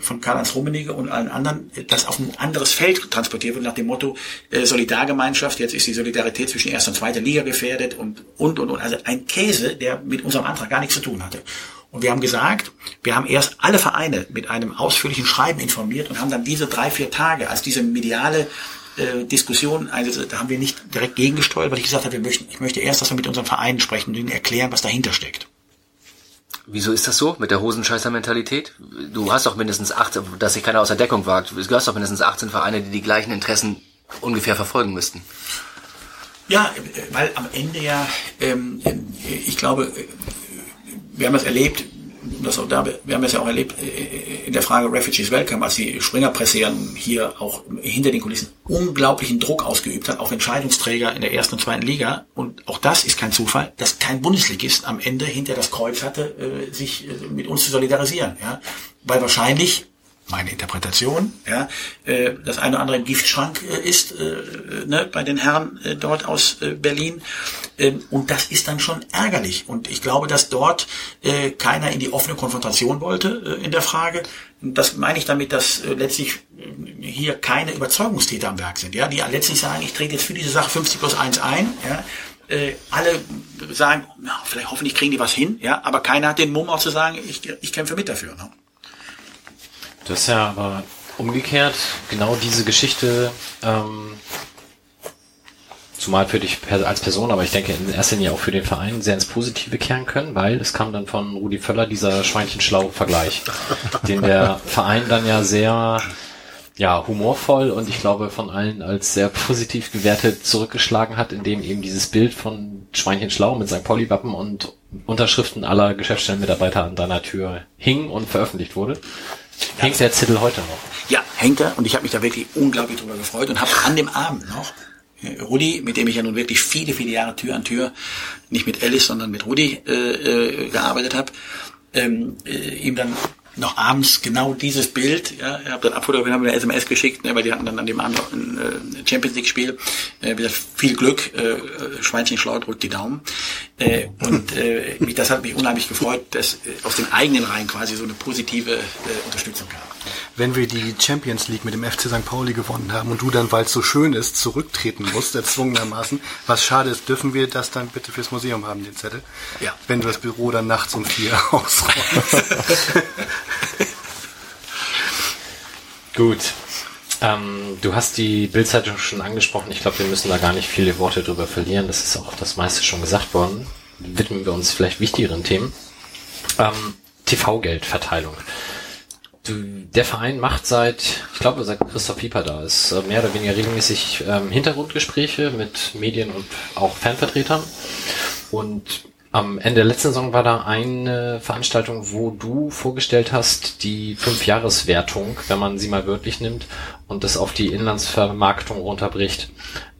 von Karl-Heinz Rummenigge und allen anderen das auf ein anderes Feld transportiert wird nach dem Motto äh, Solidargemeinschaft, jetzt ist die Solidarität zwischen erster und zweiter Liga gefährdet und und und und. Also ein Käse, der mit unserem Antrag gar nichts zu tun hatte. Und wir haben gesagt, wir haben erst alle Vereine mit einem ausführlichen Schreiben informiert und haben dann diese drei, vier Tage als diese mediale äh, Diskussion, also da haben wir nicht direkt gegengesteuert, weil ich gesagt habe, wir möchten, ich möchte erst, dass wir mit unseren Vereinen sprechen und ihnen erklären, was dahinter steckt. Wieso ist das so mit der Hosenscheißer-Mentalität? Du hast doch mindestens 18, dass sich keiner aus der Deckung wagt. Du hast doch mindestens 18 Vereine, die die gleichen Interessen ungefähr verfolgen müssten. Ja, äh, weil am Ende ja, ähm, ich glaube, äh, wir haben das erlebt, das da, wir haben das ja auch erlebt äh, in der Frage Refugees Welcome, als die Springerpresse hier auch hinter den Kulissen unglaublichen Druck ausgeübt hat auf Entscheidungsträger in der ersten und zweiten Liga. Und auch das ist kein Zufall, dass kein Bundesligist am Ende hinter das Kreuz hatte, äh, sich äh, mit uns zu solidarisieren. Ja? Weil wahrscheinlich meine Interpretation, ja, äh, das eine oder andere Giftschrank äh, ist äh, ne, bei den Herren äh, dort aus äh, Berlin. Ähm, und das ist dann schon ärgerlich. Und ich glaube, dass dort äh, keiner in die offene Konfrontation wollte äh, in der Frage. Das meine ich damit, dass äh, letztlich äh, hier keine Überzeugungstäter am Werk sind, ja, die letztlich sagen, ich trete jetzt für diese Sache 50 plus 1 ein, ja, äh, alle sagen, na, vielleicht hoffentlich kriegen die was hin, ja, aber keiner hat den Mumm auch zu sagen, ich, ich kämpfe mit dafür. Ne? Das ist ja aber umgekehrt genau diese Geschichte, ähm, zumal für dich als Person, aber ich denke in erster Linie auch für den Verein sehr ins Positive kehren können, weil es kam dann von Rudi Völler dieser Schweinchenschlau-Vergleich, den der Verein dann ja sehr ja, humorvoll und ich glaube von allen als sehr positiv gewertet zurückgeschlagen hat, indem eben dieses Bild von Schweinchen Schlau mit seinem Polywappen und Unterschriften aller Geschäftsstellenmitarbeiter an deiner Tür hing und veröffentlicht wurde. Hängt der Zettel heute noch? Ja, hängt er und ich habe mich da wirklich unglaublich drüber gefreut und habe an dem Abend noch äh, Rudi, mit dem ich ja nun wirklich viele, viele Jahre Tür an Tür, nicht mit Alice, sondern mit Rudi äh, äh, gearbeitet habe, ähm, äh, ihm dann noch abends genau dieses Bild, ja, ich habe dann abfotografiert, haben mir eine SMS geschickt, ne, weil die hatten dann an dem Abend noch ein äh, Champions League Spiel. Äh, wieder viel Glück, äh, Schweinchen schlau drückt die Daumen. Äh, und äh, mich, das hat mich unheimlich gefreut, dass äh, aus den eigenen Reihen quasi so eine positive äh, Unterstützung gab. Wenn wir die Champions League mit dem FC St. Pauli gewonnen haben und du dann, weil es so schön ist, zurücktreten musst, erzwungenermaßen, was schade ist, dürfen wir das dann bitte fürs Museum haben, den Zettel? Ja. Wenn du das Büro dann nachts um vier ausräumst. Gut. Ähm, du hast die Bildzeitung schon angesprochen. Ich glaube, wir müssen da gar nicht viele Worte drüber verlieren. Das ist auch das meiste schon gesagt worden. Widmen wir uns vielleicht wichtigeren Themen. Ähm, TV-Geldverteilung. Der Verein macht seit, ich glaube, seit Christoph Pieper da ist, äh, mehr oder weniger regelmäßig ähm, Hintergrundgespräche mit Medien und auch Fanvertretern. Und am Ende der letzten Saison war da eine Veranstaltung, wo du vorgestellt hast, die Fünfjahreswertung, wenn man sie mal wörtlich nimmt und das auf die Inlandsvermarktung runterbricht,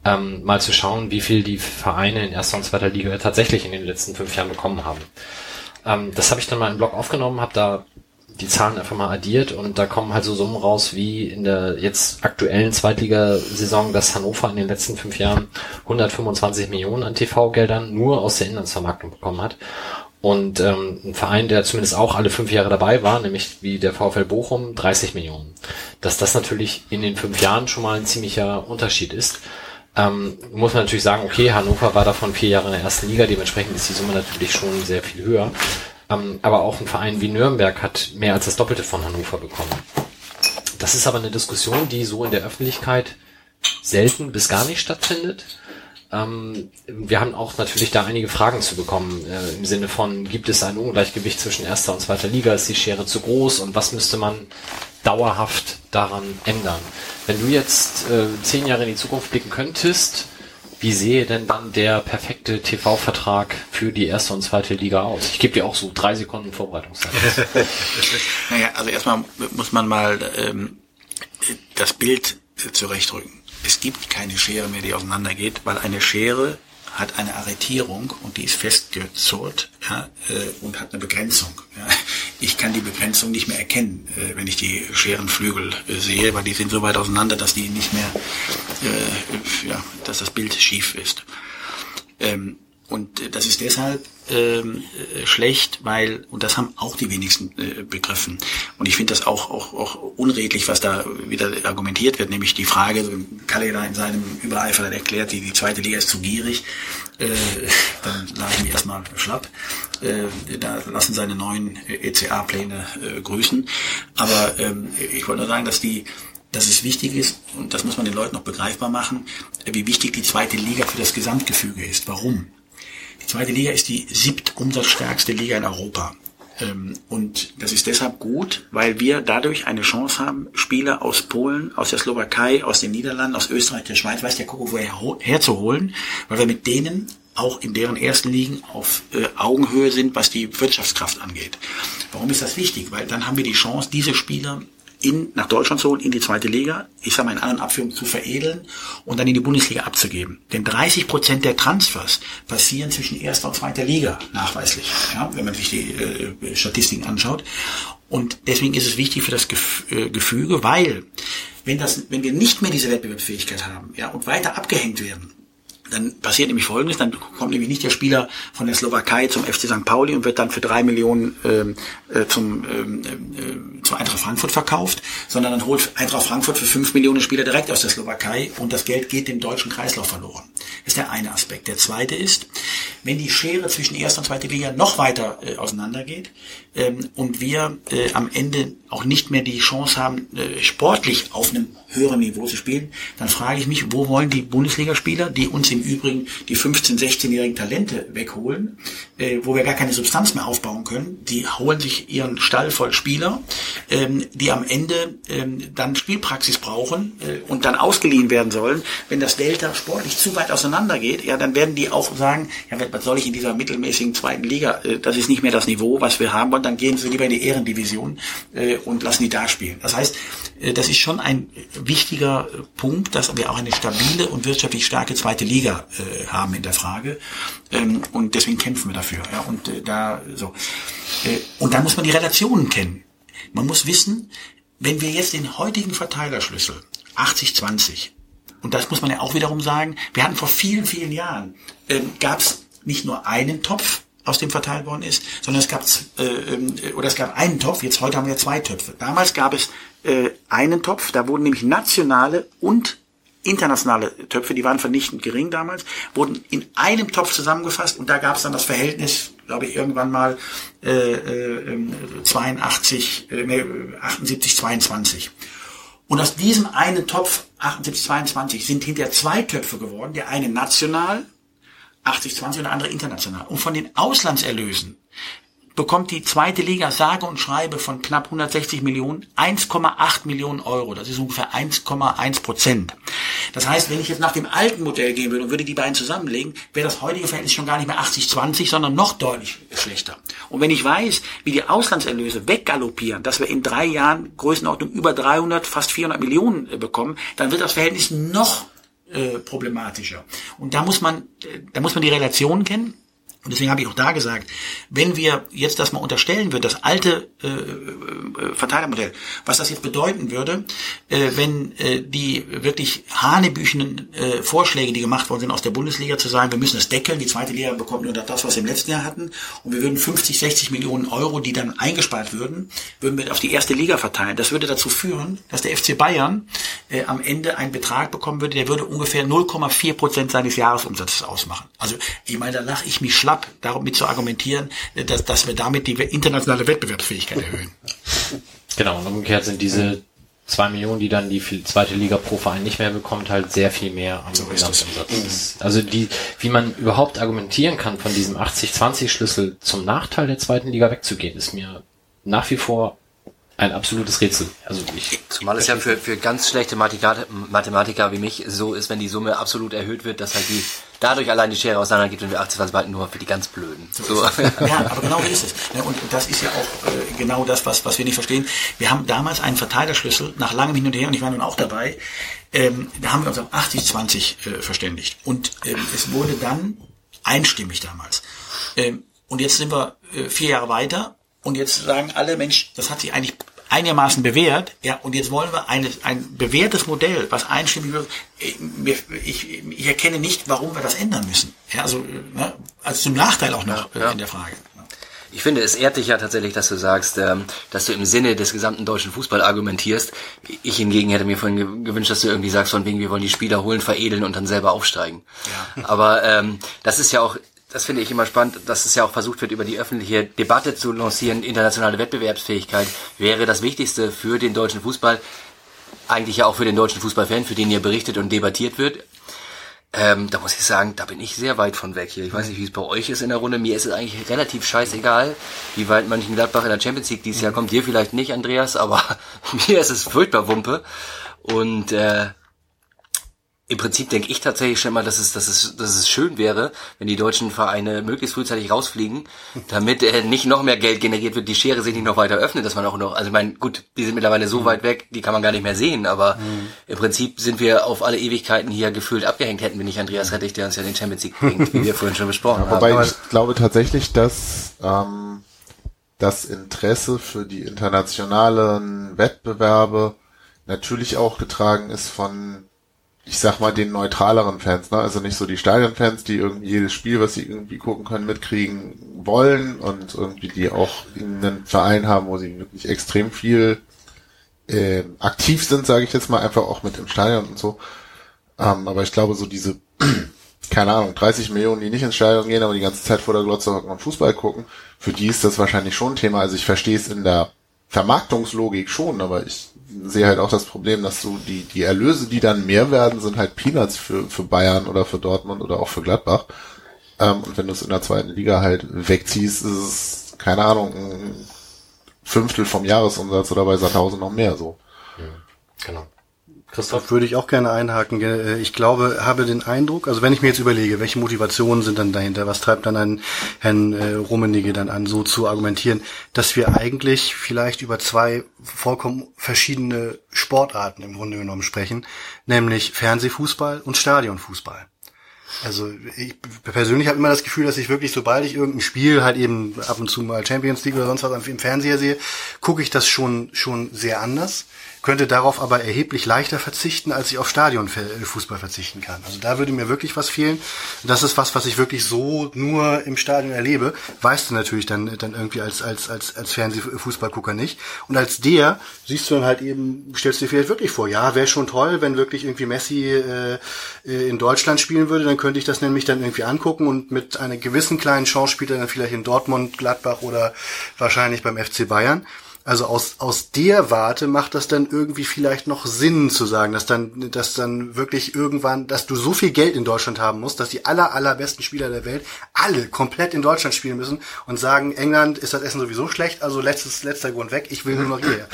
ähm, mal zu schauen, wie viel die Vereine in erster und zweiter Liga tatsächlich in den letzten fünf Jahren bekommen haben. Ähm, das habe ich dann mal im Blog aufgenommen, habe da die Zahlen einfach mal addiert und da kommen halt so Summen raus wie in der jetzt aktuellen Zweitligasaison, dass Hannover in den letzten fünf Jahren 125 Millionen an TV-Geldern nur aus der Inlandsvermarktung bekommen hat. Und ähm, ein Verein, der zumindest auch alle fünf Jahre dabei war, nämlich wie der VfL Bochum, 30 Millionen. Dass das natürlich in den fünf Jahren schon mal ein ziemlicher Unterschied ist. Ähm, muss man natürlich sagen, okay, Hannover war davon vier Jahre in der ersten Liga, dementsprechend ist die Summe natürlich schon sehr viel höher. Ähm, aber auch ein Verein wie Nürnberg hat mehr als das Doppelte von Hannover bekommen. Das ist aber eine Diskussion, die so in der Öffentlichkeit selten bis gar nicht stattfindet. Ähm, wir haben auch natürlich da einige Fragen zu bekommen, äh, im Sinne von, gibt es ein Ungleichgewicht zwischen erster und zweiter Liga, ist die Schere zu groß und was müsste man dauerhaft daran ändern? Wenn du jetzt äh, zehn Jahre in die Zukunft blicken könntest, wie sehe denn dann der perfekte TV-Vertrag für die erste und zweite Liga aus? Ich gebe dir auch so drei Sekunden Vorbereitungszeit. naja, also erstmal muss man mal ähm, das Bild zurechtrücken. Es gibt keine Schere mehr, die auseinandergeht, weil eine Schere hat eine Arretierung und die ist festgezurrt ja, äh, und hat eine Begrenzung. Ja. Kann die Begrenzung nicht mehr erkennen, äh, wenn ich die Scherenflügel äh, sehe, weil die sind so weit auseinander, dass die nicht mehr, äh, ja, dass das Bild schief ist. Ähm, und äh, das ist deshalb ähm, äh, schlecht, weil, und das haben auch die wenigsten äh, begriffen. Und ich finde das auch, auch, auch unredlich, was da wieder argumentiert wird, nämlich die Frage, Kalle da in seinem Übereifer dann erklärt, die, die zweite Liga ist zu gierig, äh, dann lassen wir erstmal schlapp. Äh, da lassen seine neuen ECA-Pläne äh, grüßen. Aber ähm, ich wollte nur sagen, dass die dass es wichtig ist, und das muss man den Leuten noch begreifbar machen, wie wichtig die zweite Liga für das Gesamtgefüge ist. Warum? Die zweite Liga ist die siebt umsatzstärkste Liga in Europa. Ähm, und das ist deshalb gut, weil wir dadurch eine Chance haben, Spieler aus Polen, aus der Slowakei, aus den Niederlanden, aus Österreich, der Schweiz, weiß der Kuckuck woher herzuholen, weil wir mit denen auch in deren ersten Ligen auf äh, Augenhöhe sind, was die Wirtschaftskraft angeht. Warum ist das wichtig? Weil dann haben wir die Chance, diese Spieler in, nach Deutschland zu holen, in die zweite Liga, ich sage mal in anderen Abführungen zu veredeln und dann in die Bundesliga abzugeben. Denn 30 Prozent der Transfers passieren zwischen erster und zweiter Liga nachweislich, ja, wenn man sich die äh, Statistiken anschaut. Und deswegen ist es wichtig für das äh, Gefüge, weil wenn das, wenn wir nicht mehr diese Wettbewerbsfähigkeit haben, ja, und weiter abgehängt werden, dann passiert nämlich Folgendes, dann kommt nämlich nicht der Spieler von der Slowakei zum FC St. Pauli und wird dann für drei Millionen ähm, äh, zum, ähm, äh, zu Eintracht Frankfurt verkauft, sondern dann holt Eintracht Frankfurt für fünf Millionen Spieler direkt aus der Slowakei und das Geld geht dem deutschen Kreislauf verloren. Das ist der eine Aspekt. Der zweite ist, wenn die Schere zwischen erster und zweiter Liga noch weiter äh, auseinandergeht ähm, und wir äh, am Ende auch nicht mehr die Chance haben, äh, sportlich auf einem höheren Niveau zu spielen, dann frage ich mich, wo wollen die Bundesligaspieler, die uns im Übrigen die 15-, 16-jährigen Talente wegholen, äh, wo wir gar keine Substanz mehr aufbauen können, die holen sich ihren Stall voll Spieler, ähm, die am Ende ähm, dann Spielpraxis brauchen äh, und dann ausgeliehen werden sollen. Wenn das Delta sportlich zu weit auseinander geht, ja, dann werden die auch sagen, ja, was soll ich in dieser mittelmäßigen zweiten Liga, äh, das ist nicht mehr das Niveau, was wir haben wollen, dann gehen sie lieber in die Ehrendivision äh, und lassen die da spielen. Das heißt, äh, das ist schon ein wichtiger äh, Punkt, dass wir auch eine stabile und wirtschaftlich starke zweite Liga äh, haben in der Frage. Ähm, und deswegen kämpfen wir dafür. Ja, und äh, da so. Äh, und dann muss man die Relationen kennen. Man muss wissen, wenn wir jetzt den heutigen Verteilerschlüssel 80-20, und das muss man ja auch wiederum sagen, wir hatten vor vielen, vielen Jahren, ähm, gab es nicht nur einen Topf, aus dem verteilt worden ist, sondern es gab äh, äh, oder es gab einen Topf. Jetzt heute haben wir zwei Töpfe. Damals gab es äh, einen Topf, da wurden nämlich nationale und internationale Töpfe, die waren vernichtend gering damals, wurden in einem Topf zusammengefasst und da gab es dann das Verhältnis, glaube ich, irgendwann mal äh, äh, 82, äh, 78, 22. Und aus diesem einen Topf 78, 22 sind hinterher zwei Töpfe geworden, der eine national 80-20 und der andere international. Und von den Auslandserlösen bekommt die zweite Liga sage und schreibe von knapp 160 Millionen 1,8 Millionen Euro. Das ist ungefähr 1,1 Prozent. Das heißt, wenn ich jetzt nach dem alten Modell gehen würde und würde die beiden zusammenlegen, wäre das heutige Verhältnis schon gar nicht mehr 80-20, sondern noch deutlich schlechter. Und wenn ich weiß, wie die Auslandserlöse weggaloppieren, dass wir in drei Jahren Größenordnung über 300, fast 400 Millionen bekommen, dann wird das Verhältnis noch äh, problematischer. Und da muss man, äh, da muss man die Relation kennen. Und deswegen habe ich auch da gesagt, wenn wir jetzt das mal unterstellen würden, das alte äh, äh, Verteilermodell, was das jetzt bedeuten würde, äh, wenn äh, die wirklich hanebüchenden äh, Vorschläge, die gemacht worden sind aus der Bundesliga, zu sagen, wir müssen es deckeln, die zweite Liga bekommt nur das, was wir im letzten Jahr hatten, und wir würden 50, 60 Millionen Euro, die dann eingespart würden, würden wir auf die erste Liga verteilen. Das würde dazu führen, dass der FC Bayern äh, am Ende einen Betrag bekommen würde, der würde ungefähr 0,4 Prozent seines Jahresumsatzes ausmachen. Also ich meine, da lache ich mich schlapp, damit zu argumentieren, dass, dass wir damit die internationale Wettbewerbsfähigkeit erhöhen. Genau, und umgekehrt sind diese zwei Millionen, die dann die zweite Liga pro Verein nicht mehr bekommt, halt sehr viel mehr am So. Gesamtumsatz. Also die, wie man überhaupt argumentieren kann, von diesem 80-20-Schlüssel zum Nachteil der zweiten Liga wegzugehen, ist mir nach wie vor ein absolutes Rätsel. Also ich, Zumal es ja für, für ganz schlechte Mathematiker, Mathematiker wie mich so ist, wenn die Summe absolut erhöht wird, dass halt die dadurch allein die Schere auseinander geht und wir 80 behalten nur für die ganz Blöden. So. Ja, aber genau so ist es. Und das ist ja auch äh, genau das, was, was wir nicht verstehen. Wir haben damals einen Verteilerschlüssel nach langem Hin und Her, und ich war nun auch dabei, ähm, da haben wir uns auf 80-20 äh, verständigt. Und ähm, es wurde dann einstimmig damals. Ähm, und jetzt sind wir äh, vier Jahre weiter und jetzt sagen alle, Mensch, das hat sich eigentlich einigermaßen bewährt, ja, und jetzt wollen wir eine, ein bewährtes Modell, was einstimmig wird. Ich, ich, erkenne nicht, warum wir das ändern müssen. Ja, also, ne, also zum Nachteil auch noch äh, Ja. in der Frage. Ich finde, es ehrt dich ja tatsächlich, dass du sagst, ähm, dass du im Sinne des gesamten deutschen Fußball argumentierst. Ich hingegen hätte mir vorhin ge- gewünscht, dass du irgendwie sagst, von wegen, wir wollen die Spieler holen, veredeln und dann selber aufsteigen. Aber ähm, das ist ja auch, das finde ich immer spannend, dass es ja auch versucht wird, über die öffentliche Debatte zu lancieren, internationale Wettbewerbsfähigkeit wäre das Wichtigste für den deutschen Fußball, eigentlich ja auch für den deutschen Fußballfan, für den hier berichtet und debattiert wird. Ähm, da muss ich sagen, da bin ich sehr weit von weg hier. Ich weiß nicht, wie es bei euch ist in der Runde. Mir ist es eigentlich relativ scheißegal, wie weit Mönchengladbach in der Champions League dieses Jahr kommt. Dir vielleicht nicht, Andreas, aber mir ist es furchtbar Wumpe. Und äh, im Prinzip denke ich tatsächlich schon mal, dass es, dass, es, dass es schön wäre, wenn die deutschen Vereine möglichst frühzeitig rausfliegen, damit äh, nicht noch mehr Geld generiert wird, die Schere sich nicht noch weiter öffnet, dass man auch noch, also ich meine, gut, die sind mittlerweile so weit weg, die kann man gar nicht mehr sehen, aber im Prinzip sind wir auf alle Ewigkeiten hier gefühlt abgehängt, hätten wir nicht Andreas Rettich, der uns ja den Champions League bringt, wie wir vorhin schon besprochen haben. Wobei ich glaube tatsächlich, dass ähm, das Interesse für die internationalen Wettbewerbe natürlich auch getragen ist von, ich sag mal, den neutraleren Fans, ne? Also nicht so die Stadionfans, die irgendwie jedes Spiel, was sie irgendwie gucken können, mitkriegen wollen und irgendwie die auch einen Verein haben, wo sie wirklich extrem viel äh, aktiv sind, sage ich jetzt mal, einfach auch mit im Stadion und so. Ähm, aber ich glaube, so diese, keine Ahnung, 30 Millionen, die nicht ins Stadion gehen, aber die ganze Zeit vor der Glotze hocken und Fußball gucken, für die ist das wahrscheinlich schon ein Thema. Also ich verstehe es in der Vermarktungslogik schon, aber ich sehe halt auch das Problem, dass so die, die Erlöse, die dann mehr werden, sind halt Peanuts für, für Bayern oder für Dortmund oder auch für Gladbach. Ähm, und wenn du es in der zweiten Liga halt wegziehst, ist es, keine Ahnung, ein Fünftel vom Jahresumsatz oder bei Sandhausen noch mehr so. genau. Christoph? Würde ich auch gerne einhaken. Äh, Ich glaube, habe den Eindruck, also wenn ich mir jetzt überlege, welche Motivationen sind dann dahinter, was treibt dann einen Herrn äh, Rummenigge dann an, so zu argumentieren, dass wir eigentlich vielleicht über zwei vollkommen verschiedene Sportarten im Grunde genommen sprechen, nämlich Fernsehfußball und Stadionfußball. Also ich persönlich habe immer das Gefühl, dass ich wirklich, sobald ich irgendein Spiel halt eben ab und zu mal Champions League oder sonst was im Fernseher sehe, gucke ich das schon schon sehr anders könnte darauf aber erheblich leichter verzichten, als ich auf Stadionfußball verzichten kann. Also da würde mir wirklich was fehlen. Das ist was, was ich wirklich so nur im Stadion erlebe. Weißt du natürlich dann, dann irgendwie als, als, als, als Fernsehfußballgucker nicht. Und als der siehst du dann halt eben, stellst du dir vielleicht wirklich vor, ja, wäre schon toll, wenn wirklich irgendwie Messi äh, äh, in Deutschland spielen würde, dann könnte ich das nämlich dann irgendwie angucken und mit einer gewissen kleinen Chance spielt er dann vielleicht in Dortmund, Gladbach oder wahrscheinlich beim FC Bayern. Also aus, aus der Warte macht das dann irgendwie vielleicht noch Sinn zu sagen, dass dann, dass dann wirklich irgendwann, dass du so viel Geld in Deutschland haben musst, dass die aller, allerbesten Spieler der Welt alle komplett in Deutschland spielen müssen und sagen, England ist das Essen sowieso schlecht, also letztes, letzter Grund weg, ich will nur noch hier.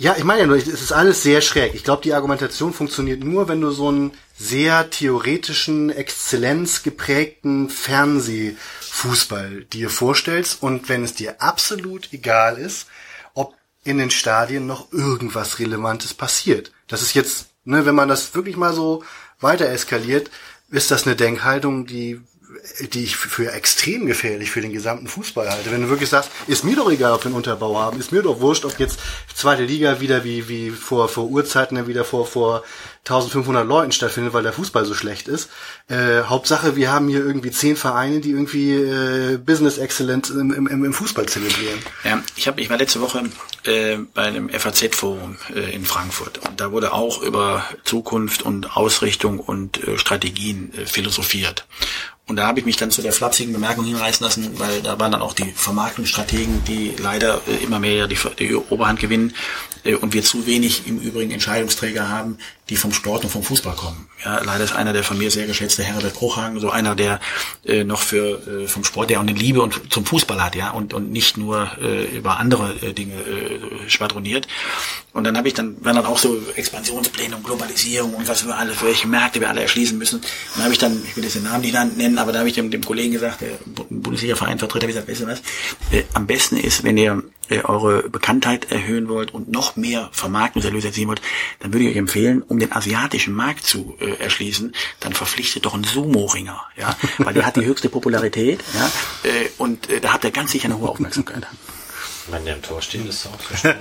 Ja, ich meine ja nur, es ist alles sehr schräg. Ich glaube, die Argumentation funktioniert nur, wenn du so einen sehr theoretischen, exzellenzgeprägten Fernseh Fußball dir vorstellst und wenn es dir absolut egal ist, ob in den Stadien noch irgendwas Relevantes passiert. Das ist jetzt, ne, wenn man das wirklich mal so weiter eskaliert, ist das eine Denkhaltung, die die ich für extrem gefährlich für den gesamten Fußball halte. Wenn du wirklich sagst, ist mir doch egal, ob wir einen Unterbau haben, ist mir doch wurscht, ob jetzt zweite Liga wieder wie, wie vor, vor Urzeiten wieder vor, vor 1500 Leuten stattfindet, weil der Fußball so schlecht ist. Äh, Hauptsache, wir haben hier irgendwie zehn Vereine, die irgendwie äh, Business Excellence im, im, im Fußball zelebrieren. Ja, ich, hab, ich war letzte Woche äh, bei einem FAZ-Forum äh, in Frankfurt und da wurde auch über Zukunft und Ausrichtung und äh, Strategien äh, philosophiert. Und da habe ich mich dann zu der flapsigen Bemerkung hinreißen lassen, weil da waren dann auch die Vermarktungsstrategen, die leider äh, immer mehr die, die Oberhand gewinnen äh, und wir zu wenig im Übrigen Entscheidungsträger haben, die vom Sport und vom Fußball kommen. Ja, leider ist einer der von mir sehr geschätzte Herbert Bruchhagen so einer, der äh, noch für äh, vom Sport, der auch eine Liebe und zum Fußball hat, ja, und und nicht nur äh, über andere äh, Dinge äh, schwadroniert. Und dann habe ich dann waren dann auch so Expansionspläne und Globalisierung und was wir alle, welche Märkte wir alle erschließen müssen. Dann habe ich dann, ich will jetzt den Namen nicht nennen, aber da habe ich dem, dem Kollegen gesagt, der Bundesliga-Verein Vertreter, wie gesagt, weißt du was? Äh, am besten ist, wenn ihr äh, eure Bekanntheit erhöhen wollt und noch mehr Vermarktungserlöse erzielen wollt, dann würde ich euch empfehlen, um den asiatischen Markt zu äh, erschließen, dann verpflichtet doch einen Sumo-Ringer, ja, weil der hat die höchste Popularität, ja, äh, und äh, da habt ihr ganz sicher eine hohe Aufmerksamkeit. Wenn der im Tor steht, ist er auch so schnell.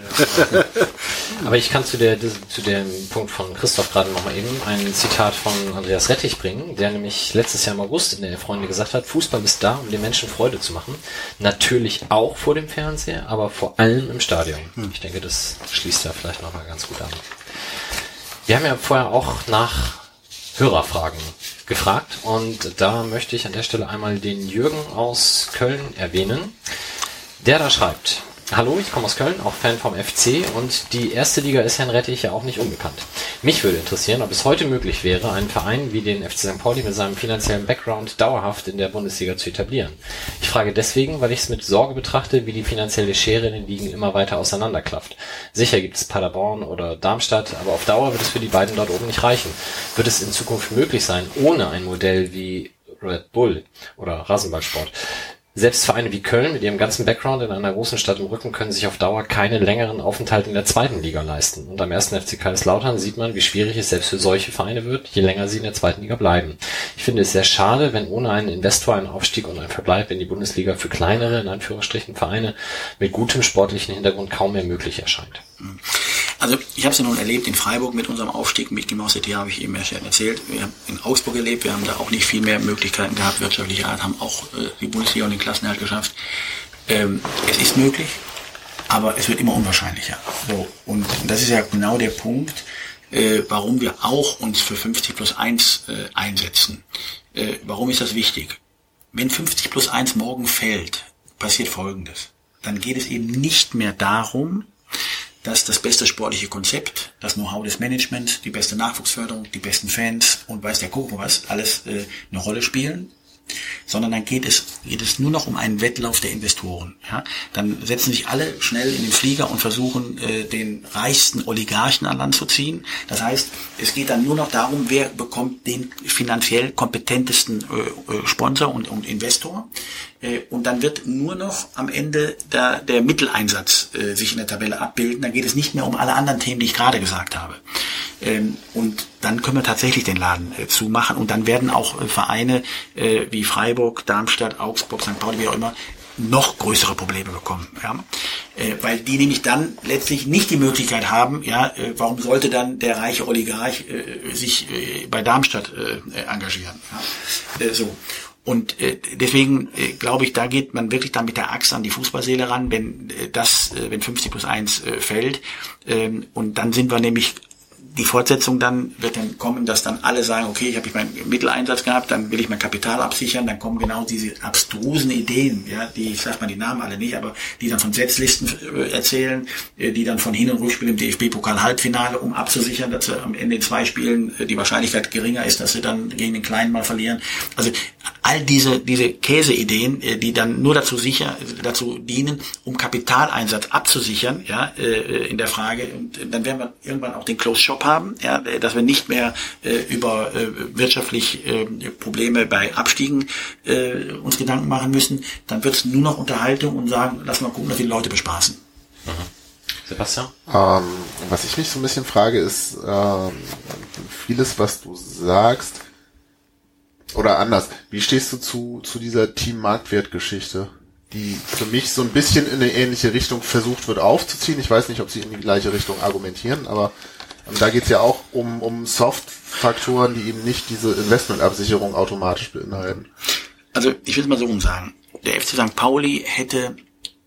Aber ich kann zu, der, zu dem Punkt von Christoph gerade nochmal eben ein Zitat von Andreas Rettich bringen, der nämlich letztes Jahr im August in der Freunde gesagt hat, Fußball ist da, um den Menschen Freude zu machen. Natürlich auch vor dem Fernseher, aber vor allem im Stadion. Hm. Ich denke, das schließt da vielleicht nochmal ganz gut an. Wir haben ja vorher auch nach Hörerfragen gefragt und da möchte ich an der Stelle einmal den Jürgen aus Köln erwähnen, der da schreibt, Hallo, ich komme aus Köln, auch Fan vom FC und die erste Liga ist Herrn Rettich ja auch nicht unbekannt. Mich würde interessieren, ob es heute möglich wäre, einen Verein wie den FC St. Pauli mit seinem finanziellen Background dauerhaft in der Bundesliga zu etablieren. Ich frage deswegen, weil ich es mit Sorge betrachte, wie die finanzielle Schere in den Ligen immer weiter auseinanderklafft. Sicher gibt es Paderborn oder Darmstadt, aber auf Dauer wird es für die beiden dort oben nicht reichen. Wird es in Zukunft möglich sein, ohne ein Modell wie Red Bull oder Rasenballsport selbst Vereine wie Köln mit ihrem ganzen Background in einer großen Stadt im Rücken können sich auf Dauer keinen längeren Aufenthalt in der zweiten Liga leisten. Und am ersten FC Kaiserslautern sieht man, wie schwierig es selbst für solche Vereine wird, je länger sie in der zweiten Liga bleiben. Ich finde es sehr schade, wenn ohne einen Investor ein Aufstieg und ein Verbleib in die Bundesliga für kleinere, in Anführungsstrichen, Vereine mit gutem sportlichen Hintergrund kaum mehr möglich erscheint. Also ich habe es ja nun erlebt in Freiburg mit unserem Aufstieg mit Gimau City, habe ich eben erzählt. Wir haben in Augsburg erlebt, wir haben da auch nicht viel mehr Möglichkeiten gehabt, wirtschaftlicher Art, haben auch äh, die Bundesliga und den Klassenerhalt geschafft. Ähm, es ist möglich, aber es wird immer unwahrscheinlicher. So, und das ist ja genau der Punkt, äh, warum wir auch uns für 50 plus 1 äh, einsetzen. Äh, warum ist das wichtig? Wenn 50 plus 1 morgen fällt, passiert Folgendes. Dann geht es eben nicht mehr darum, dass das beste sportliche Konzept, das Know-how des Managements, die beste Nachwuchsförderung, die besten Fans und weiß der Kuchen was, alles äh, eine Rolle spielen, sondern dann geht es, geht es nur noch um einen Wettlauf der Investoren. Ja? Dann setzen sich alle schnell in den Flieger und versuchen, äh, den reichsten Oligarchen an Land zu ziehen. Das heißt, es geht dann nur noch darum, wer bekommt den finanziell kompetentesten äh, äh Sponsor und, und Investor. Äh, und dann wird nur noch am Ende der, der Mitteleinsatz äh, sich in der Tabelle abbilden. Dann geht es nicht mehr um alle anderen Themen, die ich gerade gesagt habe. Ähm, und dann können wir tatsächlich den Laden äh, zumachen und dann werden auch äh, Vereine äh, wie Freiburg, Darmstadt, Augsburg, St. Pauli, wie auch immer, noch größere Probleme bekommen, ja, äh, weil die nämlich dann letztlich nicht die Möglichkeit haben, ja, warum sollte dann der reiche Oligarch sich bei Darmstadt engagieren, ja? so. Und äh, deswegen äh, glaube ich, da geht man wirklich dann mit der Axt an die Fußballseele ran, wenn äh, das, äh, wenn 50 plus 1 äh, fällt. Ähm, und dann sind wir nämlich die Fortsetzung dann wird dann kommen, dass dann alle sagen, okay, ich habe meinen Mitteleinsatz gehabt, dann will ich mein Kapital absichern, dann kommen genau diese abstrusen Ideen, ja, die, ich sag mal die Namen alle nicht, aber die dann von Setzlisten äh, erzählen, äh, die dann von Hin- und Rückspiel im DFB-Pokal-Halbfinale, um abzusichern, dass sie am Ende in zwei Spielen äh, die Wahrscheinlichkeit geringer ist, dass sie dann gegen den Kleinen mal verlieren. Also all diese, diese Käseideen, die dann nur dazu sicher, dazu dienen, um Kapitaleinsatz abzusichern, ja, in der Frage, und dann werden wir irgendwann auch den Close Shop haben, ja, dass wir nicht mehr äh, über äh, wirtschaftlich äh, Probleme bei Abstiegen äh, uns Gedanken machen müssen, dann wird es nur noch Unterhaltung und sagen, lass mal gucken, dass wir die Leute bespaßen. Sebastian? Ähm, was ich mich so ein bisschen frage, ist ähm, vieles, was du sagst, oder anders, wie stehst du zu, zu dieser Team-Marktwert-Geschichte, die für mich so ein bisschen in eine ähnliche Richtung versucht wird aufzuziehen. Ich weiß nicht, ob sie in die gleiche Richtung argumentieren, aber ähm, da geht's ja auch um, um Soft-Faktoren, die eben nicht diese Investmentabsicherung automatisch beinhalten. Also ich will es mal so rum sagen. Der FC St. Pauli hätte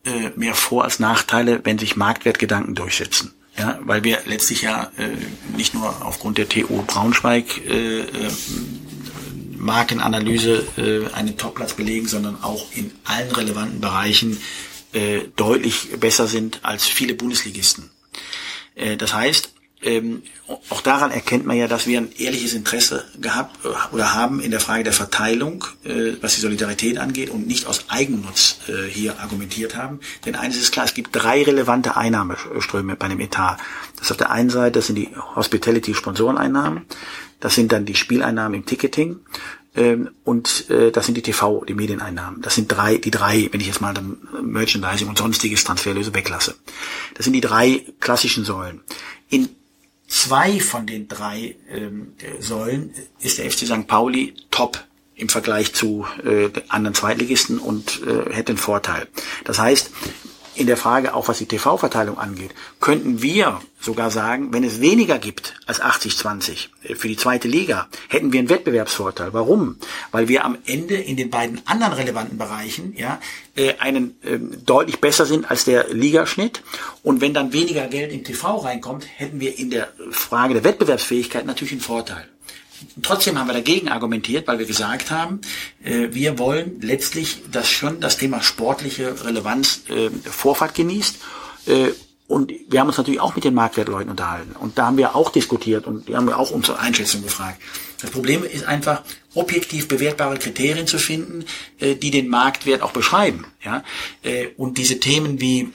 äh, mehr Vor- als Nachteile, wenn sich Marktwertgedanken durchsetzen. Ja, weil wir letztlich ja äh, nicht nur aufgrund der TU Braunschweig äh, äh, Markenanalyse äh, einen Topplatz belegen, sondern auch in allen relevanten Bereichen äh, deutlich besser sind als viele Bundesligisten. Äh, das heißt, ähm, auch daran erkennt man ja, dass wir ein ehrliches Interesse gehabt äh, oder haben in der Frage der Verteilung, äh, was die Solidarität angeht und nicht aus Eigennutz äh, hier argumentiert haben. Denn eines ist klar, es gibt drei relevante Einnahmeströme bei dem Etat. Das auf der einen Seite, das sind die Hospitality-Sponsoreneinnahmen, das sind dann die Spieleinnahmen im Ticketing ähm, und äh, das sind die TV, die Medieneinnahmen. Das sind drei, die drei, wenn ich jetzt mal dann Merchandising und sonstiges Transferlöse weglasse. Das sind die drei klassischen Säulen. In zwei von den drei ähm, Säulen ist der FC St. Pauli top im Vergleich zu äh, anderen Zweitligisten und äh, hätte einen Vorteil. Das heißt, in der Frage, auch was die TV-Verteilung angeht, könnten wir sogar sagen, wenn es weniger gibt als 80-20 äh, für die zweite Liga, hätten wir einen Wettbewerbsvorteil. Warum? Weil wir am Ende in den beiden anderen relevanten Bereichen ja, äh, einen ähm, deutlich besser sind als der Ligaschnitt. Und wenn dann weniger Geld im TV reinkommt, hätten wir in der Frage der Wettbewerbsfähigkeit natürlich einen Vorteil. Trotzdem haben wir dagegen argumentiert, weil wir gesagt haben, äh, wir wollen letztlich, dass schon das Thema sportliche Relevanz äh, Vorfahrt genießt. Äh, und wir haben uns natürlich auch mit den Marktwertleuten unterhalten. Und da haben wir auch diskutiert und die haben wir auch unsere Einschätzung gefragt. Das Problem ist einfach, objektiv bewertbare Kriterien zu finden, äh, die den Marktwert auch beschreiben. Ja? Äh, und diese Themen wie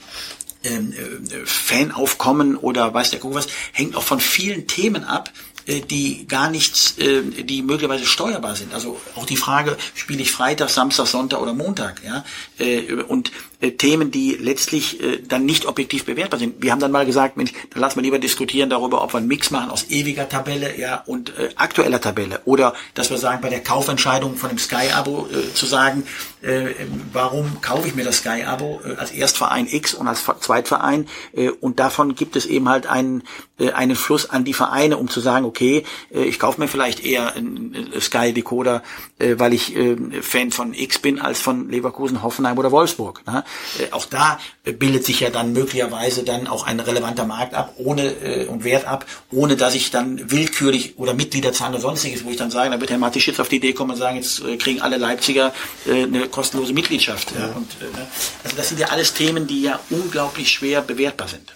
ähm, äh, Fanaufkommen oder weiß der Kuckuck was, hängt auch von vielen Themen ab, die gar nichts, äh, die möglicherweise steuerbar sind. Also auch die Frage, spiele ich Freitag, Samstag, Sonntag oder Montag, ja, Äh, und äh, Themen, die letztlich äh, dann nicht objektiv bewertbar sind. Wir haben dann mal gesagt, Mensch, dann lassen wir lieber diskutieren darüber, ob wir einen Mix machen aus ewiger Tabelle, ja, und äh, aktueller Tabelle. Oder, dass wir sagen, bei der Kaufentscheidung von dem Sky-Abo äh, zu sagen, äh, warum kaufe ich mir das Sky-Abo äh, als Erstverein X und als Zweitverein äh, und davon gibt es eben halt einen, äh, einen Fluss an die Vereine, um zu sagen, okay, äh, ich kaufe mir vielleicht eher einen Sky-Decoder, äh, weil ich äh, Fan von X bin, als von Leverkusen, Hoffenheim oder Wolfsburg. Ne? Äh, auch da äh, bildet sich ja dann möglicherweise dann auch ein relevanter Markt ab, ohne äh, und Wert ab, ohne dass ich dann willkürlich oder Mitgliederzahlen oder sonstiges, wo ich dann sage, da wird Herr Matisch jetzt auf die Idee kommen und sagen, jetzt äh, kriegen alle Leipziger äh, eine kostenlose Mitgliedschaft. Ja. Und, äh, also das sind ja alles Themen, die ja unglaublich schwer bewertbar sind.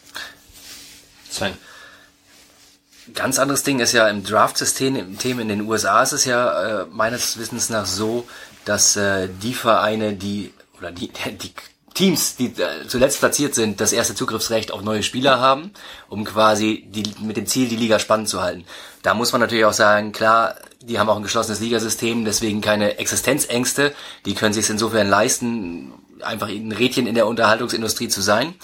Sven. Ganz anderes Ding ist ja im Draft-System im Thema in den USA ist es ja äh, meines Wissens nach so, dass äh, die Vereine, die oder die, die Teams, die äh, zuletzt platziert sind, das erste Zugriffsrecht auf neue Spieler haben, um quasi die, mit dem Ziel, die Liga spannend zu halten. Da muss man natürlich auch sagen, klar, die haben auch ein geschlossenes Ligasystem, deswegen keine Existenzängste. Die können sich insofern leisten, einfach ein Rädchen in der Unterhaltungsindustrie zu sein.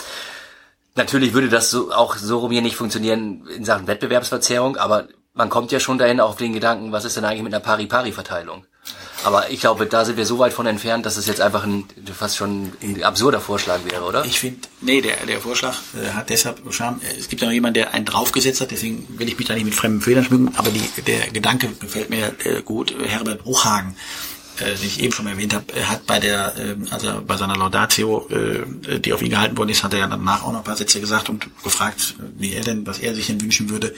Natürlich würde das so, auch so rum hier nicht funktionieren in Sachen Wettbewerbsverzerrung, aber man kommt ja schon dahin auf den Gedanken, was ist denn eigentlich mit einer Pari-Pari-Verteilung? Aber ich glaube, da sind wir so weit von entfernt, dass es jetzt einfach ein fast schon ein absurder Vorschlag wäre, oder? Ich finde, nee, der, der Vorschlag äh, hat deshalb Charme. Es gibt ja noch jemanden, der einen draufgesetzt hat, deswegen will ich mich da nicht mit fremden Fehlern schmücken, aber die, der Gedanke gefällt mir äh, gut. Herbert Bruchhagen äh, den ich eben schon erwähnt habe, er hat bei der, äh, also bei seiner Laudatio, äh, die auf ihn gehalten worden ist, hat er ja danach auch noch ein paar Sätze gesagt und gefragt, wie er denn, was er sich denn wünschen würde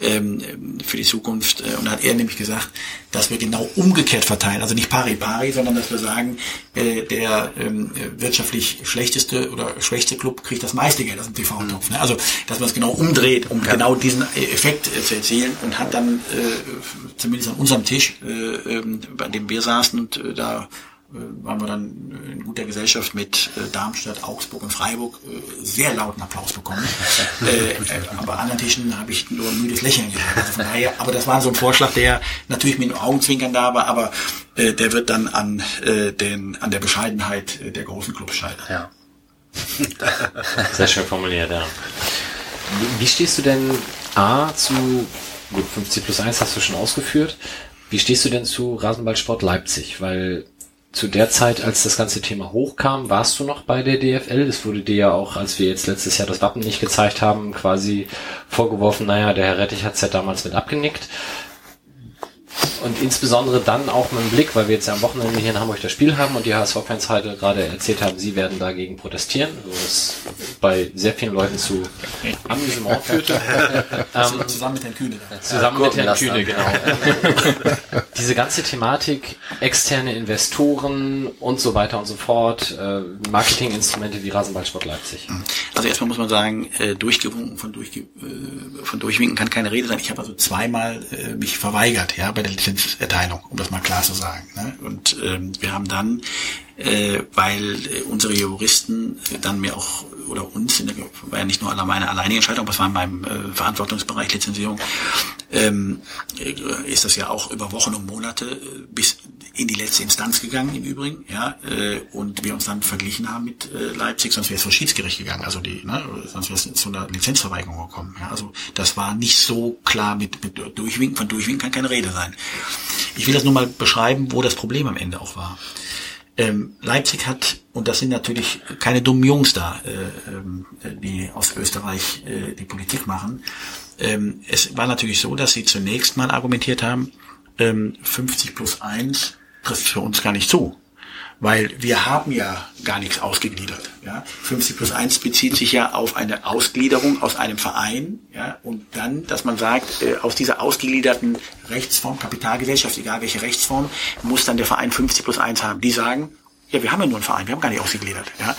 ähm, für die Zukunft. Äh, und da hat er nämlich gesagt, dass wir genau umgekehrt verteilen, also nicht pari pari, sondern dass wir sagen, äh, der ähm, wirtschaftlich schlechteste oder schwächste Club kriegt das meiste Geld aus dem TV-Topf. Ne? Also, dass man es genau umdreht, um ja. genau diesen Effekt äh, zu erzielen und hat dann äh, zumindest an unserem Tisch, äh, äh, bei dem wir saßen und äh, da äh, waren wir dann in guter Gesellschaft mit äh, Darmstadt, Augsburg und Freiburg äh, sehr lauten Applaus bekommen. äh, aber an anderen Tischen habe ich nur ein müdes Lächeln gehört. Also von daher, aber das war so ein Vorschlag, der natürlich mit den Augenzwinkern da war, aber äh, der wird dann an, äh, den, an der Bescheidenheit der großen Clubs scheitern. Ja. Sehr schön formuliert, ja. Wie stehst du denn A zu, gut, 50 plus 1 hast du schon ausgeführt, wie stehst du denn zu Rasenballsport Leipzig? Weil zu der Zeit, als das ganze Thema hochkam, warst du noch bei der DFL. Es wurde dir ja auch, als wir jetzt letztes Jahr das Wappen nicht gezeigt haben, quasi vorgeworfen, naja, der Herr Rettich hat's ja damals mit abgenickt. Und insbesondere dann auch mit dem Blick, weil wir jetzt ja am Wochenende hier in Hamburg das Spiel haben und die HSV-Fans heute gerade erzählt haben, sie werden dagegen protestieren, was bei sehr vielen Leuten zu Amüsement führte. ähm, zusammen mit Herrn Kühne. Zusammen mit Herrn Kühne, genau. Diese ganze Thematik, externe Investoren und so weiter und so fort, äh, Marketinginstrumente wie Rasenballsport Leipzig. Also erstmal muss man sagen, äh, durchgewunken, von, durchge äh, von durchwinken kann keine Rede sein. Ich habe also zweimal äh, mich verweigert, ja, bei der Lizenzerteilung, um das mal klar zu sagen. Ne? Und ähm, wir haben dann, äh, weil äh, unsere Juristen dann mir auch oder uns, in der, war ja nicht nur meine alleinige Entscheidung, aber es war in meinem äh, Verantwortungsbereich Lizenzierung, ähm, äh, ist das ja auch über Wochen und Monate äh, bis in die letzte Instanz gegangen im Übrigen, ja, äh, und wir uns dann verglichen haben mit äh, Leipzig, sonst wäre es vor Schiedsgericht gegangen, also die, ne, sonst wäre es zu einer Lizenzverweigerung gekommen. Ja, also das war nicht so klar mit, mit Durchwinken, von Durchwinken kann keine Rede sein. Ich will das nur mal beschreiben, wo das Problem am Ende auch war. Ähm, Leipzig hat, und das sind natürlich keine dummen Jungs da, äh, äh, die aus Österreich äh, die Politik machen. Ähm, es war natürlich so, dass sie zunächst mal argumentiert haben, ähm, 50 plus 1 trifft für uns gar nicht zu. Weil wir haben ja gar nichts ausgegliedert. Ja? 50 plus 1 bezieht sich ja auf eine Ausgliederung aus einem Verein. Ja? Und dann, dass man sagt, äh, aus dieser ausgegliederten Rechtsform, Kapitalgesellschaft, egal welche Rechtsform, muss dann der Verein 50 plus 1 haben. Die sagen, ja, wir haben ja nur einen Verein, wir haben gar nicht ausgegliedert. Ja?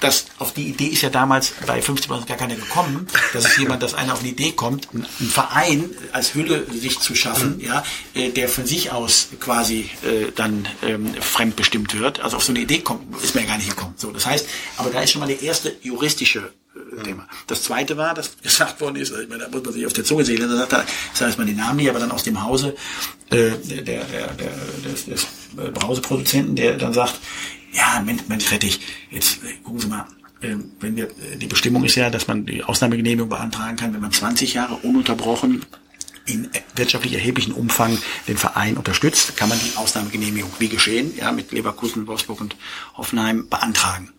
Das, auf die Idee ist ja damals bei 50 gar keiner gekommen, dass es jemand, dass einer auf die Idee kommt, einen Verein als Hülle sich zu schaffen, mhm. ja, äh, der von sich aus quasi äh, dann ähm, fremdbestimmt wird. Also auf so eine Idee kommt, ist mir ja gar nicht gekommen. So, das heißt, aber da ist schon mal der erste juristische äh, Thema. Das zweite war, dass gesagt worden ist, ich meine, da muss man sich auf der Zunge sehen, da sagt er, das heißt man den Namen nicht, aber dann aus dem Hause äh, der, der, der, der, des, des Brauseproduzenten, der dann sagt, ja, Mensch, Rettich, jetzt äh, gucken Sie mal, äh, wenn wir, äh, die Bestimmung ist ja, dass man die Ausnahmegenehmigung beantragen kann, wenn man 20 Jahre ununterbrochen in wirtschaftlich erheblichen Umfang den Verein unterstützt, kann man die Ausnahmegenehmigung, wie geschehen, ja, mit Leverkusen, Wolfsburg und Hoffenheim beantragen.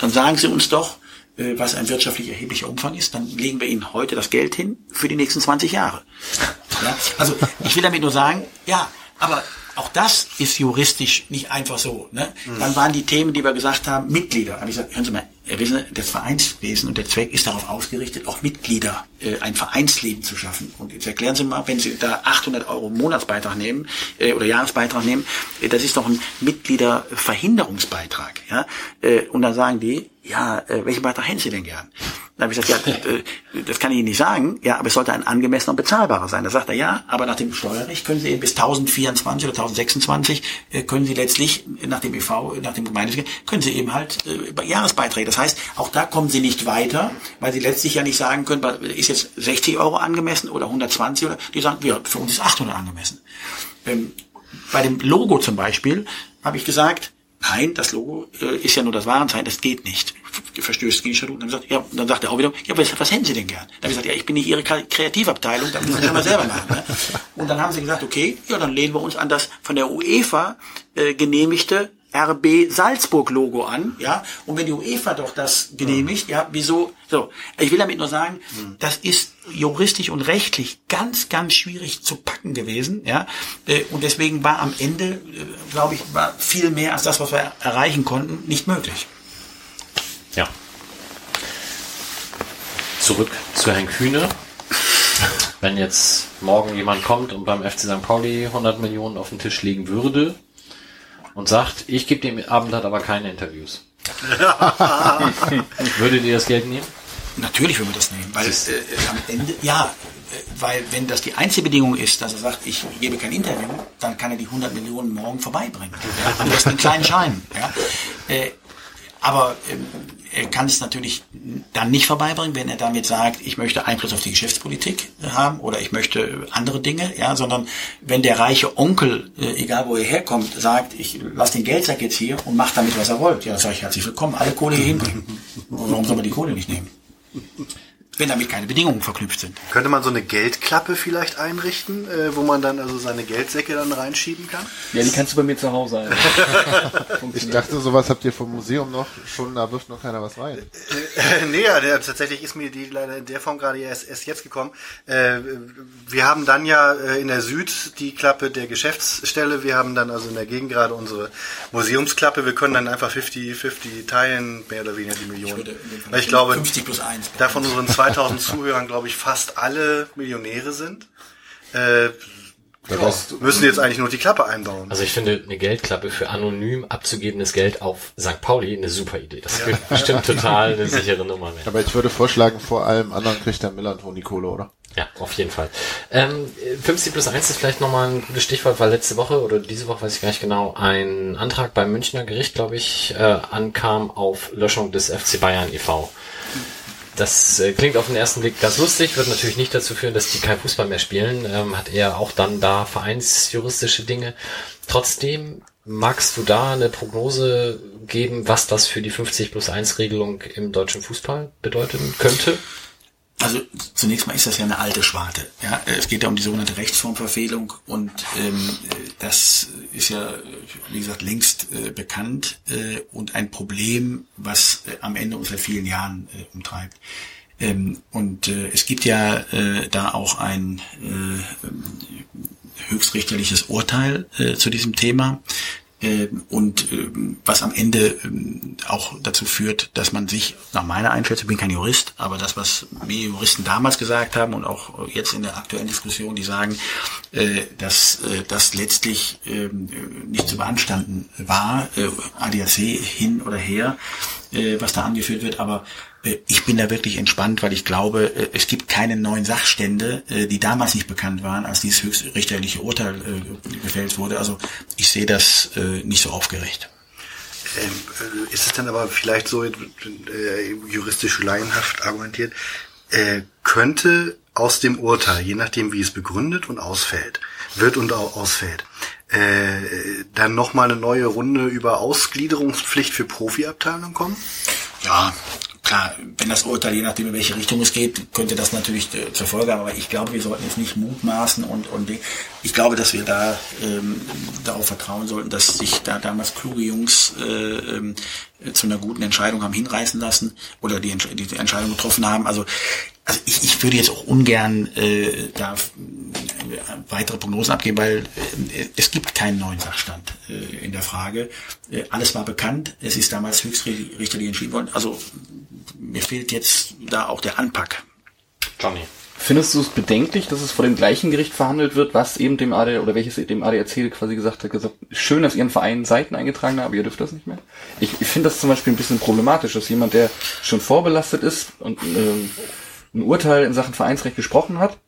Dann sagen Sie uns doch, was ein wirtschaftlich erheblicher Umfang ist, dann legen wir Ihnen heute das Geld hin für die nächsten 20 Jahre. Ja, also ich will damit nur sagen, ja, aber auch das ist juristisch nicht einfach so. Ne? Mhm. Dann waren die Themen, die wir gesagt haben, Mitglieder. Da habe ich gesagt, hören Sie mal, wissen, das Vereinswesen und der Zweck ist darauf ausgerichtet, auch Mitglieder, äh, ein Vereinsleben zu schaffen. Und jetzt erklären Sie mal, wenn Sie da 800 Euro Monatsbeitrag nehmen äh, oder Jahresbeitrag nehmen, äh, das ist doch ein Mitgliederverhinderungsbeitrag. Ja? Äh, und dann sagen die, ja, äh, welchen Beitrag hätten Sie denn gern? Dann habe ich gesagt, ja, äh, das kann ich Ihnen nicht sagen, ja, aber es sollte ein angemessener und bezahlbarer sein. Da sagt er, ja, aber nach dem Steuerrecht können Sie eben bis 1024 oder 1026 äh, können Sie letztlich nach dem EV, nach dem Gemeindegesetz, können Sie eben halt äh, Jahresbeiträge. Das heißt, auch da kommen Sie nicht weiter, weil Sie letztlich ja nicht sagen können, ist jetzt 60 Euro angemessen oder 120 oder die sagen, ja, für uns ist 800 angemessen. Ähm, bei dem Logo zum Beispiel habe ich gesagt, nein, das Logo äh, ist ja nur das Warenzeichen, das geht nicht. Verstößt gegen Statuten. Dann, sagt, ja, dann sagt er auch wieder, ja, was, was hätten Sie denn gern? Dann habe ich gesagt, ja, ich bin nicht Ihre Kre- Kreativabteilung, da müssen Sie das mal selber machen. Ne? Und dann haben sie gesagt, okay, ja, dann lehnen wir uns an das von der UEFA äh, genehmigte RB Salzburg Logo an, ja, und wenn die UEFA doch das genehmigt, ja, wieso, so, ich will damit nur sagen, das ist juristisch und rechtlich ganz, ganz schwierig zu packen gewesen, ja, äh, und deswegen war am Ende, äh, glaube ich, war viel mehr als das, was wir erreichen konnten, nicht möglich. Ja. Zurück zu Herrn Kühne. Wenn jetzt morgen jemand kommt und beim FC St. Pauli 100 Millionen auf den Tisch legen würde und sagt, ich gebe dem Abendblatt aber keine Interviews. Würdet ihr das Geld nehmen? Natürlich würden wir das nehmen, weil äh, am Ende, ja, äh, weil wenn das die einzige Bedingung ist, dass er sagt, ich gebe kein Interview, dann kann er die 100 Millionen morgen vorbeibringen. Ja, am besten einen kleinen Schein. Ja. Äh, aber ähm, er kann es natürlich dann nicht vorbeibringen, wenn er damit sagt, ich möchte Einfluss auf die Geschäftspolitik haben oder ich möchte andere Dinge, ja, sondern wenn der reiche Onkel, äh, egal wo er herkommt, sagt, ich lasse den Geldsack jetzt hier und macht damit, was er wollt, ja, dann sage ich herzlich willkommen, alle Kohle hier hinbringen. Warum soll man die Kohle nicht nehmen? Wenn damit keine Bedingungen verknüpft sind. Könnte man so eine Geldklappe vielleicht einrichten, äh, wo man dann also seine Geldsäcke dann reinschieben kann? Ja, die kannst du bei mir zu Hause ein. Ich dachte, sowas habt ihr vom Museum noch schon, da wirft noch keiner was rein. Äh, nee, ja, der, tatsächlich ist mir die leider in der Form gerade erst, erst jetzt gekommen. Äh, wir haben dann ja äh, in der Süd die Klappe der Geschäftsstelle. Wir haben dann also in der Gegend gerade unsere Museumsklappe. Wir können dann einfach 50-50 teilen, mehr oder weniger die Millionen. würde Fall Weil ich glaube, 50 plus 1. da von unseren 2000 Zuhörern, glaube ich, fast alle Millionäre sind. Äh, ja, müssen jetzt eigentlich nur die Klappe einbauen. Also ich finde eine Geldklappe für anonym abzugebendes Geld auf St. Pauli eine super Idee. Das wird bestimmt total eine sichere Nummer werden. Aber ich würde vorschlagen, vor allem anderen kriegt der Millanton die Kohle, oder? Ja, auf jeden Fall. Ähm, 50 plus 1 ist vielleicht nochmal ein gutes Stichwort, weil letzte Woche oder diese Woche, weiß ich gar nicht genau, ein Antrag beim Münchner Gericht, glaube ich, äh, ankam auf Löschung des FC Bayern e.V. Das äh, klingt auf den ersten Blick ganz lustig, wird natürlich nicht dazu führen, dass die kein Fußball mehr spielen, ähm, hat er auch dann da vereinsjuristische Dinge. Trotzdem, magst du da eine Prognose geben, was das für die 50 plus 1 Regelung im deutschen Fußball bedeuten könnte? Also zunächst mal ist das ja eine alte Schwarte. Ja, es geht ja um die sogenannte Rechtsformverfehlung und ähm, das ist ja, wie gesagt, längst äh, bekannt äh, und ein Problem, was äh, am Ende uns seit vielen Jahren äh, umtreibt. Ähm, und äh, es gibt ja äh, da auch ein äh, höchstrichterliches Urteil äh, zu diesem Thema. Ähm, und ähm, was am Ende ähm, auch dazu führt, dass man sich, nach meiner Einschätzung, ich bin kein Jurist, aber das, was mir Juristen damals gesagt haben und auch jetzt in der aktuellen Diskussion, die sagen, äh, dass äh, das letztlich nicht zu beanstanden war, äh, ADAC hin oder her, was da angeführt wird, aber ich bin da wirklich entspannt, weil ich glaube, äh, es gibt keine neuen Sachstände, äh, die damals nicht bekannt waren, als dieses höchstrichterliche Urteil äh, gefällt wurde. Also ich sehe das äh, nicht so aufgeregt. Ähm, äh, ist es dann aber vielleicht so äh, juristisch laienhaft argumentiert, äh, könnte aus dem Urteil, je nachdem wie es begründet und ausfällt, wird und ausfällt, äh, dann nochmal eine neue Runde über Ausgliederungspflicht für Profiabteilungen kommen? Ja, klar, wenn das Urteil, je nachdem in welche Richtung es geht, könnte das natürlich äh, zur Folge haben, aber ich glaube, wir sollten jetzt nicht mutmaßen und, und ich glaube, dass wir da ähm, darauf vertrauen sollten, dass sich da damals kluge Jungs äh, ähm, zu einer guten Entscheidung haben hinreißen lassen oder die, die Entscheidung getroffen haben. Also, also ich, ich würde jetzt auch ungern äh, da weitere Prognosen abgeben, weil äh, es gibt keinen neuen Sachstand äh, in der Frage. Äh, alles war bekannt. Es ist damals höchstrichterlich entschieden worden. Also mir fehlt jetzt da auch der Anpack. Johnny. Findest du es bedenklich, dass es vor dem gleichen Gericht verhandelt wird, was eben dem AD oder welches dem ADAC quasi gesagt hat, gesagt, schön, dass ihren Verein Seiten eingetragen haben, aber ihr dürft das nicht mehr? Ich, ich finde das zum Beispiel ein bisschen problematisch, dass jemand, der schon vorbelastet ist und ähm, ein Urteil in Sachen Vereinsrecht gesprochen hat,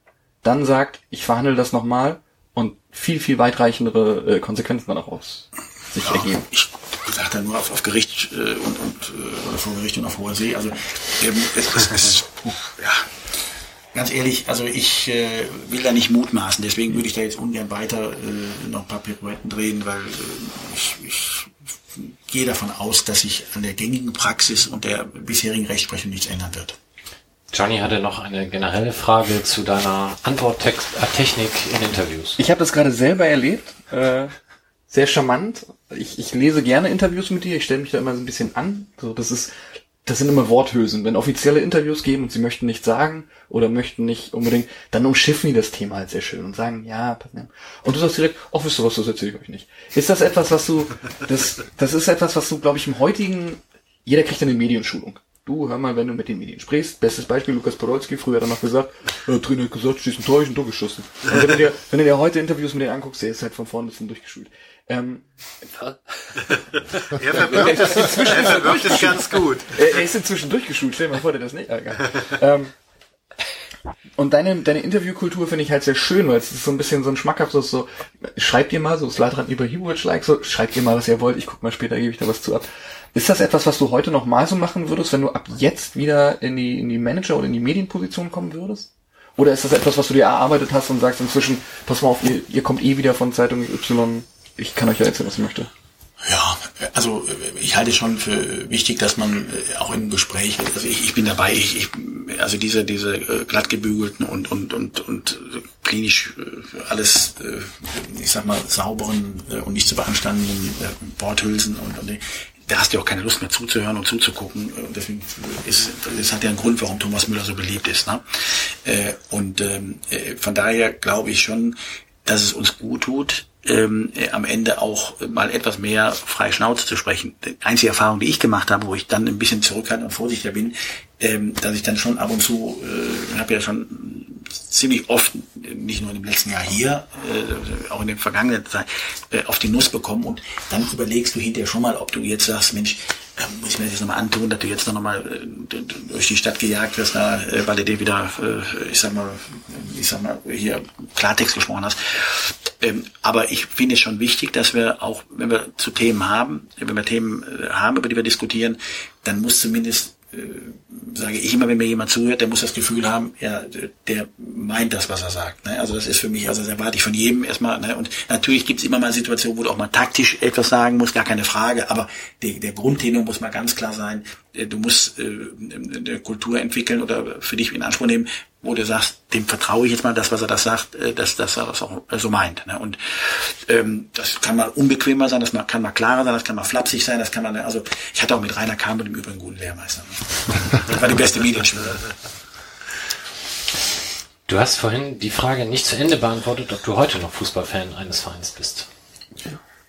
dann sagt, ich verhandle das nochmal und viel, viel weitreichendere äh, Konsequenzen dann auch aus sich ergeben. Ich sage da nur auf, auf Gericht äh, und, und äh, vor Gericht und auf hoher See. Also ähm, es, es, es, ja, ganz ehrlich, also ich äh, will da nicht mutmaßen, deswegen würde ich da jetzt ungern weiter äh, noch ein paar Pirouetten drehen, weil äh, ich, ich gehe davon aus, dass sich an der gängigen Praxis und der bisherigen Rechtsprechung nichts ändern wird. Johnny hatte noch eine generelle Frage zu deiner Antworttechnik in Interviews. Ich habe das gerade selber erlebt. Äh, sehr charmant. Ich, ich lese gerne Interviews mit dir. Ich stelle mich da immer so ein bisschen an. So, das ist, das sind immer Worthülsen. Wenn offizielle Interviews geben und sie möchten nicht sagen oder möchten nicht unbedingt, dann umschiffen die das Thema halt sehr schön und sagen, ja. Und du sagst direkt, ach, wisst ihr was, das erzähle ich euch nicht. Ist das etwas, was du, das, das ist etwas, was du, glaube ich, im heutigen, jeder kriegt eine Medienschulung. Du, hör mal, wenn du mit den Medien sprichst, bestes Beispiel, Lukas Podolski, früher hat er noch gesagt, äh, Trainer hat gesagt, schießt ein Tor, ich ein Tor geschossen. Und wenn du dir, wenn du dir heute Interviews mit denen anguckst, der ist halt von vorne bis hin durchgeschult. Ähm, Er verwirrt es, inzwischen er verwirrt es ganz gut. er, er ist inzwischen durchgeschult, stell dir mal vor, der das nicht. Egal. ähm, und deine, deine Interviewkultur finde ich halt sehr schön, weil es ist so ein bisschen so ein schmackhaftes so, schreibt ihr mal, so Slatran Ibrahimovic-like, so, schreibt ihr mal, was ihr wollt, ich guck mal später, gebe ich da was zu ab. Ist das etwas, was du heute noch mal so machen würdest, wenn du ab jetzt wieder in die, in die Manager- oder in die Medienposition kommen würdest? Oder ist das etwas, was du dir erarbeitet hast und sagst inzwischen, pass mal auf, ihr, ihr kommt eh wieder von Zeitung Y, ich kann euch ja erzählen, was ich möchte. Ja, also äh, ich halte schon für wichtig, dass man äh, auch im Gespräch, also ich, ich bin dabei, ich, ich also diese diese äh, glatt gebügelten und und und und klinisch alles, ich sag mal sauberen und nicht zu beanstandenden Worthülsen und, und da hast du auch keine Lust mehr zuzuhören und zuzugucken. Äh, Deswegen ist das hat ja einen Grund, warum Thomas Müller so beliebt ist. Ne? Äh, Und ähm, äh, von daher glaube ich schon, dass es uns gut tut, ähm, äh, am Ende auch mal etwas mehr frei Schnauze zu sprechen. Die einzige Erfahrung, die ich gemacht habe, wo ich dann ein bisschen zurückhaltend und vorsichtiger bin, ähm, dass ich dann schon ab und zu, äh, habe ja schon ziemlich oft, nicht nur im letzten Jahr hier, äh, auch in der vergangenen Zeit, äh, auf die Nuss bekommen und dann überlegst du hinterher schon mal, ob du jetzt sagst, Mensch, äh, muss ich mir das jetzt nochmal antun, dass du jetzt noch mal äh, durch die Stadt gejagt wirst, da, äh, weil du dir wieder, äh, ich sag mal, ich sag mal, hier Klartext gesprochen hast. Ähm, aber ich finde es schon wichtig, dass wir auch, wenn wir zu Themen haben, wenn wir Themen haben, über die wir diskutieren, dann muss zumindest sage ich immer, wenn mir jemand zuhört, der muss das Gefühl haben, ja, der meint das, was er sagt. Ne? Also das ist für mich, also das erwarte ich von jedem erstmal. Ne? Und natürlich gibt es immer mal Situationen, wo du auch mal taktisch etwas sagen musst, gar keine Frage. Aber der, der Grundtenor muss mal ganz klar sein. äh, Du musst äh, eine Kultur entwickeln oder für dich in Anspruch nehmen, wo du sagst, dem vertraue ich jetzt mal das, was er das sagt, äh, dass, dass er das auch so meint. Ne? Und ähm, das kann mal unbequemer sein, das kann mal klarer sein, das kann mal flapsig sein, das kann mal, also ich hatte auch mit Rainer Kahn im Übrigen einen guten Lehrmeister. Ne? Das war die beste Medienschule. Du hast vorhin die Frage nicht zu Ende beantwortet, ob du heute noch Fußballfan eines Vereins bist.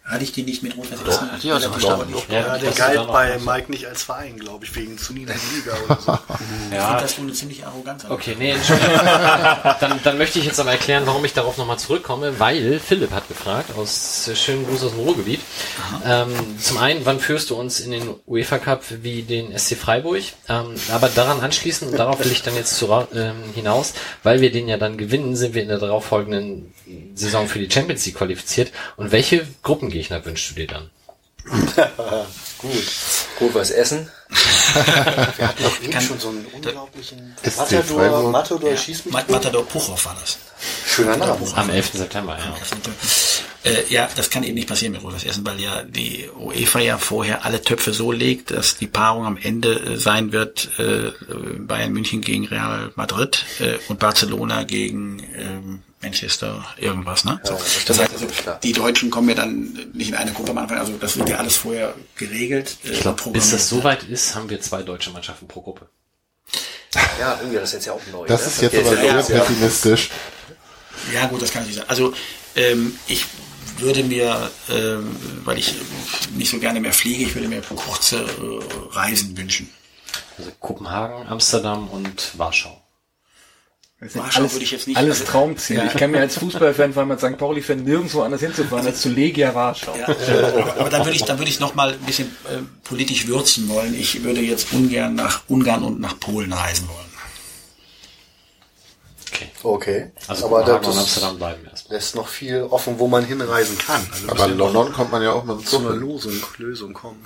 Hatte ich die nicht mit Rot-Weiß Essen? Hat die auch so verstanden. Ja, der hast du da galt bei was? Mike nicht als Verein, glaube ich, wegen zu niedrigen Liga oder so. Ich Ja, finde das schon eine ziemlich arrogant. Okay, nee, Entschuldigung. dann, dann möchte ich jetzt aber erklären, warum ich darauf nochmal zurückkomme, weil Philipp hat gefragt, aus schönen Gruß aus dem Ruhrgebiet. Ähm, zum einen, wann führst du uns in den UEFA Cup wie den SC Freiburg? Ähm, aber daran anschließend, und darauf will ich dann jetzt zu, ähm, hinaus, weil wir den ja dann gewinnen, sind wir in der darauffolgenden Saison für die Champions League qualifiziert. Und welche Gruppengegner wünschst du dir dann? Gut. Gut, was essen? Wir hatten doch eben schon so einen unglaublichen Matador. Matador schießt mich Mat Matador Puchow war das. Schöner Name. Am 11. September, ja. Äh, ja, das kann eben nicht passieren mit Rot-Weiß Essen, weil ja die UEFA ja vorher alle Töpfe so legt, dass die Paarung am Ende äh, sein wird äh, Bayern München gegen Real Madrid äh, und Barcelona gegen ähm, Manchester irgendwas, ne? so. Das heißt also, die Deutschen kommen ja dann nicht in eine Gruppe am Anfang, also das wird ja alles vorher geregelt. Äh, Ich glaube, bis das soweit ist, haben wir zwei deutsche Mannschaften pro Gruppe. Ja, irgendwie, das ist jetzt ja auch neu. Das ne? ist jetzt geht aber ja sehr pessimistisch. Ja, gut, das kann ich nicht sagen. Also, ähm, ich würde mir, ähm, weil ich nicht so gerne mehr fliege, ich würde mir kurze äh, Reisen wünschen. Also Kopenhagen, Amsterdam und Warschau. Warschau alles, würde ich jetzt nicht- alles also- Traumziele. Ja. Ich kann mir als Fußballfan, vor allem als St. Pauli-Fan, nirgendwo anders hinzufahren als zu Legia Warschau. Ja, aber, aber dann würde ich, dann würde ich noch mal ein bisschen äh, politisch würzen wollen. Ich würde jetzt ungern nach Ungarn und nach Polen reisen wollen. Okay. Okay. Also aber Kopenhagen und das Amsterdam bleiben erstmal. lässt noch viel offen, wo man hinreisen kann. Also Aber noch London kommt man ja auch mit zu einer. Lösung, Lösung kommen.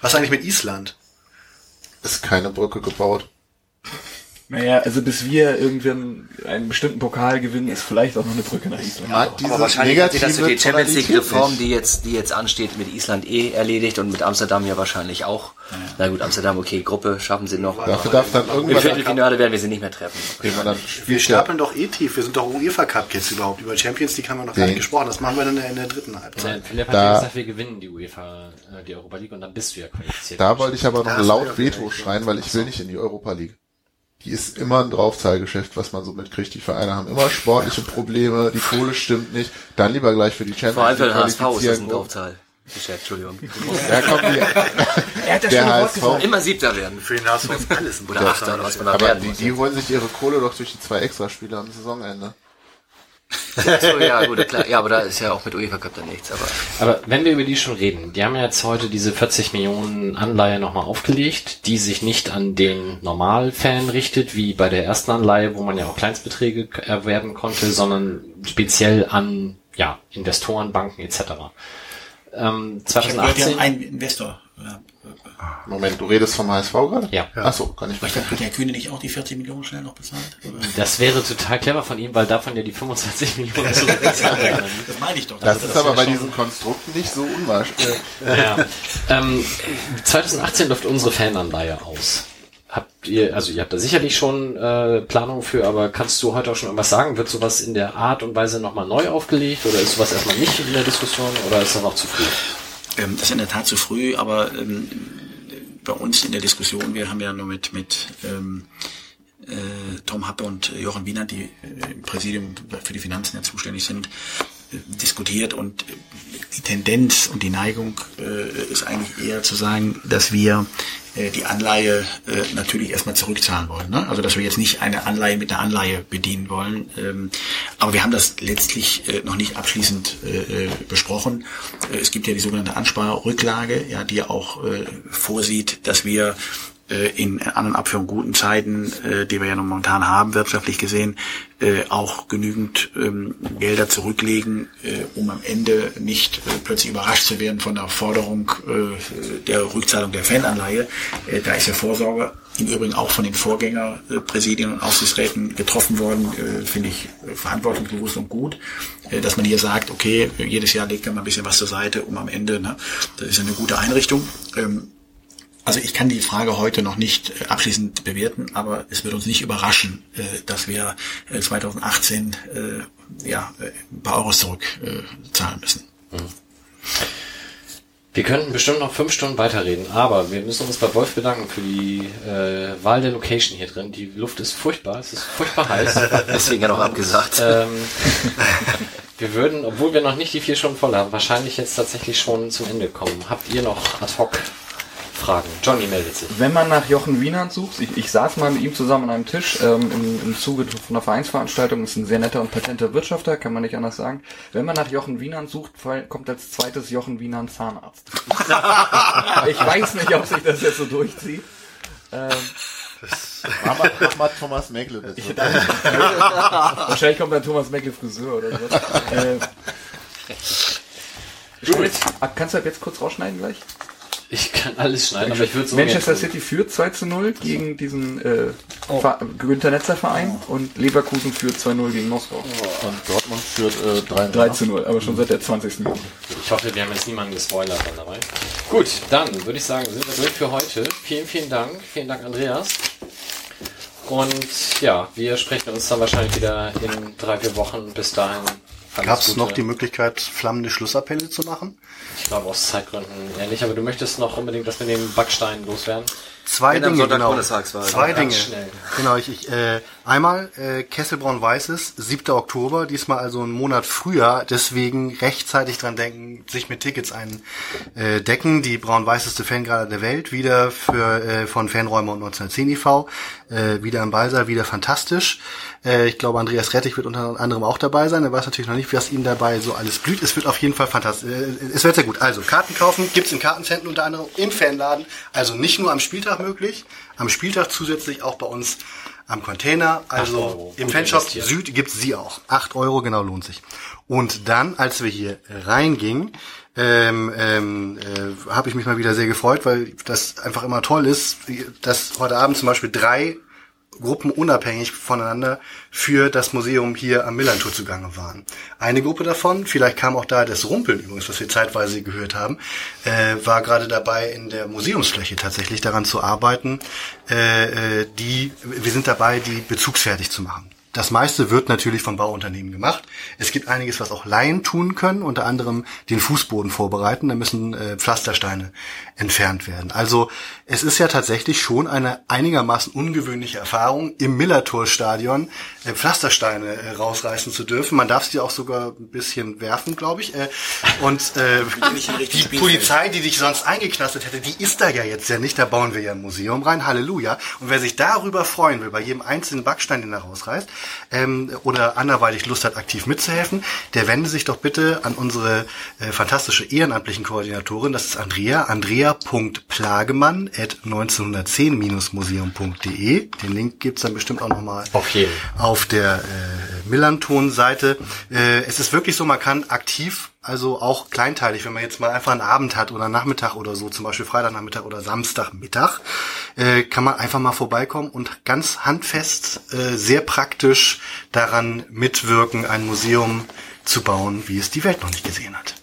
Was eigentlich mit Island? Ist keine Brücke gebaut. Naja, also bis wir irgendwann einen bestimmten Pokal gewinnen, ist vielleicht auch noch eine Brücke nach Island. Mag diese Aber wahrscheinlich hat sich das die Champions League Reform, die jetzt, die jetzt ansteht, mit Island eh erledigt und mit Amsterdam ja wahrscheinlich auch. Na gut, Amsterdam, okay, Gruppe schaffen sie noch. Dafür darf dann Im irgendwann Viertelfinale werden wir sie nicht mehr treffen. man dann Wir stapeln doch eh tief. Wir sind doch UEFA Cup jetzt überhaupt. Über Champions League haben wir noch gar nicht gesprochen. Das machen wir dann in der dritten Halbzeit. Philipp hat Da- ja gesagt, wir gewinnen die UEFA, äh, die Europa League und dann bist du ja qualifiziert. Da wollte ich aber noch laut ja Veto schreien, weil ich will nicht in die Europa League. Die ist immer ein Draufzahlgeschäft, was man so mitkriegt. Die Vereine haben immer sportliche Probleme, die Kohle stimmt nicht. Dann lieber gleich für die Champions Vor allem für League den HSV ist das qualifizieren. ein Draufzahl. Geschäft, Entschuldigung. Ja, komm, die, Er hat das der Wort HSV. gesagt. Immer Siebter werden. Für den HSV ist alles ein Oder Achter, oder was man da Aber werden die, die holen sich ihre Kohle doch durch die zwei Extraspiele am Saisonende. So, ja, gut, klar. Ja, aber da ist ja auch mit UEFA Cup dann nichts. Aber Aber wenn wir über die schon reden, die haben ja jetzt heute diese 40 Millionen Anleihe nochmal aufgelegt, die sich nicht an den Normalfan richtet, wie bei der ersten Anleihe, wo man ja auch Kleinstbeträge erwerben konnte, sondern speziell an ja, Investoren, Banken etc. Ähm, Ich habe gehört, wir 2018 haben einen Investor. Ja. Moment, du redest vom HSV gerade? Ja. Ach so, kann ich verstehen. hat der Kühne nicht auch die 40 Millionen schnell noch bezahlt? Oder? Das wäre total clever von ihm, weil davon ja die 25 Millionen zurückgezahlt werden. Das meine ich doch. Das ist aber ja bei diesen Konstrukten nicht so unwahrscheinlich. Ja. Ähm, 2018 läuft unsere Fananleihe aus. Habt ihr, also ihr habt da sicherlich schon äh, Planung für, aber kannst du heute auch schon irgendwas sagen? Wird sowas in der Art und Weise nochmal neu aufgelegt oder ist sowas erstmal nicht in der Diskussion oder ist das noch zu früh? Ähm, das ist in der Tat zu früh, aber ähm, bei uns in der Diskussion, wir haben ja nur mit, mit ähm, äh, Tom Happe und Jochen Wiener, die äh, im Präsidium für die Finanzen ja zuständig sind, diskutiert und die Tendenz und die Neigung äh, ist eigentlich eher zu sagen, dass wir äh, die Anleihe äh, natürlich erstmal zurückzahlen wollen. Ne? Also dass wir jetzt nicht eine Anleihe mit einer Anleihe bedienen wollen. Ähm, aber wir haben das letztlich äh, noch nicht abschließend äh, äh, besprochen. Es gibt ja die sogenannte Ansparrücklage, ja, die auch vorsieht, dass wir äh, in an und ab für guten Zeiten, äh, die wir ja noch momentan haben, wirtschaftlich gesehen, äh, auch genügend ähm, Gelder zurücklegen, äh, um am Ende nicht äh, plötzlich überrascht zu werden von der Forderung äh, der Rückzahlung der Fananleihe. Äh, da ist ja Vorsorge im Übrigen auch von den Vorgängerpräsidien und Aufsichtsräten getroffen worden, äh, finde ich verantwortungsbewusst und gut, äh, dass man hier sagt, okay, jedes Jahr legt man mal ein bisschen was zur Seite, um am Ende, ne, das ist eine gute Einrichtung. Ähm, also ich kann die Frage heute noch nicht äh, abschließend bewerten, aber es wird uns nicht überraschen, äh, dass wir äh, 2018 äh, ja, ein paar Euros zurückzahlen zahlen müssen. Wir könnten bestimmt noch fünf Stunden weiterreden, aber wir müssen uns bei Wolf bedanken für die äh, Wahl der Location hier drin. Die Luft ist furchtbar, es ist furchtbar heiß. deswegen ja noch abgesagt. ähm, wir würden, obwohl wir noch nicht die vier Stunden voll haben, wahrscheinlich jetzt tatsächlich schon zum Ende kommen. Habt ihr noch ad hoc Fragen? Johnny meldet sich. Wenn man nach Jochen Wienand sucht, ich, ich saß mal mit ihm zusammen an einem Tisch ähm, im, im Zuge von einer Vereinsveranstaltung, ist ein sehr netter und patenter Wirtschafter, kann man nicht anders sagen. Wenn man nach Jochen Wienand sucht, kommt als zweites Jochen Wienand Zahnarzt. ich weiß nicht, ob sich das jetzt so durchzieht. Ähm, Mach mal, mach mal Thomas Meckle bitte. wahrscheinlich kommt dann Thomas Meckle Friseur oder so. äh, ah, kannst du ab jetzt kurz rausschneiden gleich? Ich kann alles schneiden, aber ich würde so Manchester. City führt 2 zu 0 gegen diesen äh, Ver- Günther Netzer Verein und Leverkusen führt 2-0 gegen Moskau. Und Dortmund führt äh, 3 3 zu 0, aber schon seit der 20. Minute. Ich hoffe, wir haben jetzt niemanden gespoilert dann dabei. Gut, dann würde ich sagen, sind wir durch für heute. Vielen, vielen Dank. Vielen Dank, Andreas. Und ja, wir sprechen uns dann wahrscheinlich wieder in drei, vier Wochen. Bis dahin. Gab es noch die Möglichkeit, flammende Schlussappelle zu machen? Ich glaube aus Zeitgründen eher nicht, aber du möchtest noch unbedingt das mit dem Backstein loswerden. Zwei Wenn Dinge, genau. Bundestagswahl. Zwei Dinge. schnell. Genau, ich, ich äh, einmal äh, Kesselbraun Weißes, 7. Oktober, diesmal also einen Monat früher, deswegen rechtzeitig dran denken, sich mit Tickets eindecken. Die braun-weißeste Fangarde der Welt, wieder für äh, von Fanräume und 1910 e.V., äh, wieder im Balsa, wieder fantastisch. Äh, ich glaube, Andreas Rettich wird unter anderem auch dabei sein. Er weiß natürlich noch nicht, was ihm dabei so alles blüht. Es wird auf jeden Fall fantastisch. Äh, es wird sehr gut. Also, Karten kaufen gibt's in Kartenzentren unter anderem im Fanladen. Also nicht nur am Spieltag möglich, am Spieltag zusätzlich auch bei uns am Container. Also im Fanshop. Süd gibt's sie auch. Acht Euro, genau, lohnt sich. Und dann, als wir hier reingingen, ähm, ähm, äh, habe ich mich mal wieder sehr gefreut, weil das einfach immer toll ist, dass heute Abend zum Beispiel drei Gruppen unabhängig voneinander für das Museum hier am Millantor zugange waren. Eine Gruppe davon, vielleicht kam auch da das Rumpeln übrigens, was wir zeitweise gehört haben, äh, war gerade dabei in der Museumsfläche tatsächlich daran zu arbeiten, äh, äh, die, wir sind dabei, die bezugsfertig zu machen. Das meiste wird natürlich von Bauunternehmen gemacht. Es gibt einiges, was auch Laien tun können, unter anderem den Fußboden vorbereiten. Da müssen äh, Pflastersteine entfernt werden. Also es ist ja tatsächlich schon eine einigermaßen ungewöhnliche Erfahrung, im Millertor-Stadion äh, Pflastersteine äh, rausreißen zu dürfen. Man darf sie auch sogar ein bisschen werfen, glaube ich. Äh, und äh, die Polizei, die dich sonst eingeknastet hätte, die ist da ja jetzt ja nicht. Da bauen wir ja ein Museum rein. Halleluja. Und wer sich darüber freuen will, bei jedem einzelnen Backstein, den er rausreißt, ähm, oder anderweitig Lust hat, aktiv mitzuhelfen, der wende sich doch bitte an unsere äh, fantastische ehrenamtlichen Koordinatorin, das ist Andrea, andrea.plagemann at 1910-museum.de. Den Link gibt's dann bestimmt auch nochmal Auf jeden. auf der äh, Millanton-Seite. Äh, es ist wirklich so, man kann aktiv, also auch kleinteilig, wenn man jetzt mal einfach einen Abend hat oder einen Nachmittag oder so, zum Beispiel Freitagnachmittag oder Samstagmittag, äh, kann man einfach mal vorbeikommen und ganz handfest, äh, sehr praktisch daran mitwirken, ein Museum zu bauen, wie es die Welt noch nicht gesehen hat.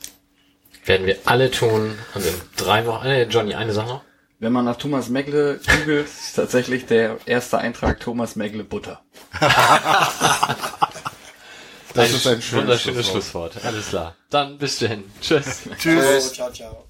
Werden wir alle tun. Und in drei Wochen, äh, Johnny, eine Sache noch. Wenn man nach Thomas Megle googelt, ist tatsächlich der erste Eintrag Thomas Megle Butter. Das ein ist ein schönes wunderschönes Schlusswort. Schlusswort. Alles klar. Dann bis dahin. Tschüss. Tschüss. Oh, ciao, ciao.